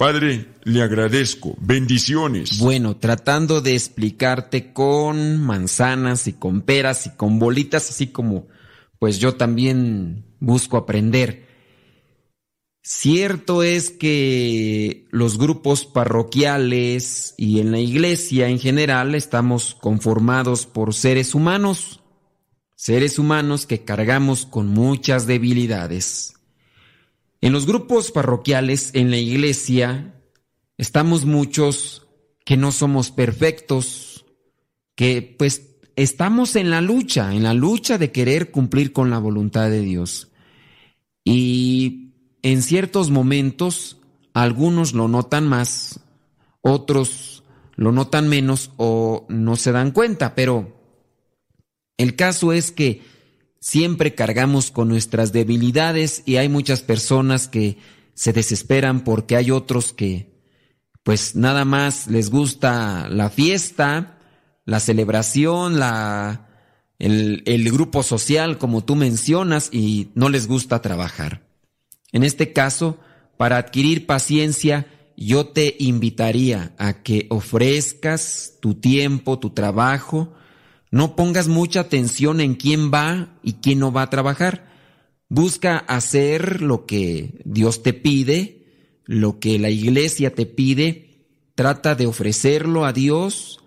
Padre, le agradezco. Bendiciones. Bueno, tratando de explicarte con manzanas y con peras y con bolitas, así como pues yo también busco aprender. Cierto es que los grupos parroquiales y en la iglesia en general estamos conformados por seres humanos, seres humanos que cargamos con muchas debilidades. En los grupos parroquiales, en la iglesia, estamos muchos que no somos perfectos, que pues estamos en la lucha, en la lucha de querer cumplir con la voluntad de Dios. Y en ciertos momentos, algunos lo notan más, otros lo notan menos o no se dan cuenta, pero el caso es que siempre cargamos con nuestras debilidades y hay muchas personas que se desesperan porque hay otros que pues nada más les gusta la fiesta, la celebración, la, el, el grupo social como tú mencionas y no les gusta trabajar. En este caso, para adquirir paciencia, yo te invitaría a que ofrezcas tu tiempo, tu trabajo, no pongas mucha atención en quién va y quién no va a trabajar. Busca hacer lo que Dios te pide, lo que la iglesia te pide. Trata de ofrecerlo a Dios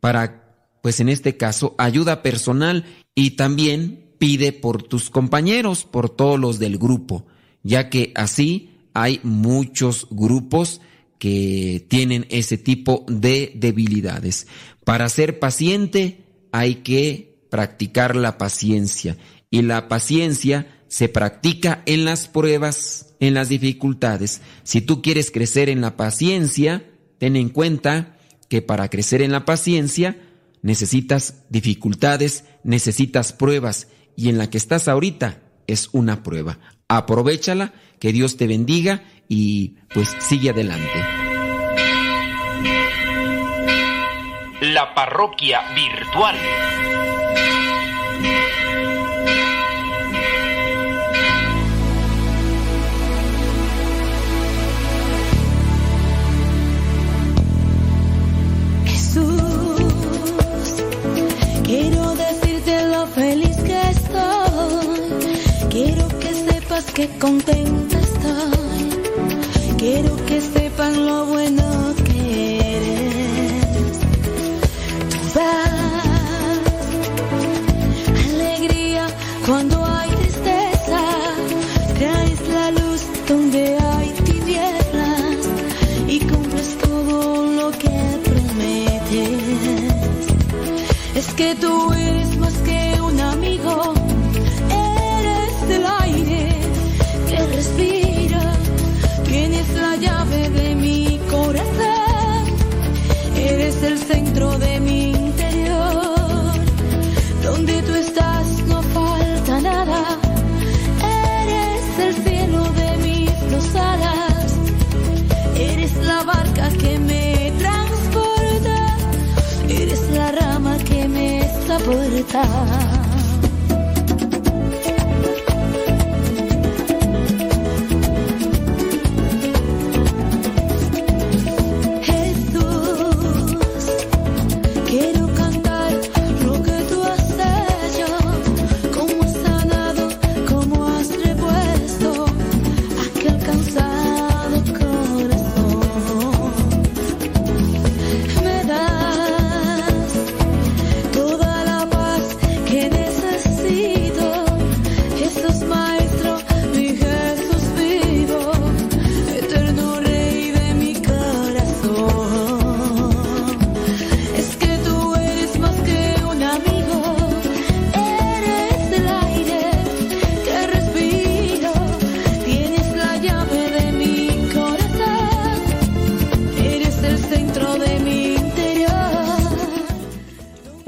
para, pues en este caso, ayuda personal y también pide por tus compañeros, por todos los del grupo, ya que así hay muchos grupos que tienen ese tipo de debilidades. Para ser paciente, hay que practicar la paciencia. Y la paciencia se practica en las pruebas, en las dificultades. Si tú quieres crecer en la paciencia, ten en cuenta que para crecer en la paciencia necesitas dificultades, necesitas pruebas. Y en la que estás ahorita es una prueba. Aprovechala, que Dios te bendiga y pues sigue adelante. La parroquia virtual. Jesús, quiero decirte lo feliz que estoy. Quiero que sepas que contenta estoy. Quiero que sepan lo bueno libertad.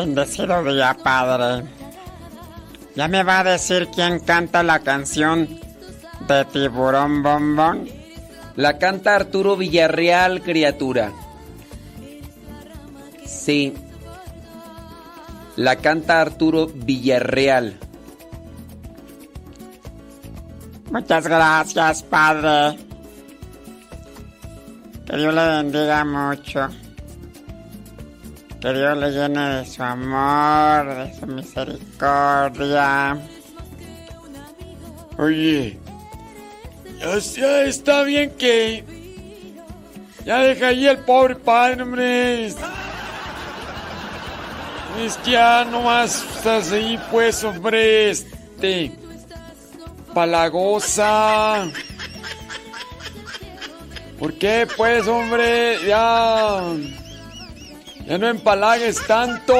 Bendecido día, padre. ¿Ya me va a decir quién canta la canción de Tiburón Bombón? La canta Arturo Villarreal, criatura. Sí. La canta Arturo Villarreal. Muchas gracias, padre. Que Dios le bendiga mucho. Que Dios le llene de su amor, de su misericordia. Oye, ya está bien que. Ya deja ahí el pobre padre, hombre. Es que ya nomás estás ahí, pues, hombre, este. Palagosa. ¿Por qué, pues, hombre? Ya. Ya no empalagues tanto.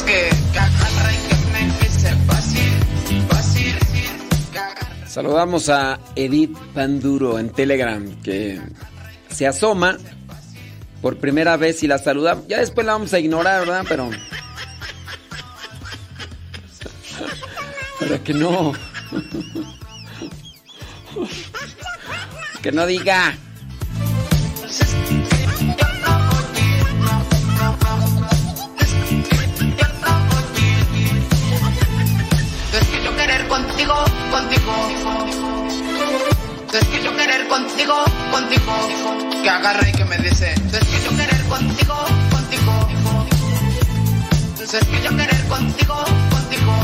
Que. Saludamos a Edith Panduro en Telegram que se asoma por primera vez y la saludamos. Ya después la vamos a ignorar, ¿verdad? Pero. Para que no. que no diga. Contigo, contigo. Que agarra y que me dice. Es que yo querer contigo, contigo. Es que yo querer contigo, contigo.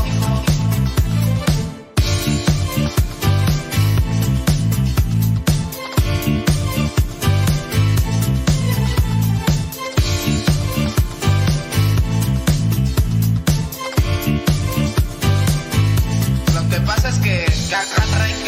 Lo que pasa es que, que agarra y que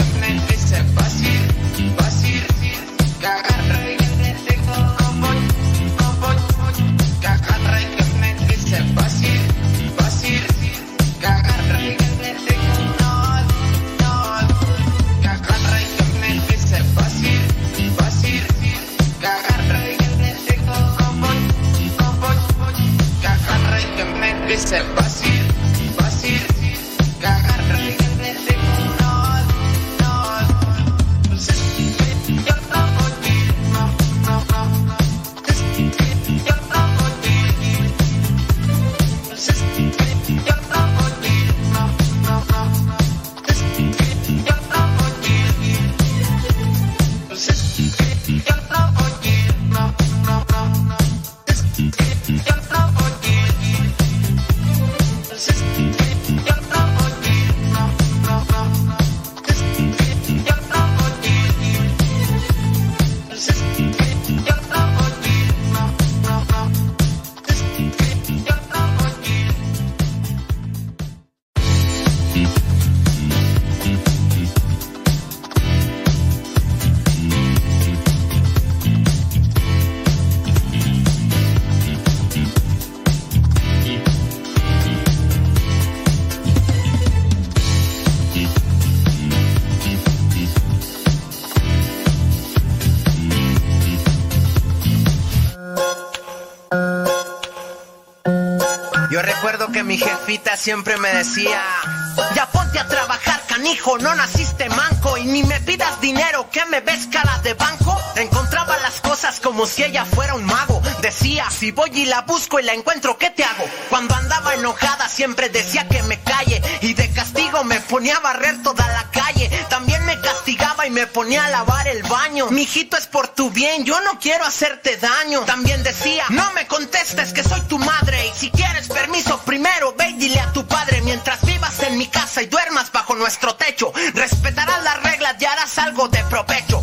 mi jefita siempre me decía, ya ponte a trabajar, canijo, no naciste manco y ni me pidas dinero, que me ves cara de banco. Encontraba las cosas como si ella fuera un mago. Decía, si voy y la busco y la encuentro, ¿qué te hago? Cuando andaba enojada siempre decía que me calle y de castigo me ponía a barrer toda la calle. Y me ponía a lavar el baño. Mijito es por tu bien, yo no quiero hacerte daño. También decía, no me contestes que soy tu madre. Y si quieres permiso primero, ve y dile a tu padre. Mientras vivas en mi casa y duermas bajo nuestro techo, respetarás las reglas y harás algo de provecho.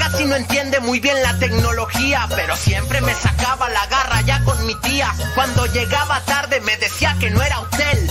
Casi no entiende muy bien la tecnología, pero siempre me sacaba la garra ya con mi tía. Cuando llegaba tarde me decía que no era hotel.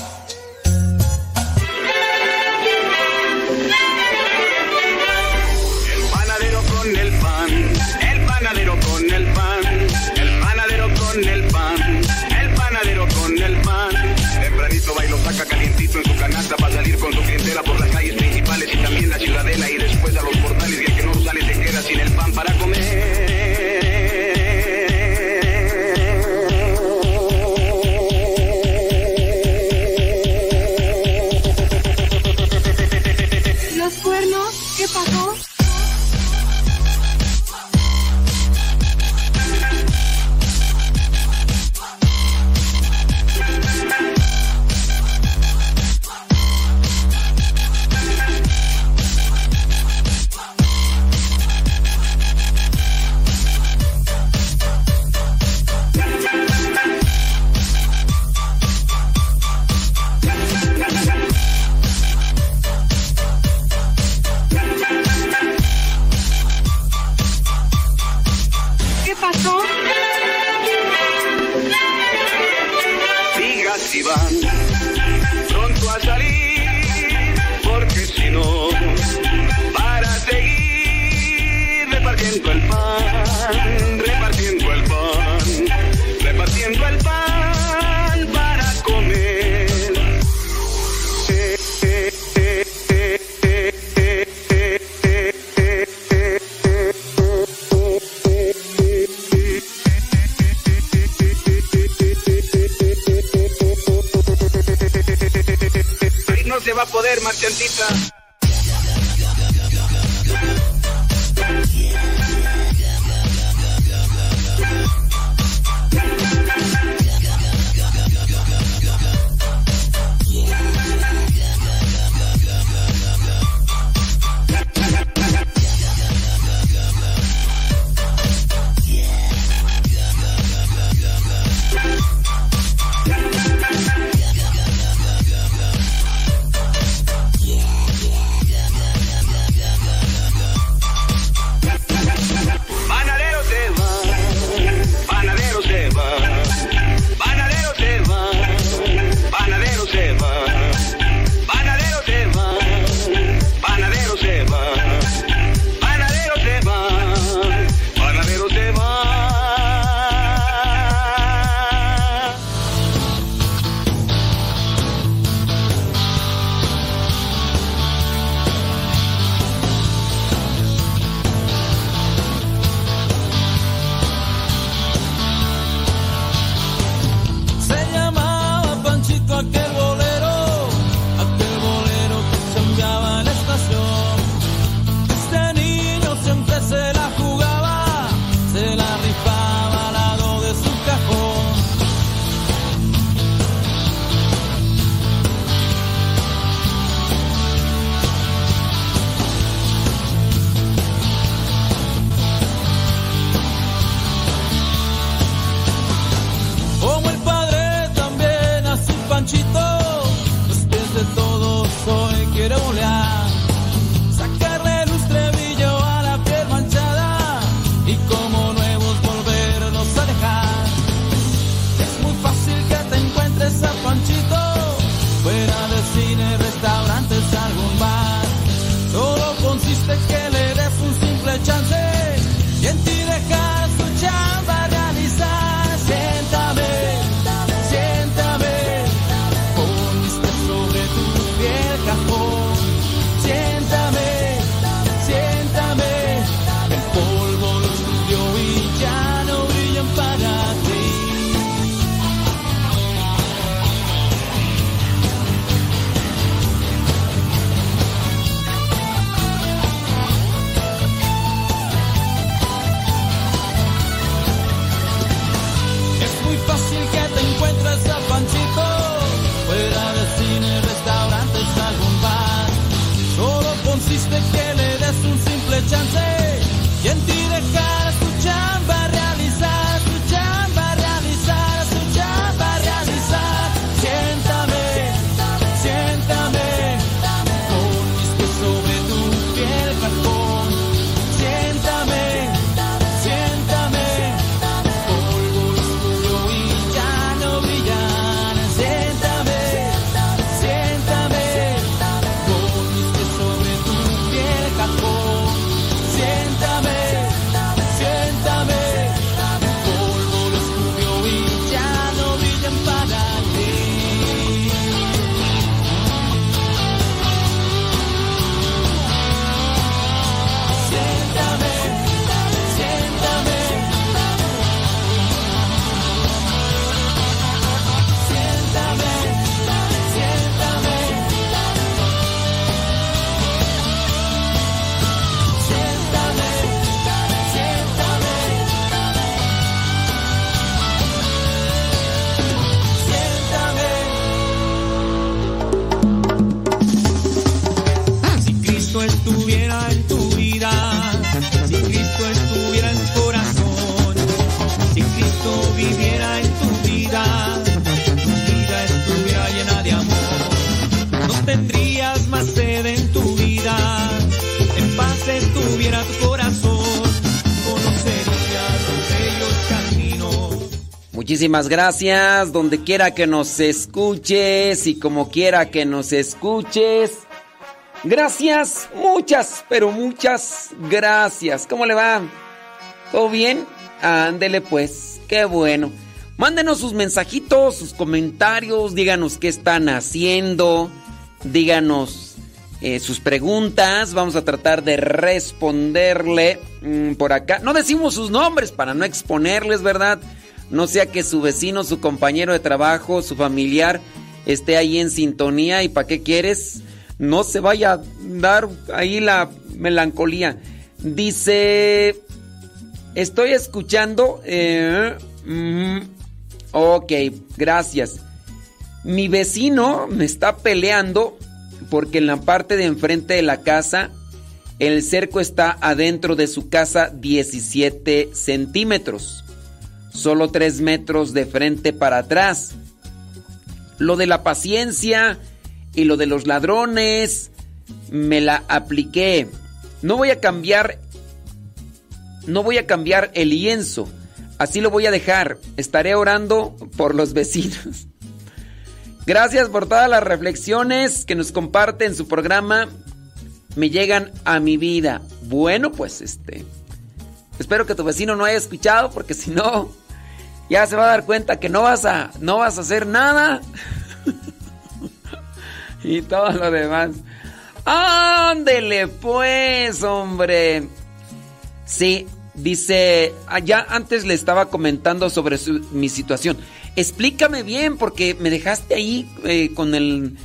Poder, marchantita. Muchísimas gracias, donde quiera que nos escuches y como quiera que nos escuches. Gracias, muchas, pero muchas gracias. ¿Cómo le va? ¿Todo bien? Ándele pues, qué bueno. Mándenos sus mensajitos, sus comentarios, díganos qué están haciendo, díganos eh, sus preguntas, vamos a tratar de responderle mm, por acá. No decimos sus nombres para no exponerles, ¿verdad? No sea que su vecino, su compañero de trabajo, su familiar esté ahí en sintonía y ¿para qué quieres? No se vaya a dar ahí la melancolía. Dice, estoy escuchando... eh, ok, gracias. Mi vecino me está peleando porque en la parte de enfrente de la casa el cerco está adentro de su casa 17 centímetros. Solo 3 metros de frente para atrás. Lo de la paciencia y lo de los ladrones me la apliqué. No voy a cambiar no voy a cambiar el lienzo. Así lo voy a dejar. Estaré orando por los vecinos. Gracias por todas las reflexiones que nos comparte en su programa. Me llegan a mi vida. Bueno, pues este. Espero que tu vecino no haya escuchado porque si no ya se va a dar cuenta que no vas a no vas a hacer nada. y todo lo demás. Ándele pues, hombre. Sí, dice, allá antes le estaba comentando sobre mi situación. Explícame bien porque me dejaste ahí eh, con el...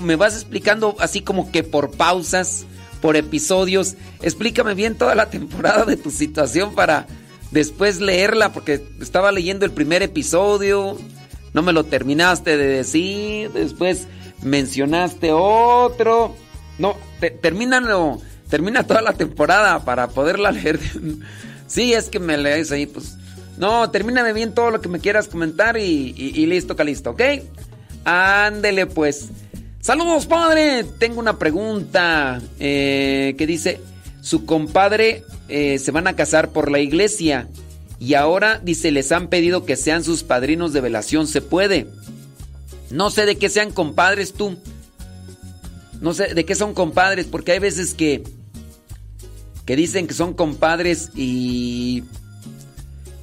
me vas explicando así como que por pausas, por episodios. Explícame bien toda la temporada de tu situación para después leerla porque estaba leyendo el primer episodio, no me lo terminaste de decir, después mencionaste otro. No, te- termínalo, termina toda la temporada para poderla leer. sí, es que me lees ahí, pues. No, termíname bien todo lo que me quieras comentar y, y- y listo, que listo, ¿ok? Ándele pues. Saludos, padre. Tengo una pregunta eh, que dice, su compadre eh, se van a casar por la iglesia y ahora dice, les han pedido que sean sus padrinos de velación. ¿Se puede? No sé de qué sean compadres tú. No sé de qué son compadres, porque hay veces que que dicen que son compadres y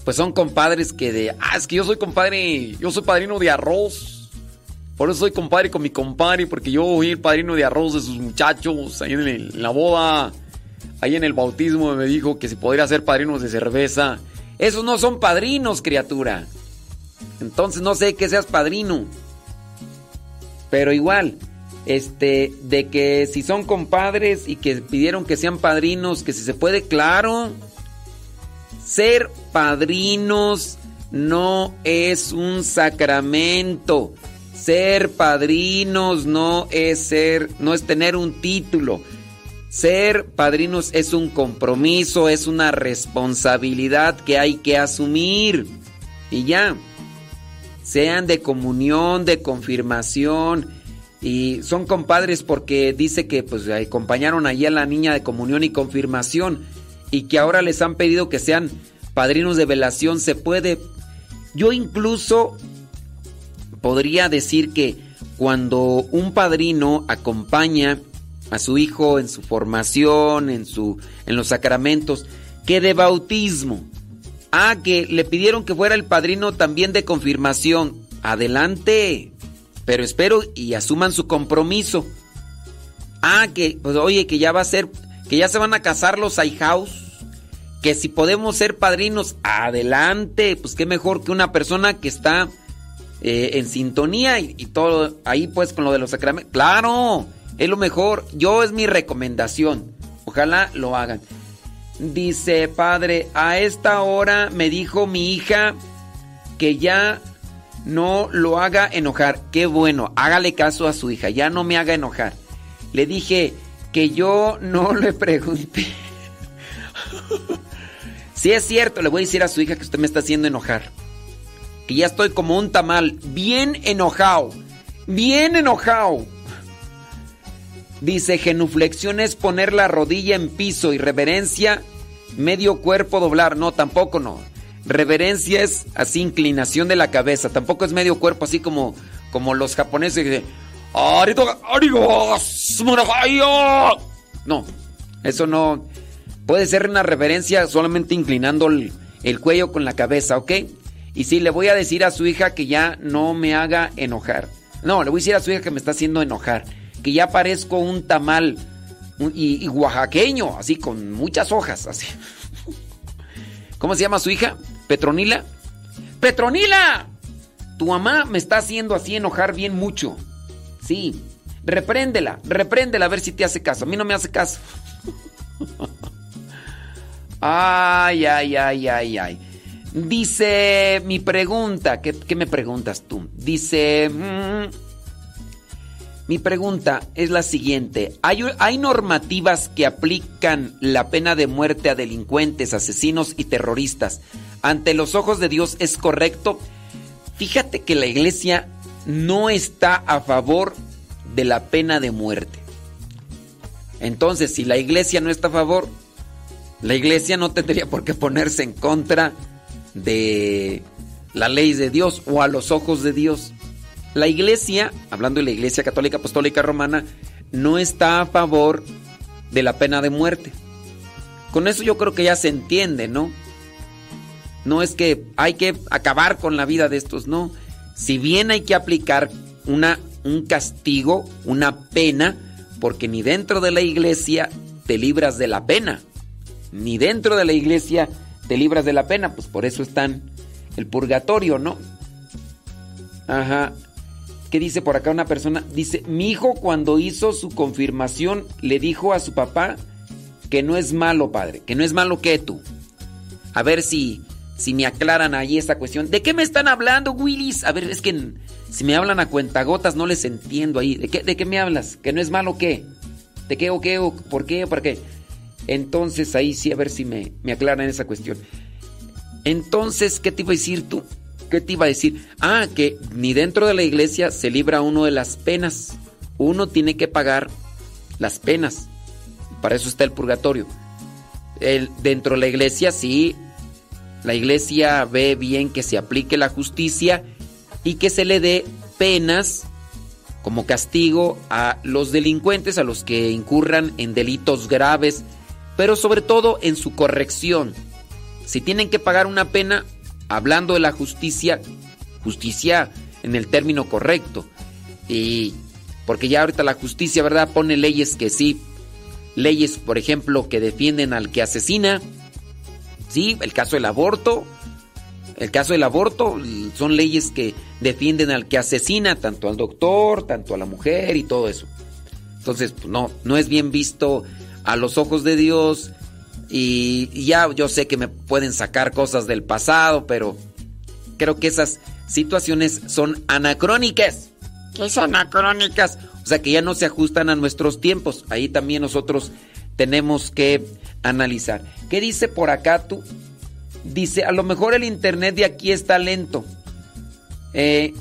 pues son compadres que de, ah, es que yo soy compadre, yo soy padrino de arroz. Por eso soy compadre con mi compadre, porque yo soy el padrino de arroz de sus muchachos ahí en la boda. Ahí en el bautismo me dijo que si podría ser padrinos de cerveza. Esos no son padrinos, criatura. Entonces no sé que seas padrino. Pero igual, este, de que si son compadres y que pidieron que sean padrinos, que si se puede, claro. Ser padrinos no es un sacramento. Ser padrinos no es ser, no es tener un título. Ser padrinos es un compromiso, es una responsabilidad que hay que asumir. Y ya. Sean de comunión, de confirmación. Y son compadres porque dice que pues acompañaron allí a la niña de comunión y confirmación. Y que ahora les han pedido que sean padrinos de velación. Se puede. Yo incluso podría decir que cuando un padrino acompaña a su hijo en su formación, en su en los sacramentos, que de bautismo. Ah, que le pidieron que fuera el padrino también de confirmación. Adelante. Pero espero y asuman su compromiso. Ah, que pues oye, que ya va a ser que ya se van a casar los ahijaos. Que si podemos ser padrinos, adelante. Pues qué mejor que una persona que está eh, en sintonía y, y todo ahí pues con lo de los sacramentos. Claro, es lo mejor. Yo es mi recomendación. Ojalá lo hagan. Dice, padre, a esta hora me dijo mi hija que ya no lo haga enojar. Qué bueno, hágale caso a su hija, ya no me haga enojar. Le dije que yo no le pregunté. Si es cierto, le voy a decir a su hija que usted me está haciendo enojar. Que ya estoy como un tamal, bien enojado. Bien enojado. Dice, genuflexión es poner la rodilla en piso y reverencia, medio cuerpo doblar. No, tampoco no. Reverencia es así, inclinación de la cabeza. Tampoco es medio cuerpo, así como, como los japoneses que. No, eso no. Puede ser una reverencia solamente inclinando el, el cuello con la cabeza, ¿ok? Y sí, le voy a decir a su hija que ya no me haga enojar. No, le voy a decir a su hija que me está haciendo enojar. Que ya parezco un tamal y, oaxaqueño, así con muchas hojas, así. ¿Cómo se llama su hija? ¿Petronila? ¡Petronila! Tu mamá me está haciendo así enojar bien mucho. Sí. Repréndela, repréndela a ver si te hace caso. A mí no me hace caso. Ay, ay, ay, ay, ay. Dice mi pregunta, ¿qué, qué me preguntas tú? Dice, mm, mi pregunta es la siguiente. ¿Hay, ¿Hay normativas que aplican la pena de muerte a delincuentes, asesinos y terroristas? ¿Ante los ojos de Dios es correcto? Fíjate que la iglesia no está a favor de la pena de muerte. Entonces, si la iglesia no está a favor, la iglesia no tendría por qué ponerse en contra de la ley de Dios o a los ojos de Dios. La iglesia, hablando de la iglesia católica apostólica romana, no está a favor de la pena de muerte. Con eso yo creo que ya se entiende, ¿no? No es que hay que acabar con la vida de estos, no. Si bien hay que aplicar una, un castigo, una pena, porque ni dentro de la iglesia te libras de la pena, ni dentro de la iglesia te libras de la pena, pues por eso están el purgatorio, ¿no? Ajá. ¿Qué dice por acá una persona? Dice, mi hijo cuando hizo su confirmación le dijo a su papá que no es malo, padre, que no es malo que tú. A ver si, si me aclaran ahí esta cuestión. ¿De qué me están hablando, Willis? A ver, es que si me hablan a cuentagotas no les entiendo ahí. ¿De qué, de qué me hablas? ¿Que no es malo qué? ¿De qué o qué o por qué o por qué? Entonces ahí sí a ver si me, me aclaran esa cuestión. Entonces, ¿qué te iba a decir tú? ¿Qué te iba a decir? Ah, que ni dentro de la iglesia se libra uno de las penas. uno tiene que pagar las penas. Para eso está el purgatorio. El, dentro de la iglesia, sí, la iglesia ve bien que se aplique la justicia y que se le dé penas como castigo a los delincuentes, a los que incurran en delitos graves, pero sobre todo en su corrección. Si tienen que pagar una pena, hablando de la justicia, justicia en el término correcto. Y porque ya ahorita la justicia, ¿verdad? Pone leyes que sí, leyes, por ejemplo, que defienden al que asesina. Sí, el caso del aborto. El caso del aborto son leyes que defienden al que asesina, tanto al doctor, tanto a la mujer y todo eso. Entonces, no, no es bien visto a los ojos de Dios. Y, ya yo sé que me pueden sacar cosas del pasado, pero creo que esas situaciones son anacrónicas. ¿Qué son anacrónicas? O sea, que ya no se ajustan a nuestros tiempos. Ahí también nosotros tenemos que analizar. ¿Qué dice por acá tú? Dice, a lo mejor el internet de aquí está lento. Eh,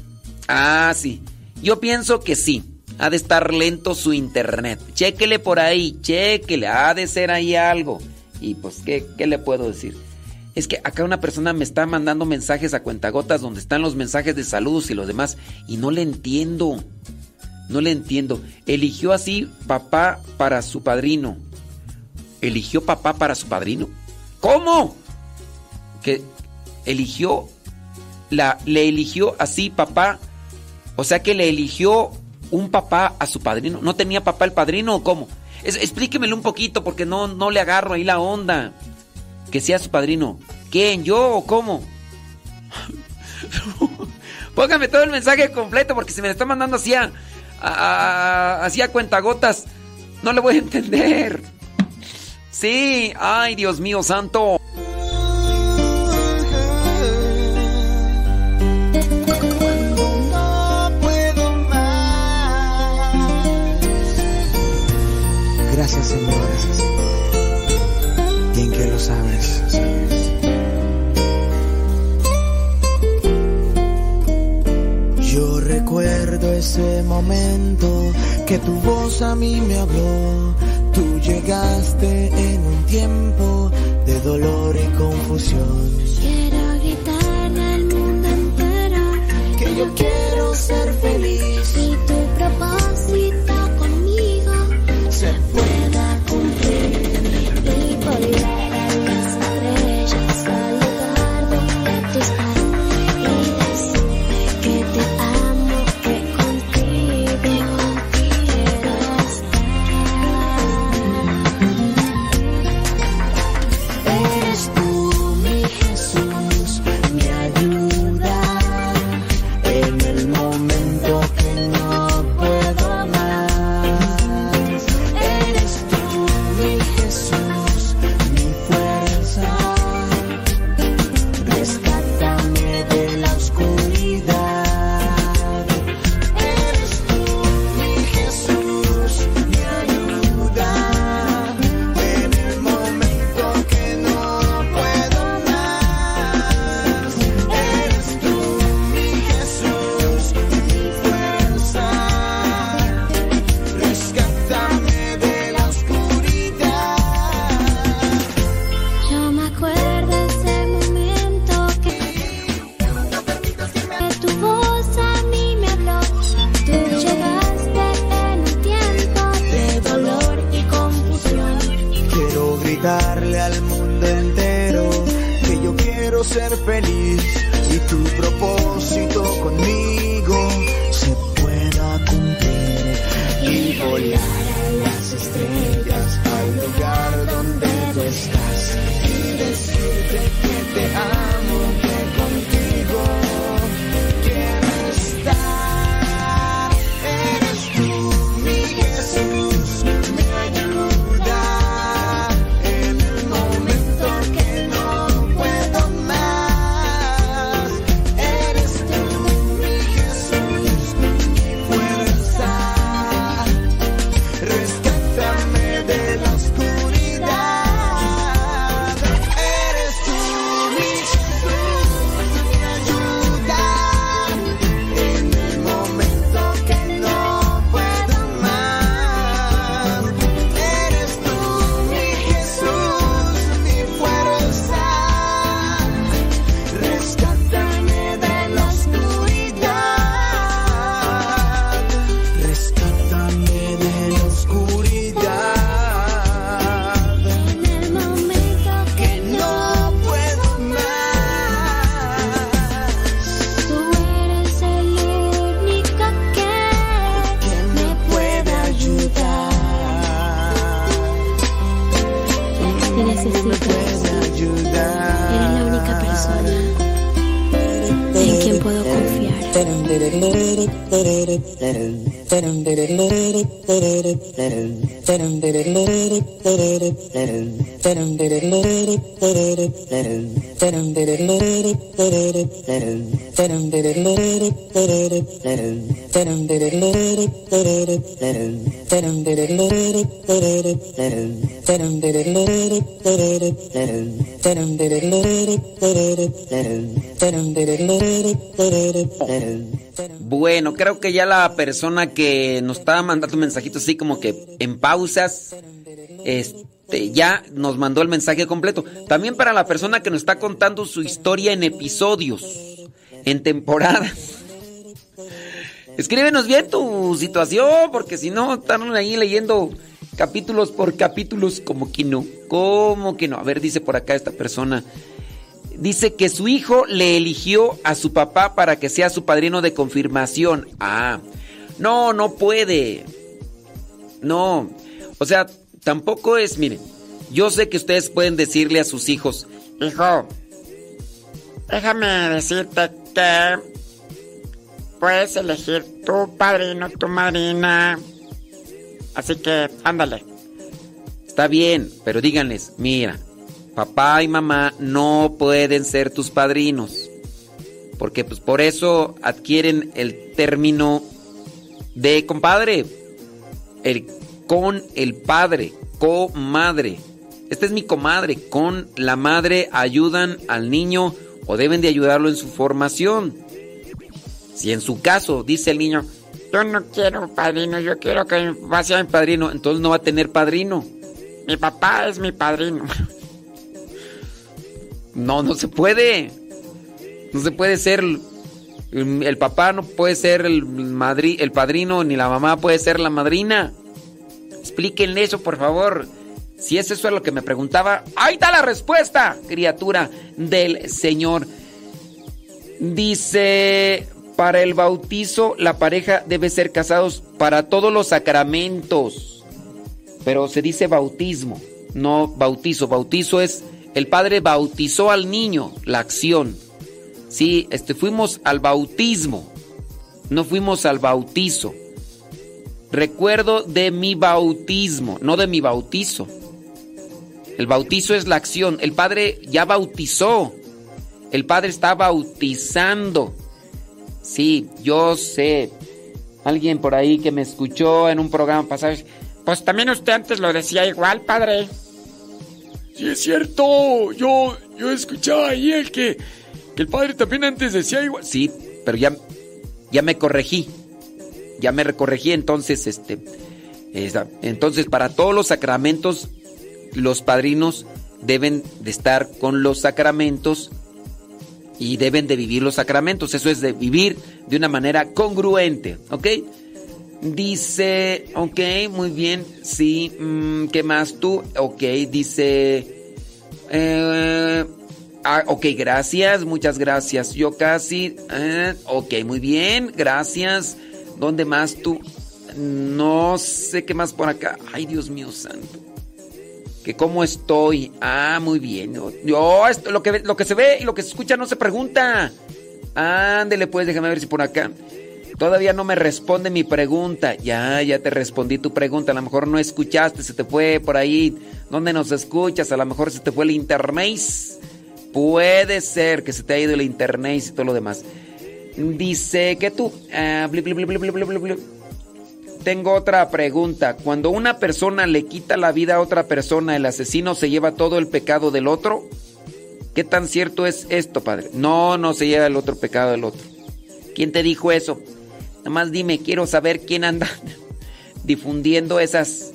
ah, sí. Yo pienso que sí. Ha de estar lento su internet. Chéquele por ahí, chéquele. Ha de ser ahí algo. Y pues, ¿qué, qué le puedo decir? Es que acá una persona me está mandando mensajes a cuentagotas donde están los mensajes de saludos y los demás. Y no le entiendo. No le entiendo. Eligió así papá para su padrino. ¿Eligió papá para su padrino? ¿Cómo? Que eligió, la, le eligió así papá. O sea que le eligió un papá a su padrino. ¿No tenía papá el padrino o cómo? Explíquemelo un poquito porque no, no le agarro ahí la onda. Que sea su padrino. ¿Quién? ¿Yo o cómo? Póngame todo el mensaje completo porque si me lo está mandando así a, a, así a cuentagotas, no le voy a entender. Sí, ay Dios mío santo. Gracias, Señor. Bien que lo sabes. Yo recuerdo ese momento que tu voz a mí me habló. Tú llegaste en un tiempo de dolor y confusión. Quiero gritarle al mundo entero Que yo quiero ser feliz. Bueno, creo que ya la persona que nos estaba mandando mensajitos así como que en pausas, este, ya nos mandó el mensaje completo. También para la persona que nos está contando su historia en episodios, en temporadas. Escríbenos bien tu situación, porque si no, están ahí leyendo capítulos por capítulos, como que no, como que no. A ver, dice por acá esta persona. Dice que su hijo le eligió a su papá para que sea su padrino de confirmación. Ah, no, no puede. No, o sea, tampoco es, miren, yo sé que ustedes pueden decirle a sus hijos, Hijo, déjame decirte que puedes elegir tu padrino, tu madrina. Así que, ándale. está bien, pero díganles, mira, papá y mamá no pueden ser tus padrinos. Porque pues por eso adquieren el término de compadre. El con el padre, comadre. Esta es mi comadre. Con la madre ayudan al niño o deben de ayudarlo en su formación. Si en su caso dice el niño, Yo no quiero padrino, yo quiero que mi papá sea mi padrino, entonces no va a tener padrino. Mi papá es mi padrino. No, no se puede. No se puede ser. El, papá no puede ser el, madri, el padrino, ni la mamá puede ser la madrina. Explíquenle eso, por favor. Si es eso es lo que me preguntaba, ahí está la respuesta, criatura del Señor. Dice, para el bautizo la pareja debe ser casados para todos los sacramentos. Pero se dice bautismo, no bautizo. Bautizo es el padre bautizó al niño, la acción. Sí, este fuimos al bautismo. No fuimos al bautizo. Recuerdo de mi bautismo, no de mi bautizo. El bautizo es la acción. El padre ya bautizó. El padre está bautizando. Sí, yo sé. Alguien por ahí que me escuchó en un programa pasado. Pues también usted antes lo decía igual, padre. Sí, es cierto. Yo, yo escuchaba ahí el que, que el padre también antes decía igual. Sí, pero ya, ya me corregí. Ya me recorregí, entonces, este. entonces, para todos los sacramentos, los padrinos deben de estar con los sacramentos y deben de vivir los sacramentos. Eso es de vivir de una manera congruente, ¿ok? Dice, ok, muy bien, sí, mm, ¿qué más tú? Ok, dice, eh, ah, ok, gracias, muchas gracias. Yo casi, eh, ok, muy bien, gracias. ¿Dónde más tú? No sé qué más por acá. Ay, Dios mío santo. Que cómo estoy. Ah, muy bien. Yo, yo, esto, lo, que, lo que se ve y lo que se escucha no se pregunta. Ándele, pues, déjame ver si por acá. Todavía no me responde mi pregunta. Ya, ya te respondí tu pregunta. A lo mejor no escuchaste, se te fue por ahí. ¿Dónde nos escuchas? A lo mejor se te fue el internet. Puede ser que se te haya ido el internet y todo lo demás. Dice que tú. ah, Tengo otra pregunta. Cuando una persona le quita la vida a otra persona, ¿el asesino se lleva todo el pecado del otro? ¿Qué tan cierto es esto, padre? No, no se lleva el otro pecado del otro. ¿Quién te dijo eso? Nada más dime, quiero saber quién anda difundiendo esas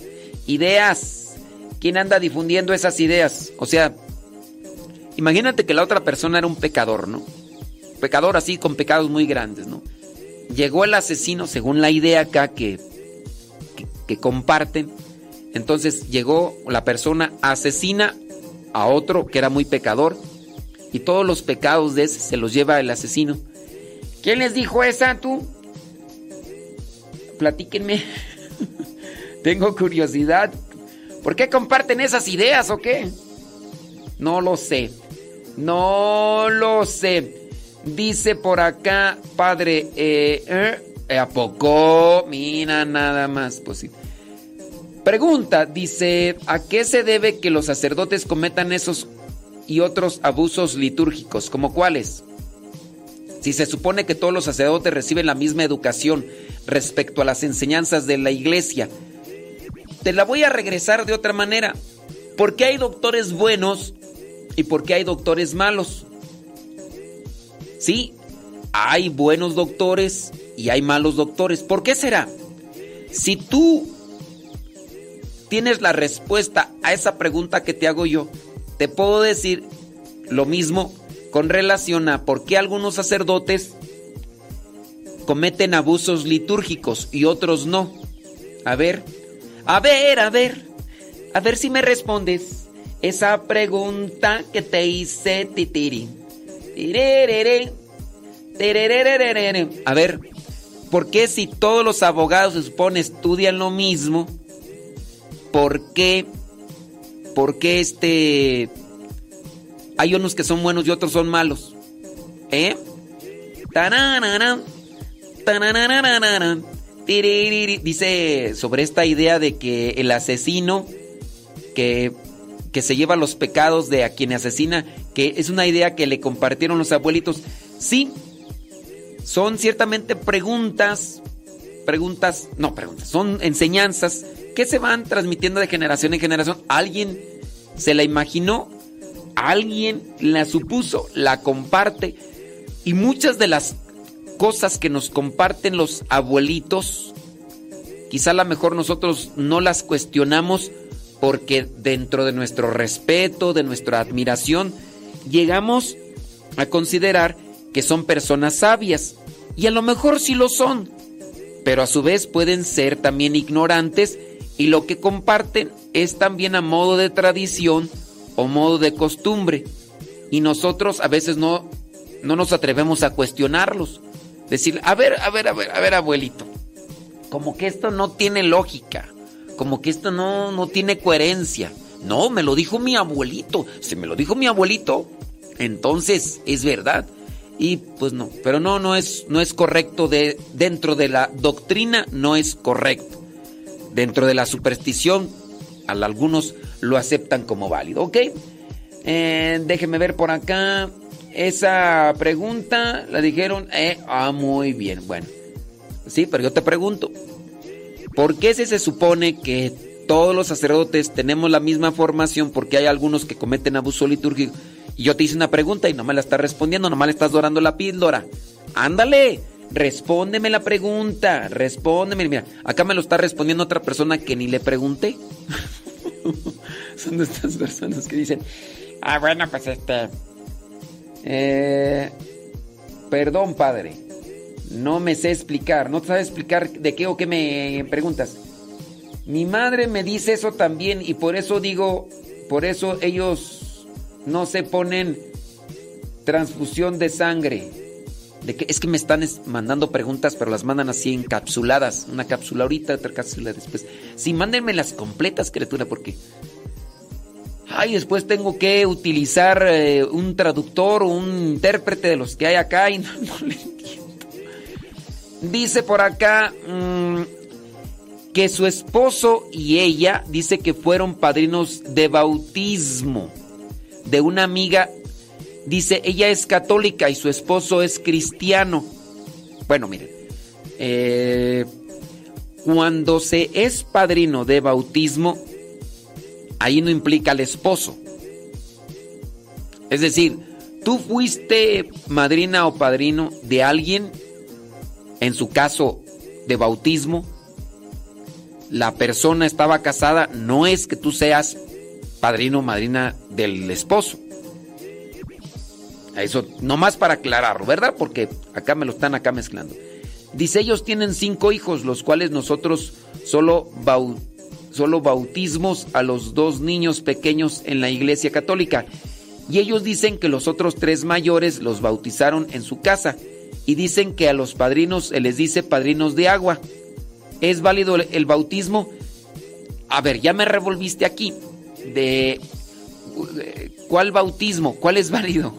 ideas. ¿Quién anda difundiendo esas ideas? O sea, imagínate que la otra persona era un pecador, ¿no? Pecador así con pecados muy grandes, ¿no? Llegó el asesino, según la idea acá que, que, comparten. Entonces llegó la persona asesina a otro que era muy pecador y todos los pecados de ese se los lleva el asesino. ¿Quién les dijo esa tú? Platíquenme. Tengo curiosidad. ¿Por qué comparten esas ideas o qué? No lo sé. No lo sé. Dice por acá, padre, eh, eh, ¿a poco? Mira, nada más. Pues sí. Pregunta, dice, ¿a qué se debe que los sacerdotes cometan esos y otros abusos litúrgicos? ¿Como cuáles? Si se supone que todos los sacerdotes reciben la misma educación respecto a las enseñanzas de la iglesia, te la voy a regresar de otra manera. ¿Por qué hay doctores buenos y por qué hay doctores malos? Sí, hay buenos doctores y hay malos doctores. ¿Por qué será? Si tú tienes la respuesta a esa pregunta que te hago yo, te puedo decir lo mismo con relación a por qué algunos sacerdotes cometen abusos litúrgicos y otros no. A ver, a ver, a ver, a ver si me respondes esa pregunta que te hice, titiri. A ver, ¿por qué si todos los abogados se supone estudian lo mismo? ¿Por qué? ¿Por qué este hay unos que son buenos y otros son malos? ¿Eh? Dice sobre esta idea de que el asesino que, que se lleva los pecados de a quien asesina, que es una idea que le compartieron los abuelitos. Sí, son ciertamente preguntas, preguntas, no preguntas, son enseñanzas que se van transmitiendo de generación en generación. Alguien se la imaginó, alguien la supuso, la comparte y muchas de las cosas que nos comparten los abuelitos, quizá a lo mejor nosotros no las cuestionamos porque dentro de nuestro respeto, de nuestra admiración, llegamos a considerar que son personas sabias. Y a lo mejor sí lo son, pero a su vez pueden ser también ignorantes y lo que comparten es también a modo de tradición o modo de costumbre. Y nosotros a veces no, no nos atrevemos a cuestionarlos. Decir, a ver, a ver, a ver, a ver, abuelito. Como que esto no tiene lógica. Como que esto no, no tiene coherencia. No, me lo dijo mi abuelito. Si me lo dijo mi abuelito, entonces es verdad. Y pues no, pero no, no es, no es correcto de, dentro de la doctrina, no es correcto. Dentro de la superstición, a algunos lo aceptan como válido, ¿ok? Eh, déjeme ver por acá. Esa pregunta la dijeron, eh, ah, muy bien, bueno. Sí, pero yo te pregunto, ¿por qué se supone que todos los sacerdotes tenemos la misma formación porque hay algunos que cometen abuso litúrgico? Y yo te hice una pregunta y no me la estás respondiendo, nomás le estás dorando la píldora. Ándale, respóndeme la pregunta, respóndeme. Mira, acá me lo está respondiendo otra persona que ni le pregunté. Son de estas personas que dicen, ah, bueno, pues este... Eh, perdón, padre, no me sé explicar, no sabes explicar de qué o qué me preguntas. Mi madre me dice eso también y por eso digo, por eso ellos no se ponen transfusión de sangre. De que, es que me están mandando preguntas, pero las mandan así encapsuladas. Una cápsula ahorita, otra cápsula después. Sí, mándenme las completas, criatura, porque. Ay, después tengo que utilizar eh, un traductor o un intérprete de los que hay acá y no, no le entiendo. Dice por acá mmm, que su esposo y ella dice que fueron padrinos de bautismo de una amiga, dice, ella es católica y su esposo es cristiano. Bueno, miren, eh, cuando se es padrino de bautismo, ahí no implica al esposo. Es decir, tú fuiste madrina o padrino de alguien, en su caso de bautismo, la persona estaba casada, no es que tú seas padrino o madrina del esposo. Eso, nomás para aclararlo, ¿verdad? Porque acá me lo están acá mezclando. Dice, ellos tienen cinco hijos, los cuales nosotros solo, bau, solo bautismos a los dos niños pequeños en la iglesia católica. Y ellos dicen que los otros tres mayores los bautizaron en su casa. Y dicen que a los padrinos se les dice padrinos de agua. ¿Es válido el bautismo? A ver, ya me revolviste aquí de ¿cuál bautismo? ¿Cuál es válido?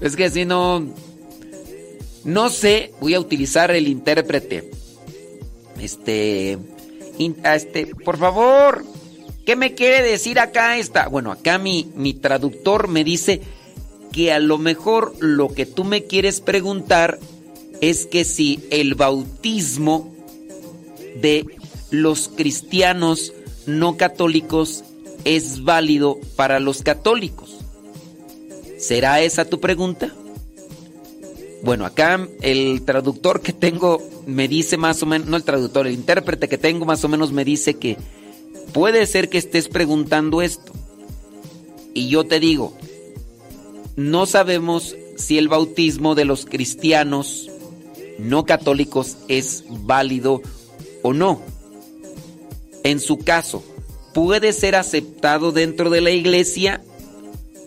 Es que si no... No sé, voy a utilizar el intérprete. Este... in- este, por favor, ¿qué me quiere decir acá esta? Bueno, acá mi, mi traductor me dice que a lo mejor lo que tú me quieres preguntar es que si el bautismo de los cristianos no católicos es válido para los católicos. ¿Será esa tu pregunta? Bueno, acá el traductor que tengo me dice más o menos, no el traductor, el intérprete que tengo más o menos me dice que puede ser que estés preguntando esto. Y yo te digo, no sabemos si el bautismo de los cristianos no católicos es válido o no. En su caso, puede ser aceptado dentro de la iglesia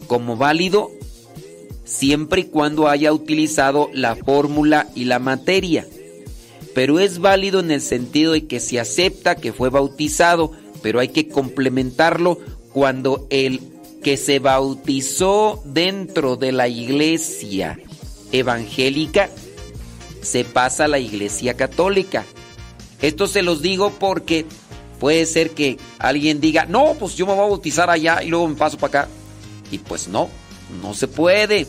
como válido siempre y cuando haya utilizado la fórmula y la materia. Pero es válido en el sentido de que se acepta que fue bautizado, pero hay que complementarlo cuando el que se bautizó dentro de la iglesia evangélica se pasa a la iglesia católica. Esto se los digo porque puede ser que alguien diga, no, pues yo me voy a bautizar allá y luego me paso para acá. Y pues no, no se puede.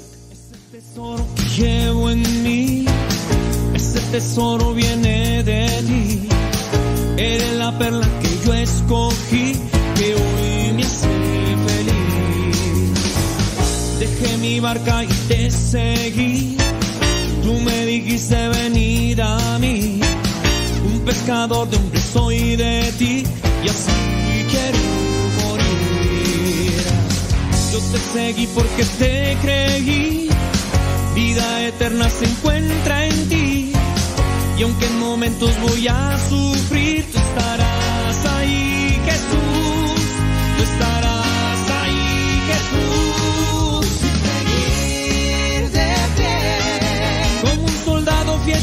tesoro que llevo en mí, ese tesoro viene de ti. Eres la perla que yo escogí, que hoy me hace feliz. Dejé mi barca y te seguí, tú me dijiste venir a mí. Pescador de hombres soy de ti, y así quiero morir. Yo te seguí porque te creí. Vida eterna se encuentra en ti. Y aunque en momentos voy a sufrir, tú estarás ahí, Jesús. Tú estarás ahí, Jesús. Seguir de pie. Como un soldado fiel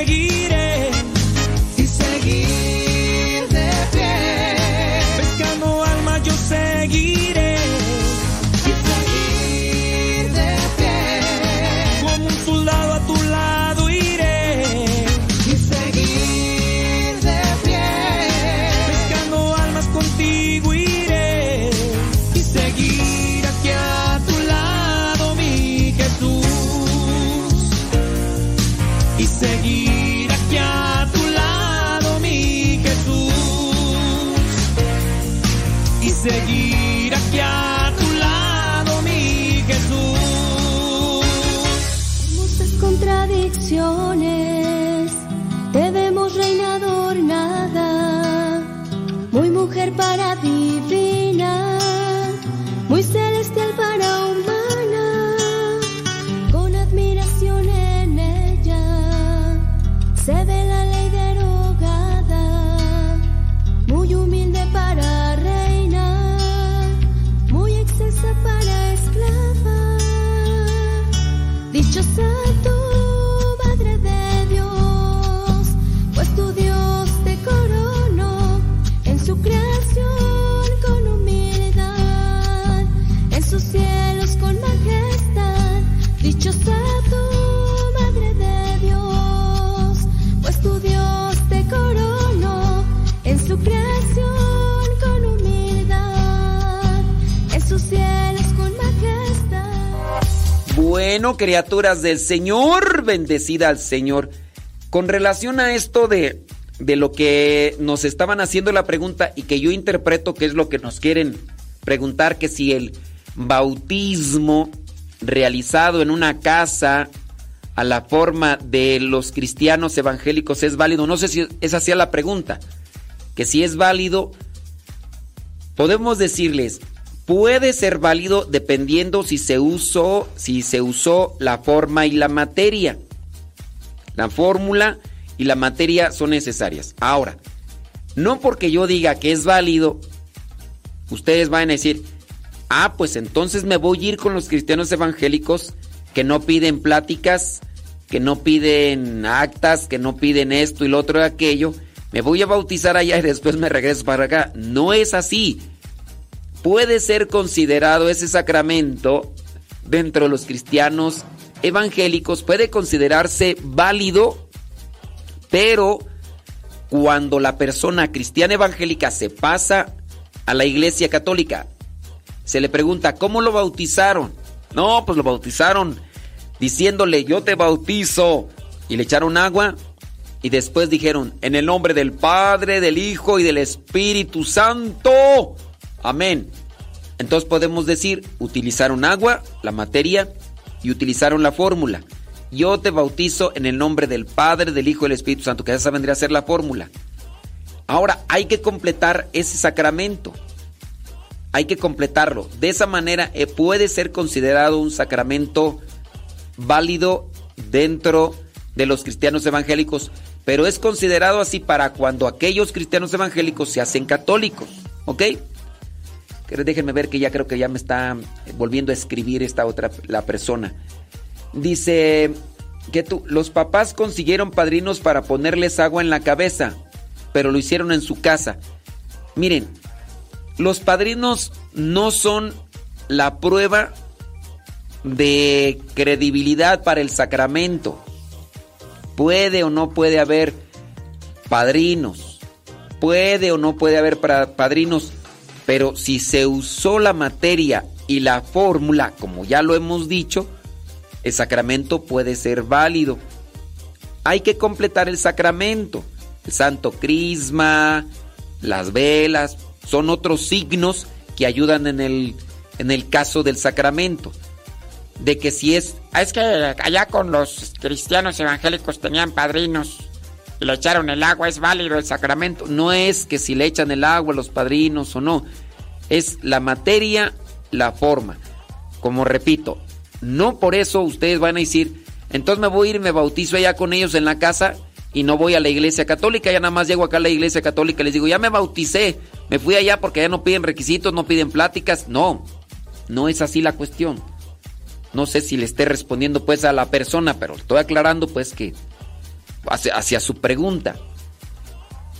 Bueno, criaturas del Señor, bendecida al Señor. Con relación a esto de, de lo que nos estaban haciendo la pregunta y que yo interpreto que es lo que nos quieren preguntar, que si el bautismo realizado en una casa a la forma de los cristianos evangélicos es válido. No sé si esa sea la pregunta. Que si es válido, podemos decirles, puede ser válido dependiendo si se usó, si se usó la forma y la materia. La fórmula y la materia son necesarias. Ahora, no porque yo diga que es válido, ustedes van a decir, ah, pues entonces me voy a ir con los cristianos evangélicos que no piden pláticas, que no piden actas, que no piden esto y lo otro y aquello. Me voy a bautizar allá y después me regreso para acá. No es así. Puede ser considerado ese sacramento dentro de los cristianos evangélicos, puede considerarse válido, pero cuando la persona cristiana evangélica se pasa a la iglesia católica, se le pregunta, ¿cómo lo bautizaron? No, pues lo bautizaron diciéndole, yo te bautizo. Y le echaron agua y después dijeron, en el nombre del Padre, del Hijo y del Espíritu Santo. Amén. Entonces podemos decir, utilizaron agua, la materia, y utilizaron la fórmula. Yo te bautizo en el nombre del Padre, del Hijo y del Espíritu Santo, que esa vendría a ser la fórmula. Ahora hay que completar ese sacramento. Hay que completarlo. De esa manera eh, puede ser considerado un sacramento válido dentro de los cristianos evangélicos, pero es considerado así para cuando aquellos cristianos evangélicos se hacen católicos, ¿ok? Déjenme ver que ya creo que ya me está volviendo a escribir esta otra la persona. Dice que tú, los papás consiguieron padrinos para ponerles agua en la cabeza, pero lo hicieron en su casa. Miren, los padrinos no son la prueba de credibilidad para el sacramento. Puede o no puede haber padrinos. Puede o no puede haber padrinos. Pero si se usó la materia y la fórmula, como ya lo hemos dicho, el sacramento puede ser válido. Hay que completar el sacramento. El santo crisma, las velas, son otros signos que ayudan en el, en el caso del sacramento de que si es... Es que allá con los cristianos evangélicos tenían padrinos le echaron el agua, ¿es válido el sacramento? No es que si le echan el agua los padrinos o no, es la materia, la forma. Como repito, no por eso ustedes van a decir, entonces me voy a ir, me bautizo allá con ellos en la casa y no voy a la iglesia católica, ya nada más llego acá a la iglesia católica y les digo, ya me bauticé, me fui allá porque ya no piden requisitos, no piden pláticas. No, no es así la cuestión. No sé si le esté respondiendo pues a la persona, pero estoy aclarando pues que hacia, su pregunta.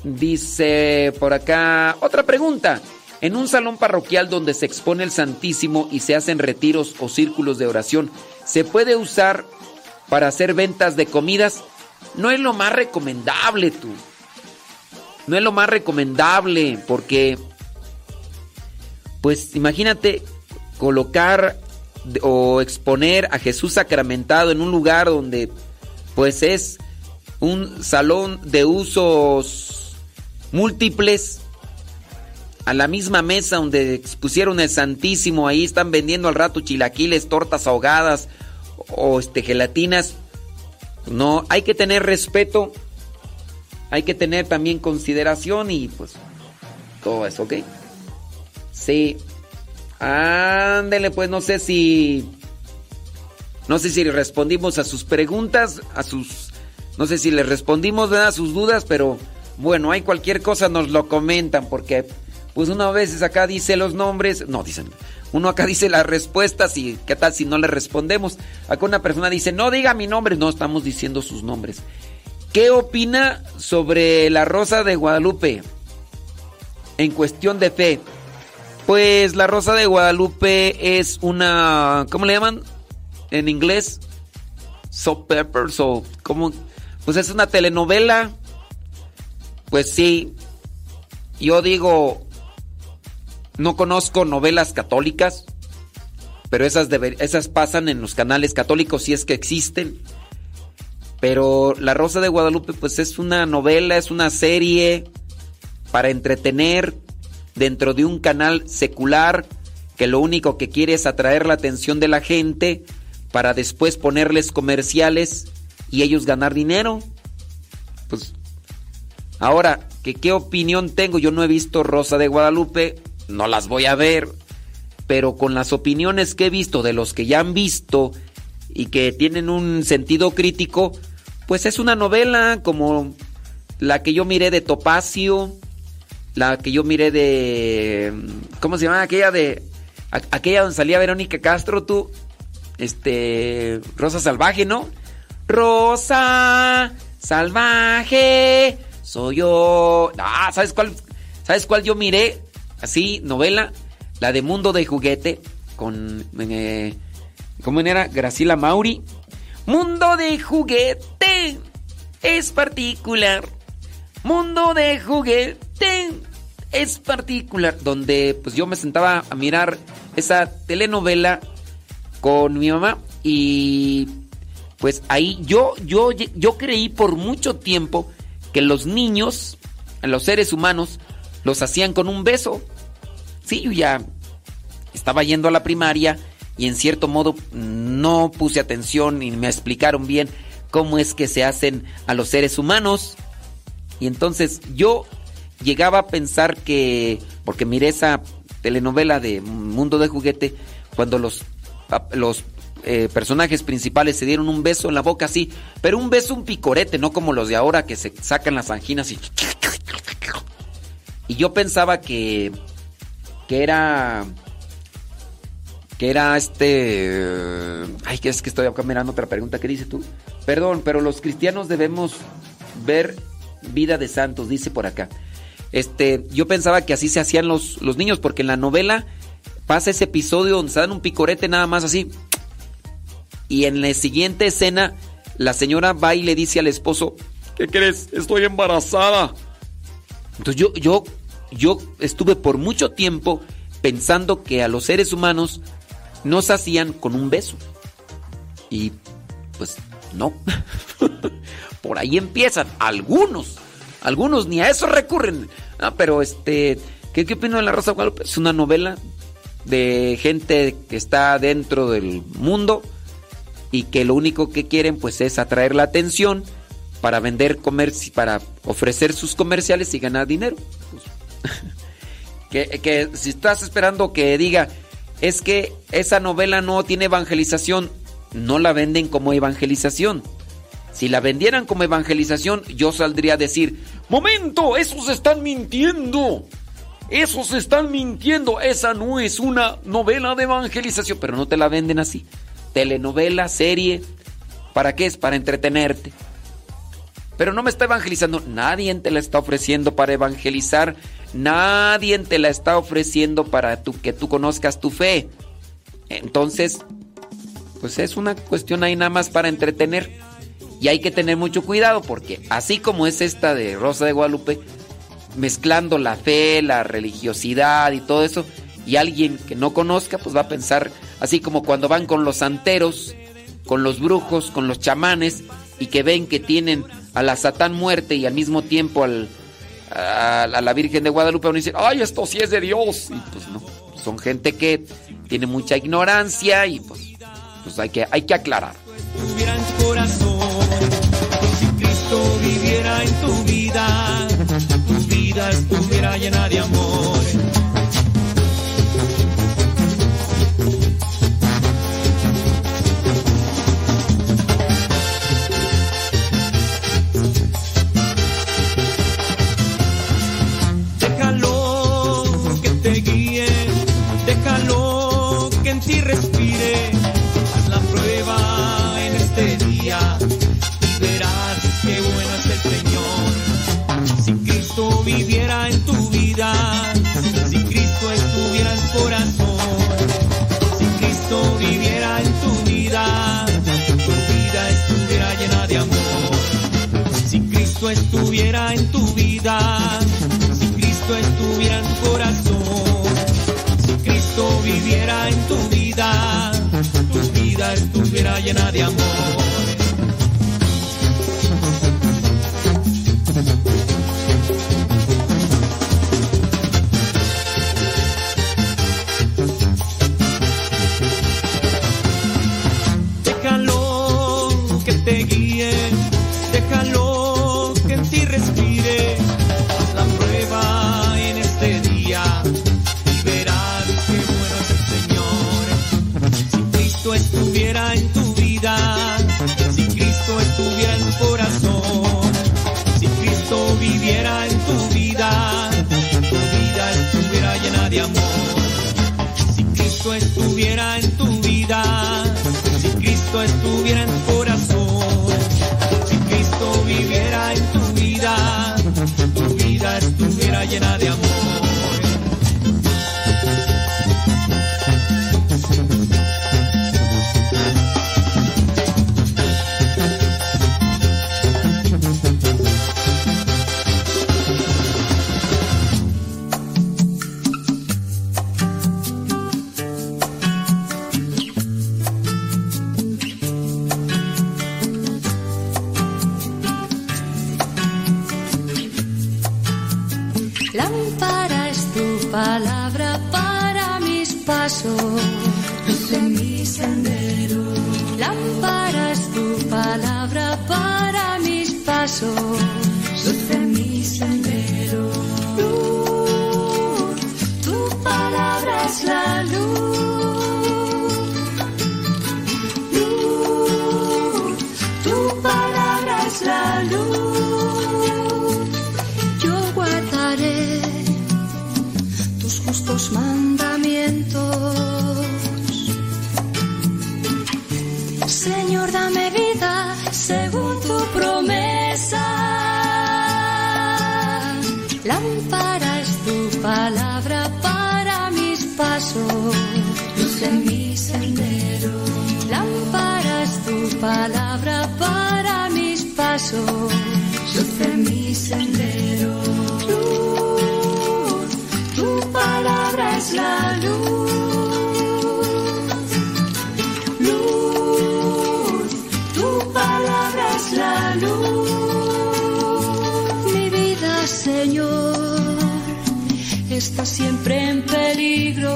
Dice por acá otra pregunta. En un salón parroquial donde se expone el Santísimo y se hacen retiros o círculos de oración, ¿se puede usar para hacer ventas de comidas? No es lo más recomendable, tú. No es lo más recomendable porque, pues imagínate colocar o exponer a Jesús sacramentado en un lugar donde pues es un salón de usos múltiples a la misma mesa donde expusieron el Santísimo, ahí están vendiendo al rato chilaquiles, tortas ahogadas o este gelatinas. No, hay que tener respeto, hay que tener también consideración y pues todo eso, ¿ok? Sí, Ándele, pues no sé si. No sé si respondimos a sus preguntas, a sus. No sé si les respondimos. A sus dudas, pero bueno, hay cualquier cosa, nos lo comentan, porque pues una vez acá dice los nombres, no dicen, uno acá dice las respuestas y qué tal si no le respondemos. Acá una persona dice, no diga mi nombre, no estamos diciendo sus nombres. ¿Qué opina sobre la Rosa de Guadalupe en cuestión de fe? Pues La Rosa de Guadalupe es una. ¿Cómo le llaman? En inglés. So Peppers o. ¿Cómo? Pues es una telenovela. Pues sí. Yo digo. No conozco novelas católicas. pero esas, esas pasan en los canales católicos si es que existen. Pero La Rosa de Guadalupe pues es una novela, es una serie para entretener dentro de un canal secular que lo único que quiere es atraer la atención de la gente para después ponerles comerciales y ellos ganar dinero. Pues ahora, que qué opinión tengo, yo no he visto Rosa de Guadalupe, no las voy a ver, pero con las opiniones que he visto de los que ya han visto y que tienen un sentido crítico, pues es una novela como la que yo miré de Topacio, la que yo miré de ¿cómo se llama aquella de aquella donde salía Verónica Castro tú? Este Rosa Salvaje, ¿no? Rosa Salvaje soy yo. Ah, ¿sabes cuál? ¿Sabes cuál yo miré? Así, novela, la de Mundo de Juguete con eh, ¿cómo era? Graciela Mauri. Mundo de Juguete es particular. Mundo de Juguete es particular. Donde pues yo me sentaba a mirar esa telenovela con mi mamá y pues ahí yo, yo, yo creí por mucho tiempo que los niños, los seres humanos, los hacían con un beso. Sí, yo ya estaba yendo a la primaria y en cierto modo no puse atención y me explicaron bien cómo es que se hacen a los seres humanos. Y entonces yo llegaba a pensar que, porque miré esa telenovela de Mundo de Juguete, cuando los, los eh, personajes principales se dieron un beso en la boca así, pero un beso, un picorete, no como los de ahora que se sacan las anginas y... Y yo pensaba que, que era que era este... Ay, que es que estoy acá mirando otra pregunta. ¿Qué dice tú? Perdón, pero los cristianos debemos ver vida de santos, dice por acá. Este, yo pensaba que así se hacían los, los niños, porque en la novela pasa ese episodio donde se dan un picorete nada más así. Y en la siguiente escena, la señora va y le dice al esposo, ¿qué crees? Estoy embarazada. Entonces yo, yo, yo estuve por mucho tiempo pensando que a los seres humanos nos hacían con un beso. Y pues no. Por ahí empiezan algunos. Algunos ni a eso recurren. Ah, pero este, ¿qué, qué opino de La Rosa Guadalupe? Es una novela de gente que está dentro del mundo y que lo único que quieren pues es atraer la atención para vender comercio, para ofrecer sus comerciales y ganar dinero. Que, que si estás esperando que diga, es que esa novela no tiene evangelización, no la venden como evangelización. Si la vendieran como evangelización, yo saldría a decir, momento, esos están mintiendo. Esos están mintiendo. Esa no es una novela de evangelización, pero no te la venden así. Telenovela, serie, ¿para qué es? Para entretenerte. Pero no me está evangelizando. Nadie te la está ofreciendo para evangelizar. Nadie te la está ofreciendo para que tú conozcas tu fe. Entonces, pues es una cuestión ahí nada más para entretener. Y hay que tener mucho cuidado porque así como es esta de Rosa de Guadalupe, mezclando la fe, la religiosidad y todo eso, y alguien que no conozca, pues va a pensar, así como cuando van con los santeros, con los brujos, con los chamanes, y que ven que tienen a la Satán muerte y al mismo tiempo al, a, la Virgen de Guadalupe, uno dice, ay, esto sí es de Dios. Y pues no, son gente que tiene mucha ignorancia y pues, pues hay, que, hay que aclarar. corazón, si Cristo viviera en tu vida, tu vida estuviera llena de amor. viviera en tu vida, tu vida estuviera llena de amor. Está siempre en peligro.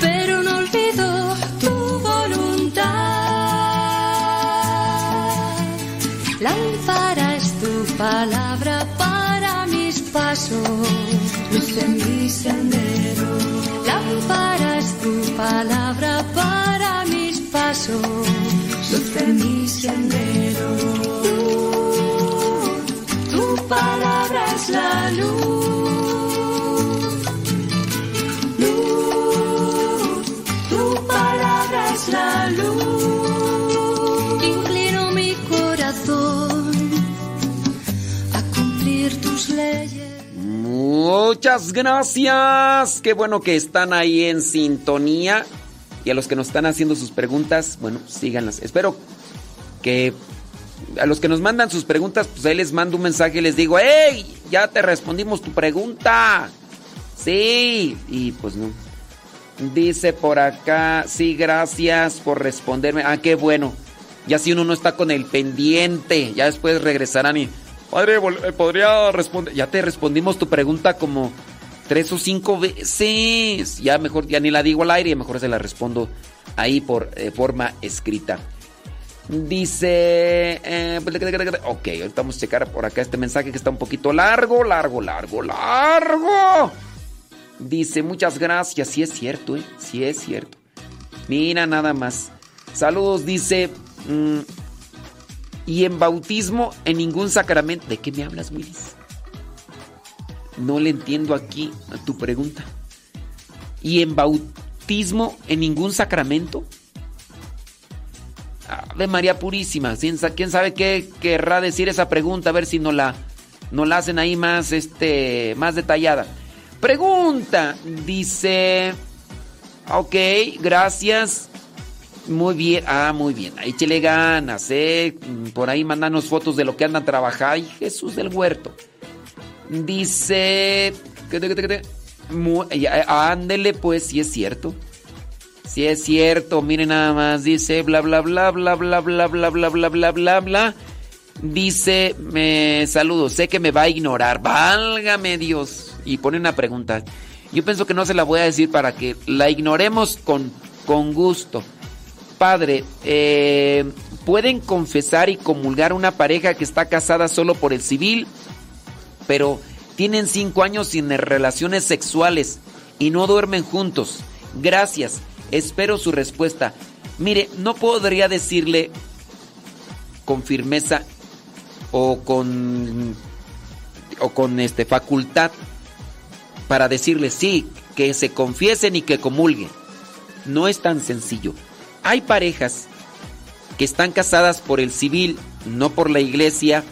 Pero no olvido tu voluntad. Lámpara es tu palabra para mis pasos, luz en mi sendero. Lámpara es tu palabra para mis pasos, luz en mi sendero. Muchas gracias. Qué bueno que están ahí en sintonía. Y a los que nos están haciendo sus preguntas, bueno, síganlas. Espero que a los que nos mandan sus preguntas, pues ahí les mando un mensaje y les digo, ¡Hey! Ya te respondimos tu pregunta. Sí. Y pues no. Dice por acá, sí, gracias por responderme. Ah, qué bueno. Ya si uno no está con el pendiente, ya después regresarán y... Padre, eh, podría responder. Ya te respondimos tu pregunta como tres o cinco veces. Ya mejor, ya ni la digo al aire, mejor se la respondo ahí por eh, forma escrita. Dice. eh, ok, ahorita vamos a checar por acá este mensaje que está un poquito largo, largo, largo, largo. Dice, muchas gracias. Sí es cierto, ¿eh? Sí es cierto. Mira nada más. Saludos, dice. mm, y en bautismo, en ningún sacramento. ¿De qué me hablas, Willis? No le entiendo aquí a tu pregunta. ¿Y en bautismo, en ningún sacramento? Ave María Purísima. ¿Quién sa- quién sabe qué querrá decir esa pregunta? A ver si no la, no la hacen ahí más, este, más detallada. Pregunta, dice. Ok, gracias. Muy bien, ah, muy bien. Ahí échele ganas, eh. Por ahí mandanos fotos de lo que andan trabajando. Ay, Jesús del huerto. Dice. Ándele, pues, sí es cierto. Si es cierto, miren nada más, dice bla bla bla bla bla bla bla bla bla bla bla bla. Dice, me saludo, sé que me va a ignorar, válgame Dios. Y pone una pregunta. Yo pienso que no se la voy a decir para que la ignoremos con, con gusto. Padre, eh, ¿pueden confesar y comulgar una pareja que está casada solo por el civil, pero tienen cinco años sin relaciones sexuales y no duermen juntos? Gracias, espero su respuesta. Mire, no podría decirle con firmeza o con o con este facultad para decirle sí, que se confiesen y que comulguen. No es tan sencillo. Hay parejas que están casadas por el civil, no por la iglesia,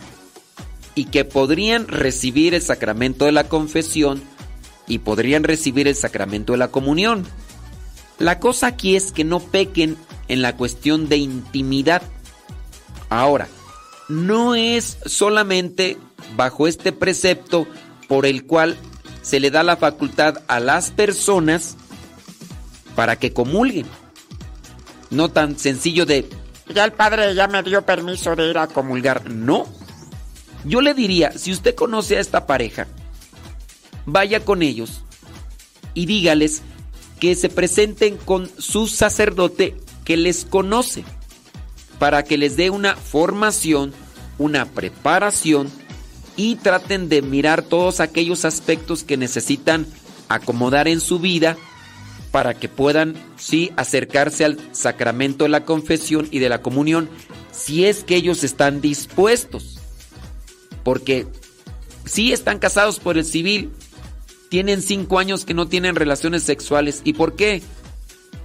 y que podrían recibir el sacramento de la confesión y podrían recibir el sacramento de la comunión. La cosa aquí es que no pequen en la cuestión de intimidad. Ahora, no es solamente bajo este precepto por el cual se le da la facultad a las personas para que comulguen. No tan sencillo de... Ya el padre ya me dio permiso de ir a comulgar. No. Yo le diría, si usted conoce a esta pareja, vaya con ellos y dígales que se presenten con su sacerdote que les conoce para que les dé una formación, una preparación y traten de mirar todos aquellos aspectos que necesitan acomodar en su vida para que puedan, sí, acercarse al sacramento de la confesión y de la comunión, si es que ellos están dispuestos. Porque si están casados por el civil, tienen cinco años que no tienen relaciones sexuales. ¿Y por qué?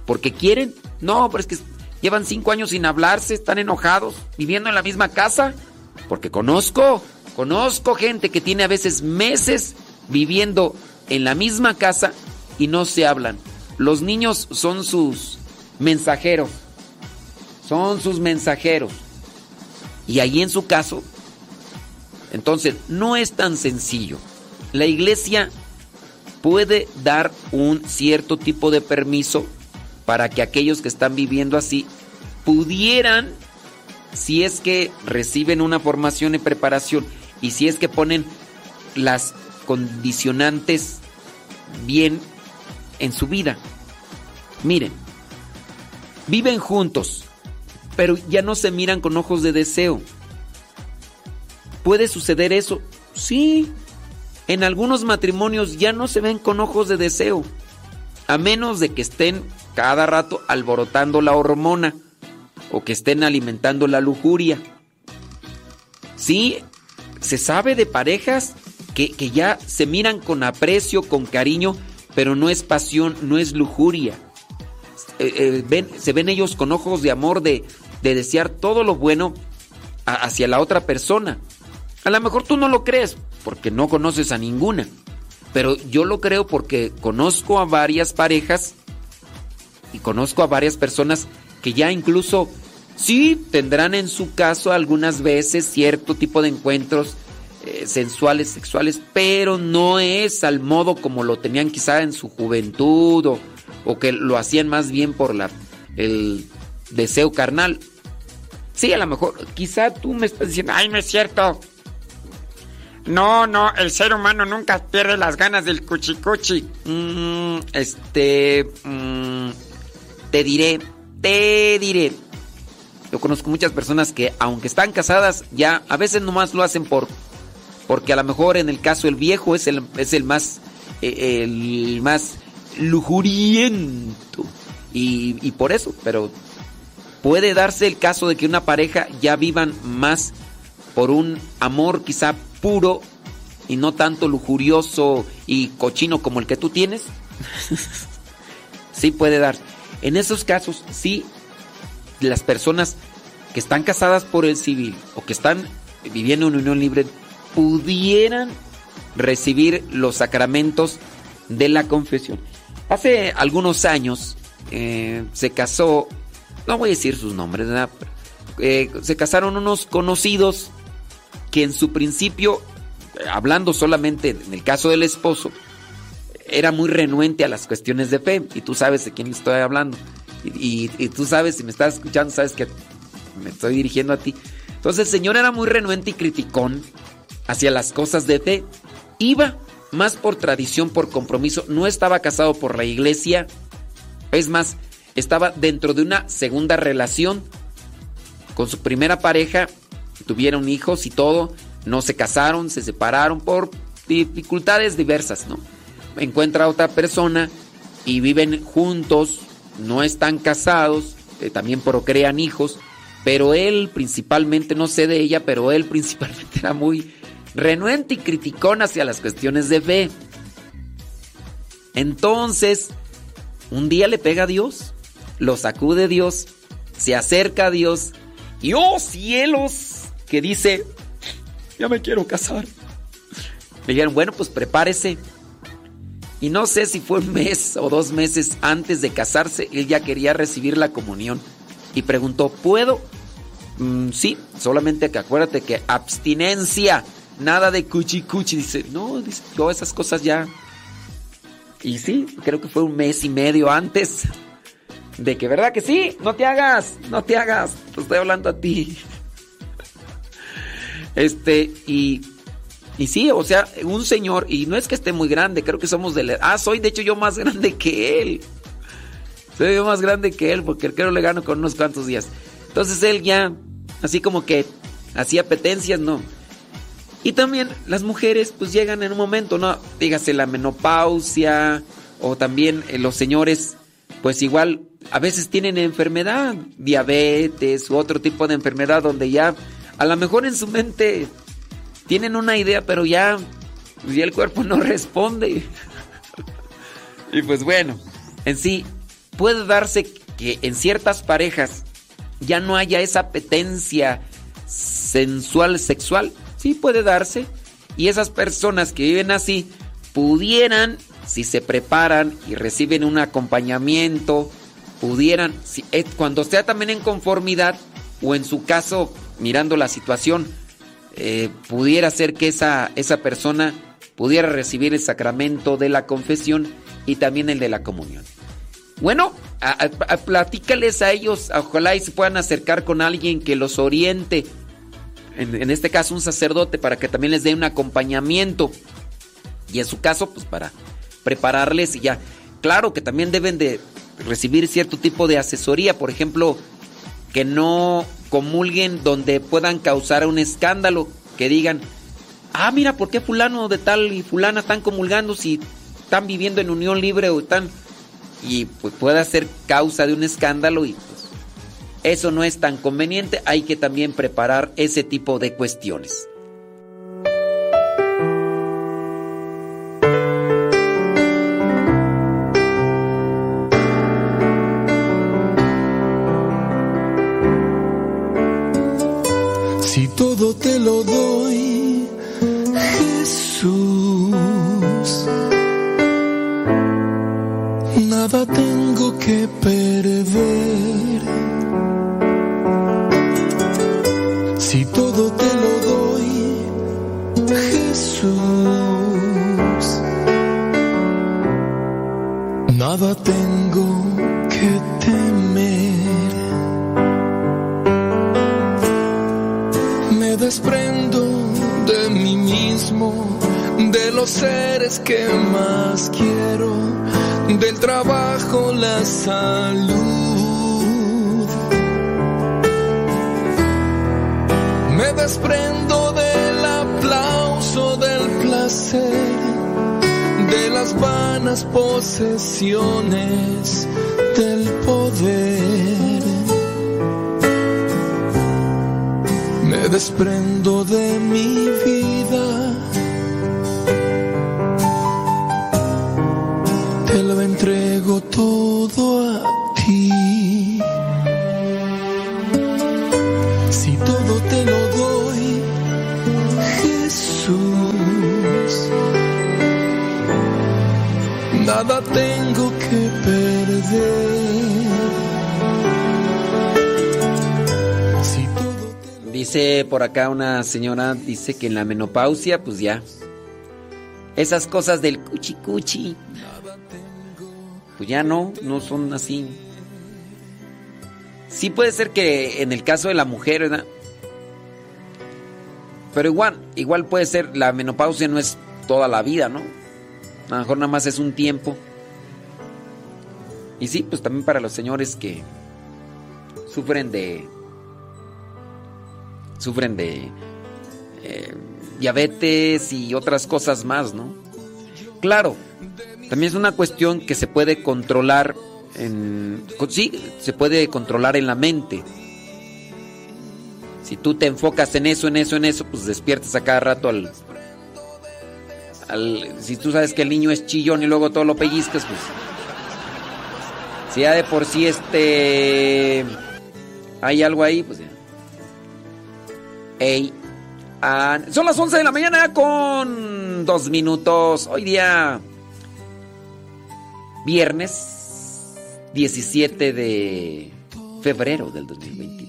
¿Porque quieren? No, pero es que llevan cinco años sin hablarse, están enojados, viviendo en la misma casa. Porque conozco, conozco gente que tiene a veces meses viviendo en la misma casa y no se hablan. Los niños son sus mensajeros. Son sus mensajeros. Y ahí en su caso, entonces no es tan sencillo. La iglesia puede dar un cierto tipo de permiso para que aquellos que están viviendo así pudieran, si es que reciben una formación y preparación y si es que ponen las condicionantes bien en su vida. Miren, viven juntos, pero ya no se miran con ojos de deseo. ¿Puede suceder eso? Sí. En algunos matrimonios ya no se ven con ojos de deseo, a menos de que estén cada rato alborotando la hormona o que estén alimentando la lujuria. Sí, se sabe de parejas que, que, ya se miran con aprecio, con cariño, pero no es pasión, no es lujuria. Eh, eh, ven, se ven ellos con ojos de amor, de, de desear todo lo bueno hacia la otra persona. A lo mejor tú no lo crees porque no conoces a ninguna, pero yo lo creo porque conozco a varias parejas y conozco a varias personas que ya incluso sí tendrán en su caso algunas veces cierto tipo de encuentros eh, sensuales, sexuales, pero no es al modo como lo tenían quizá en su juventud o, o que lo hacían más bien por la, el deseo carnal. Sí, a lo mejor, quizá tú me estás diciendo, ay, no es cierto. No, no, el ser humano nunca pierde las ganas del cuchicuchi. Mm, este, mm, te diré, te diré. Yo conozco muchas personas que, aunque están casadas, ya a veces nomás lo hacen por. Porque a lo mejor en el caso el viejo es el, es el más. eh, el más lujuriento. Y, y por eso, pero puede darse el caso de que una pareja ya vivan más por un amor quizá puro y no tanto lujurioso y cochino como el que tú tienes. sí puede dar. En esos casos, sí, las personas que están casadas por el civil o que están viviendo en unión libre pudieran recibir los sacramentos de la confesión. Hace algunos años eh, se casó, no voy a decir sus nombres, ¿verdad? Eh, se casaron unos conocidos que en su principio, hablando solamente en el caso del esposo, era muy renuente a las cuestiones de fe, y tú sabes de quién estoy hablando. Y, y- y tú sabes, si me estás escuchando, sabes que me estoy dirigiendo a ti. Entonces el señor era muy renuente y criticón hacia las cosas de fe. Iba más por tradición, por compromiso. No estaba casado por la iglesia. Es más, estaba dentro de una segunda relación con su primera pareja. Tuvieron hijos y todo. No se casaron, se separaron por dificultades diversas, ¿no? Encuentra a otra persona y viven juntos, no están casados, eh, también procrean hijos, pero él principalmente, no sé de ella, pero él principalmente era muy renuente y criticón hacia las cuestiones de fe. Entonces, un día le pega a Dios, lo sacude Dios, se acerca a Dios y ¡oh cielos! Que dice, ya me quiero casar. Le dijeron, bueno, pues prepárese. Y no sé si fue un mes o dos meses antes de casarse, él ya quería recibir la comunión. Y preguntó, ¿puedo? "Mm, sí, solamente que acuérdate que abstinencia, nada de cuchi cuchi. Dice, no, dice, yo esas cosas ya. Y sí, creo que fue un mes y medio antes de que, ¿verdad que sí? No te hagas, no te hagas, te estoy hablando a ti. Este, y, y sí, o sea, un señor, y no es que esté muy grande, creo que somos de la... Ah, soy de hecho yo más grande que él. Soy yo más grande que él, porque creo le gano con unos cuantos días. Entonces él ya, así como que hacía petencias, no. Y también las mujeres pues llegan en un momento, ¿no? Dígase la menopausia o también eh, los señores pues igual a veces tienen enfermedad, diabetes u otro tipo de enfermedad donde ya a lo mejor en su mente tienen una idea pero ya, pues, ya el cuerpo no responde. y pues bueno, en sí puede darse que en ciertas parejas ya no haya esa apetencia sensual, sexual. Sí puede darse. Y esas personas que viven así pudieran, si se preparan y reciben un acompañamiento, pudieran, si- eh, cuando sea también en conformidad o en su caso mirando la situación, eh, pudiera ser que esa, esa persona pudiera recibir el sacramento de la confesión y también el de la comunión. Bueno, a- a- platícales a ellos, ojalá y se puedan acercar con alguien que los oriente. En, en este caso, un sacerdote para que también les dé un acompañamiento. Y en su caso, pues para prepararles y ya. Claro que también deben de recibir cierto tipo de asesoría, por ejemplo, que no comulguen donde puedan causar un escándalo, que digan, ah, mira, ¿por qué fulano de tal y fulana están comulgando si están viviendo en unión libre o están... Y pues puede ser causa de un escándalo y eso no es tan conveniente, hay que también preparar ese tipo de cuestiones. Si todo te lo doy, Jesús, nada tengo que perder. Nada tengo que temer. Me desprendo de mí mismo, de los seres que más quiero, del trabajo, la salud. Me desprendo del aplauso, del placer, las vanas posesiones, del poder. Me desprendo de mi vida. Te lo entrego todo a ti. Si todo te lo doy, Jesús, nada tengo que perder. Dice por acá una señora, dice que en la menopausia, pues ya. Esas cosas del cuchi cuchi. Pues ya no, no son así. Sí puede ser que en el caso de la mujer, ¿verdad? Pero igual, igual puede ser, la menopausia no es toda la vida, ¿no? A lo mejor nada más es un tiempo. Y sí, pues también para los señores que sufren de. sufren de. eh, diabetes y otras cosas más, ¿no? Claro, también es una cuestión que se puede controlar en. Sí, se puede controlar en la mente. Si tú te enfocas en eso, en eso, en eso, pues despiertas a cada rato al. Si tú sabes que el niño es chillón y luego todo lo pellizcas, pues. Si ya de por sí este. Hay algo ahí, pues ya. Ey. son las 11 de la mañana con dos minutos. Hoy día. Viernes 17 de febrero del 2023.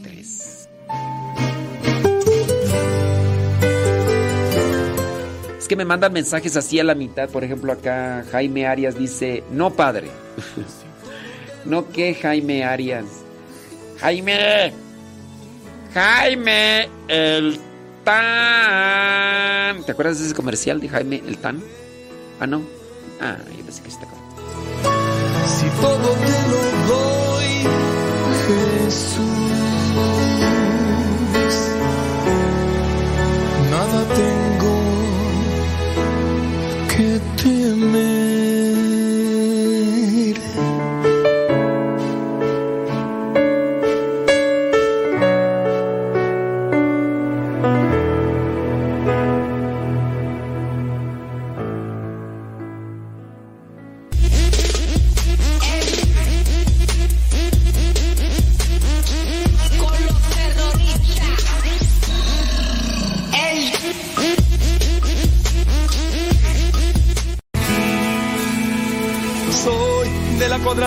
Que me mandan mensajes así a la mitad. Por ejemplo, acá Jaime Arias dice: No, padre. no, que Jaime Arias. Jaime. Jaime, el tan. ¿Te acuerdas de ese comercial de Jaime el tan? Ah, no. Ah, yo pensé que sí te acuerdas. Si todo te lo doy, Jesús, nada tengo que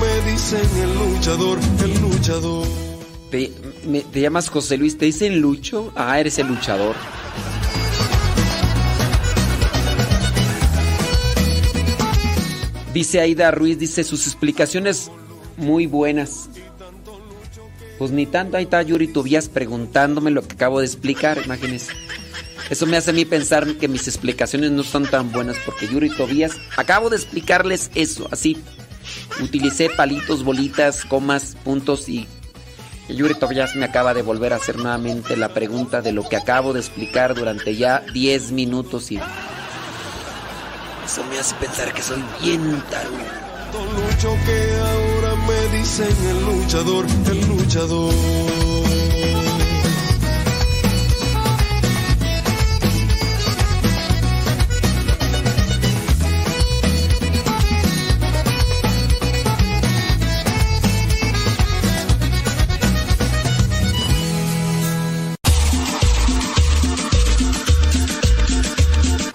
me dicen el luchador, el luchador. ¿Te, me- llamas José Luis? ¿Te dicen Lucho? Ah, eres el luchador. Dice Aida Ruiz, dice sus explicaciones muy buenas. Pues ni tanto, ahí está Yuri Tobías preguntándome lo que acabo de explicar, imagínense. Eso me hace a mí pensar que mis explicaciones no son tan buenas porque Yuri Tobías, acabo de explicarles eso, así. Utilicé palitos, bolitas, comas, puntos y y Yuri Tobías me acaba de volver a hacer nuevamente la pregunta de lo que acabo de explicar durante ya 10 minutos y eso me hace pensar que soy bien tarugo. Lucho que ahora me dicen el luchador, el luchador.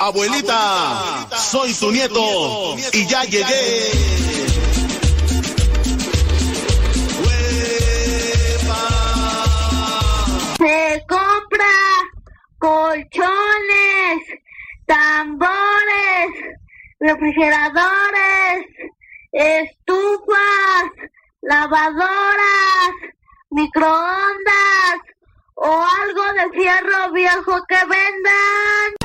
Abuelita, soy tu nieto y ya llegué. Se compra colchones, tambores, refrigeradores, estufas, lavadoras, microondas o algo de fierro viejo que vendan.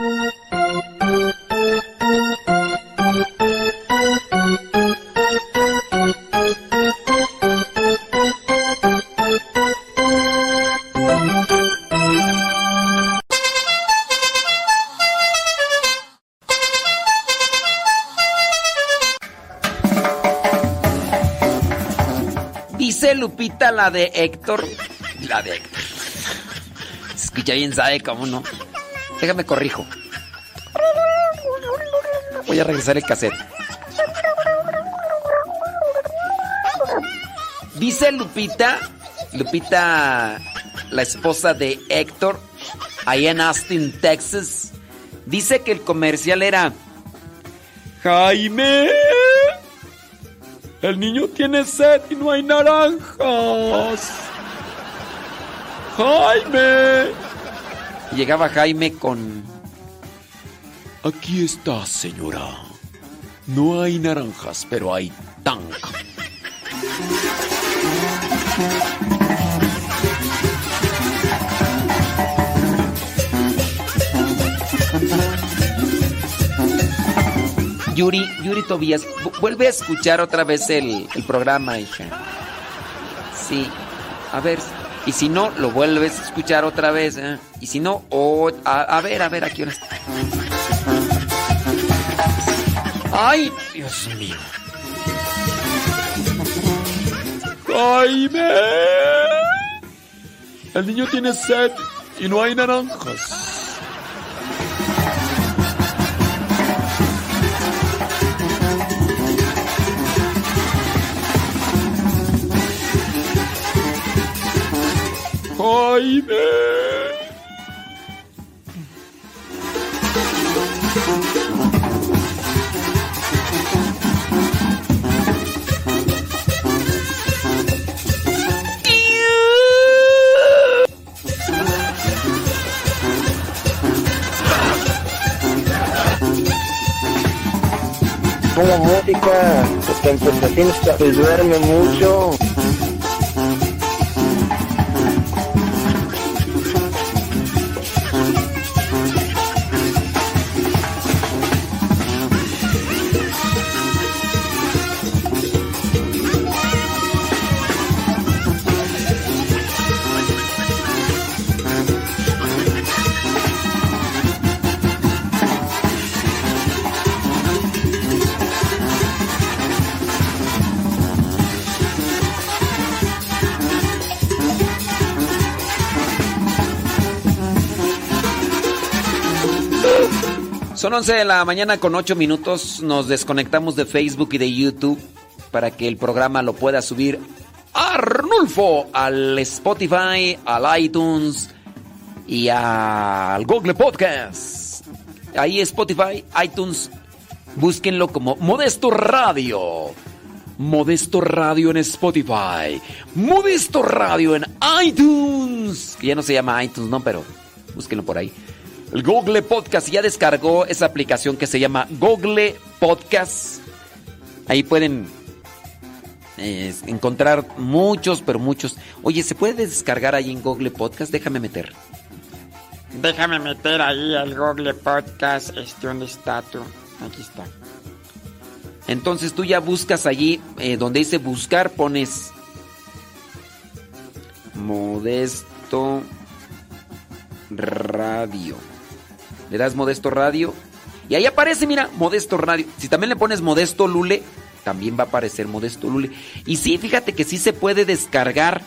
Dice Lupita la de Héctor. La de. Escucha bien, sabe cómo no. Déjame corrijo. Voy a regresar el cassette. Dice Lupita. Lupita la esposa de Héctor, ahí en Austin, Texas. Dice que el comercial era... Jaime, el niño tiene sed y no hay naranjas. Jaime. Y llegaba Jaime con... Aquí está, señora. No hay naranjas, pero hay tank. Yuri, Yuri Tobías, vu- vuelve a escuchar otra vez el, el programa, hija. Sí, a ver, y si no, lo vuelves a escuchar otra vez, ¿eh? Y si no, o a, ver, a ver, ¿a qué hora está? ¡Ay, Dios mío! ¡Jaime! El niño tiene sed y no hay naranjas. Jaime. Ponga música, porque vecino se se duerme mucho. Son 11 de la mañana con 8 minutos. Nos desconectamos de Facebook y de YouTube para que el programa lo pueda subir Arnulfo al Spotify, al iTunes y al Google Podcast. Ahí Spotify, iTunes, búsquenlo como Modesto Radio. Modesto Radio en Spotify. Modesto Radio en iTunes. Que ya no se llama iTunes, no, pero búsquenlo por ahí. El Google Podcast ya descargó esa aplicación que se llama Google Podcast. Ahí pueden eh, encontrar muchos, pero muchos. Oye, ¿se puede descargar ahí en Google Podcast? Déjame meter. Déjame meter ahí al Google Podcast. Este, ¿dónde está tú? Aquí está. Entonces tú ya buscas allí, eh, donde dice buscar, pones Modesto Radio. Le das Modesto Radio. Y ahí aparece, mira, Modesto Radio. Si también le pones Modesto Lule, también va a aparecer Modesto Lule. Y sí, fíjate que sí se puede descargar.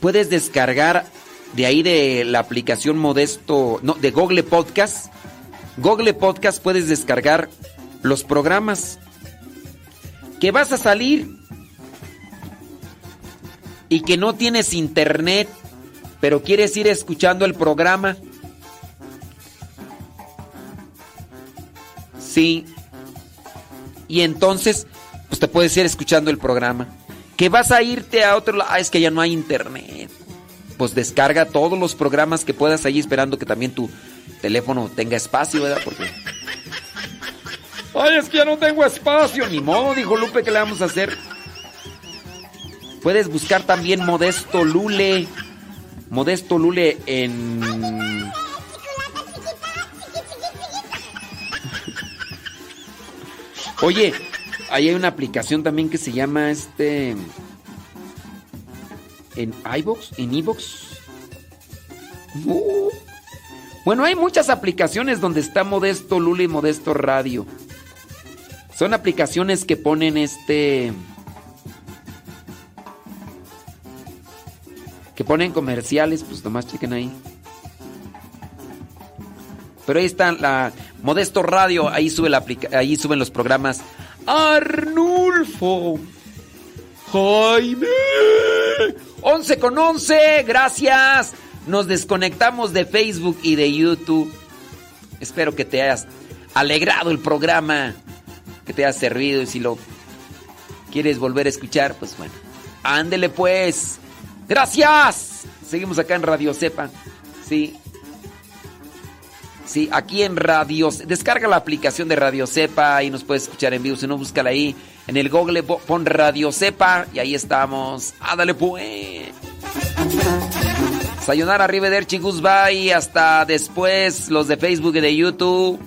Puedes descargar de ahí de la aplicación Modesto, no, de Google Podcast. Google Podcast puedes descargar los programas. Que vas a salir y que no tienes internet, pero quieres ir escuchando el programa. Sí. Y entonces, pues te puedes ir escuchando el programa. Que vas a irte a otro lado. Ah, es que ya no hay internet. Pues descarga todos los programas que puedas ahí esperando que también tu teléfono tenga espacio, ¿verdad? Porque. Ay, es que ya no tengo espacio. Ni modo, dijo Lupe, ¿qué le vamos a hacer? Puedes buscar también Modesto Lule. Modesto Lule en. Oye, ahí hay una aplicación también que se llama este. En iBox, en iBox. Uh. Bueno, hay muchas aplicaciones donde está Modesto Lule y Modesto Radio. Son aplicaciones que ponen este. Que ponen comerciales, pues nomás chequen ahí. Pero ahí está la Modesto Radio, ahí sube la ahí suben los programas Arnulfo Jaime 11 con 11, gracias. Nos desconectamos de Facebook y de YouTube. Espero que te hayas alegrado el programa, que te haya servido y si lo quieres volver a escuchar, pues bueno, ándele pues. Gracias. Seguimos acá en Radio Cepa. Sí. Sí, aquí en Radio... Descarga la aplicación de Radio Cepa y nos puedes escuchar en vivo. Si no, búscala ahí en el Google, pon Radio Cepa y ahí estamos. Ándale pues. Sayonara, arrivederci, goodbye. Hasta después, los de Facebook y de YouTube.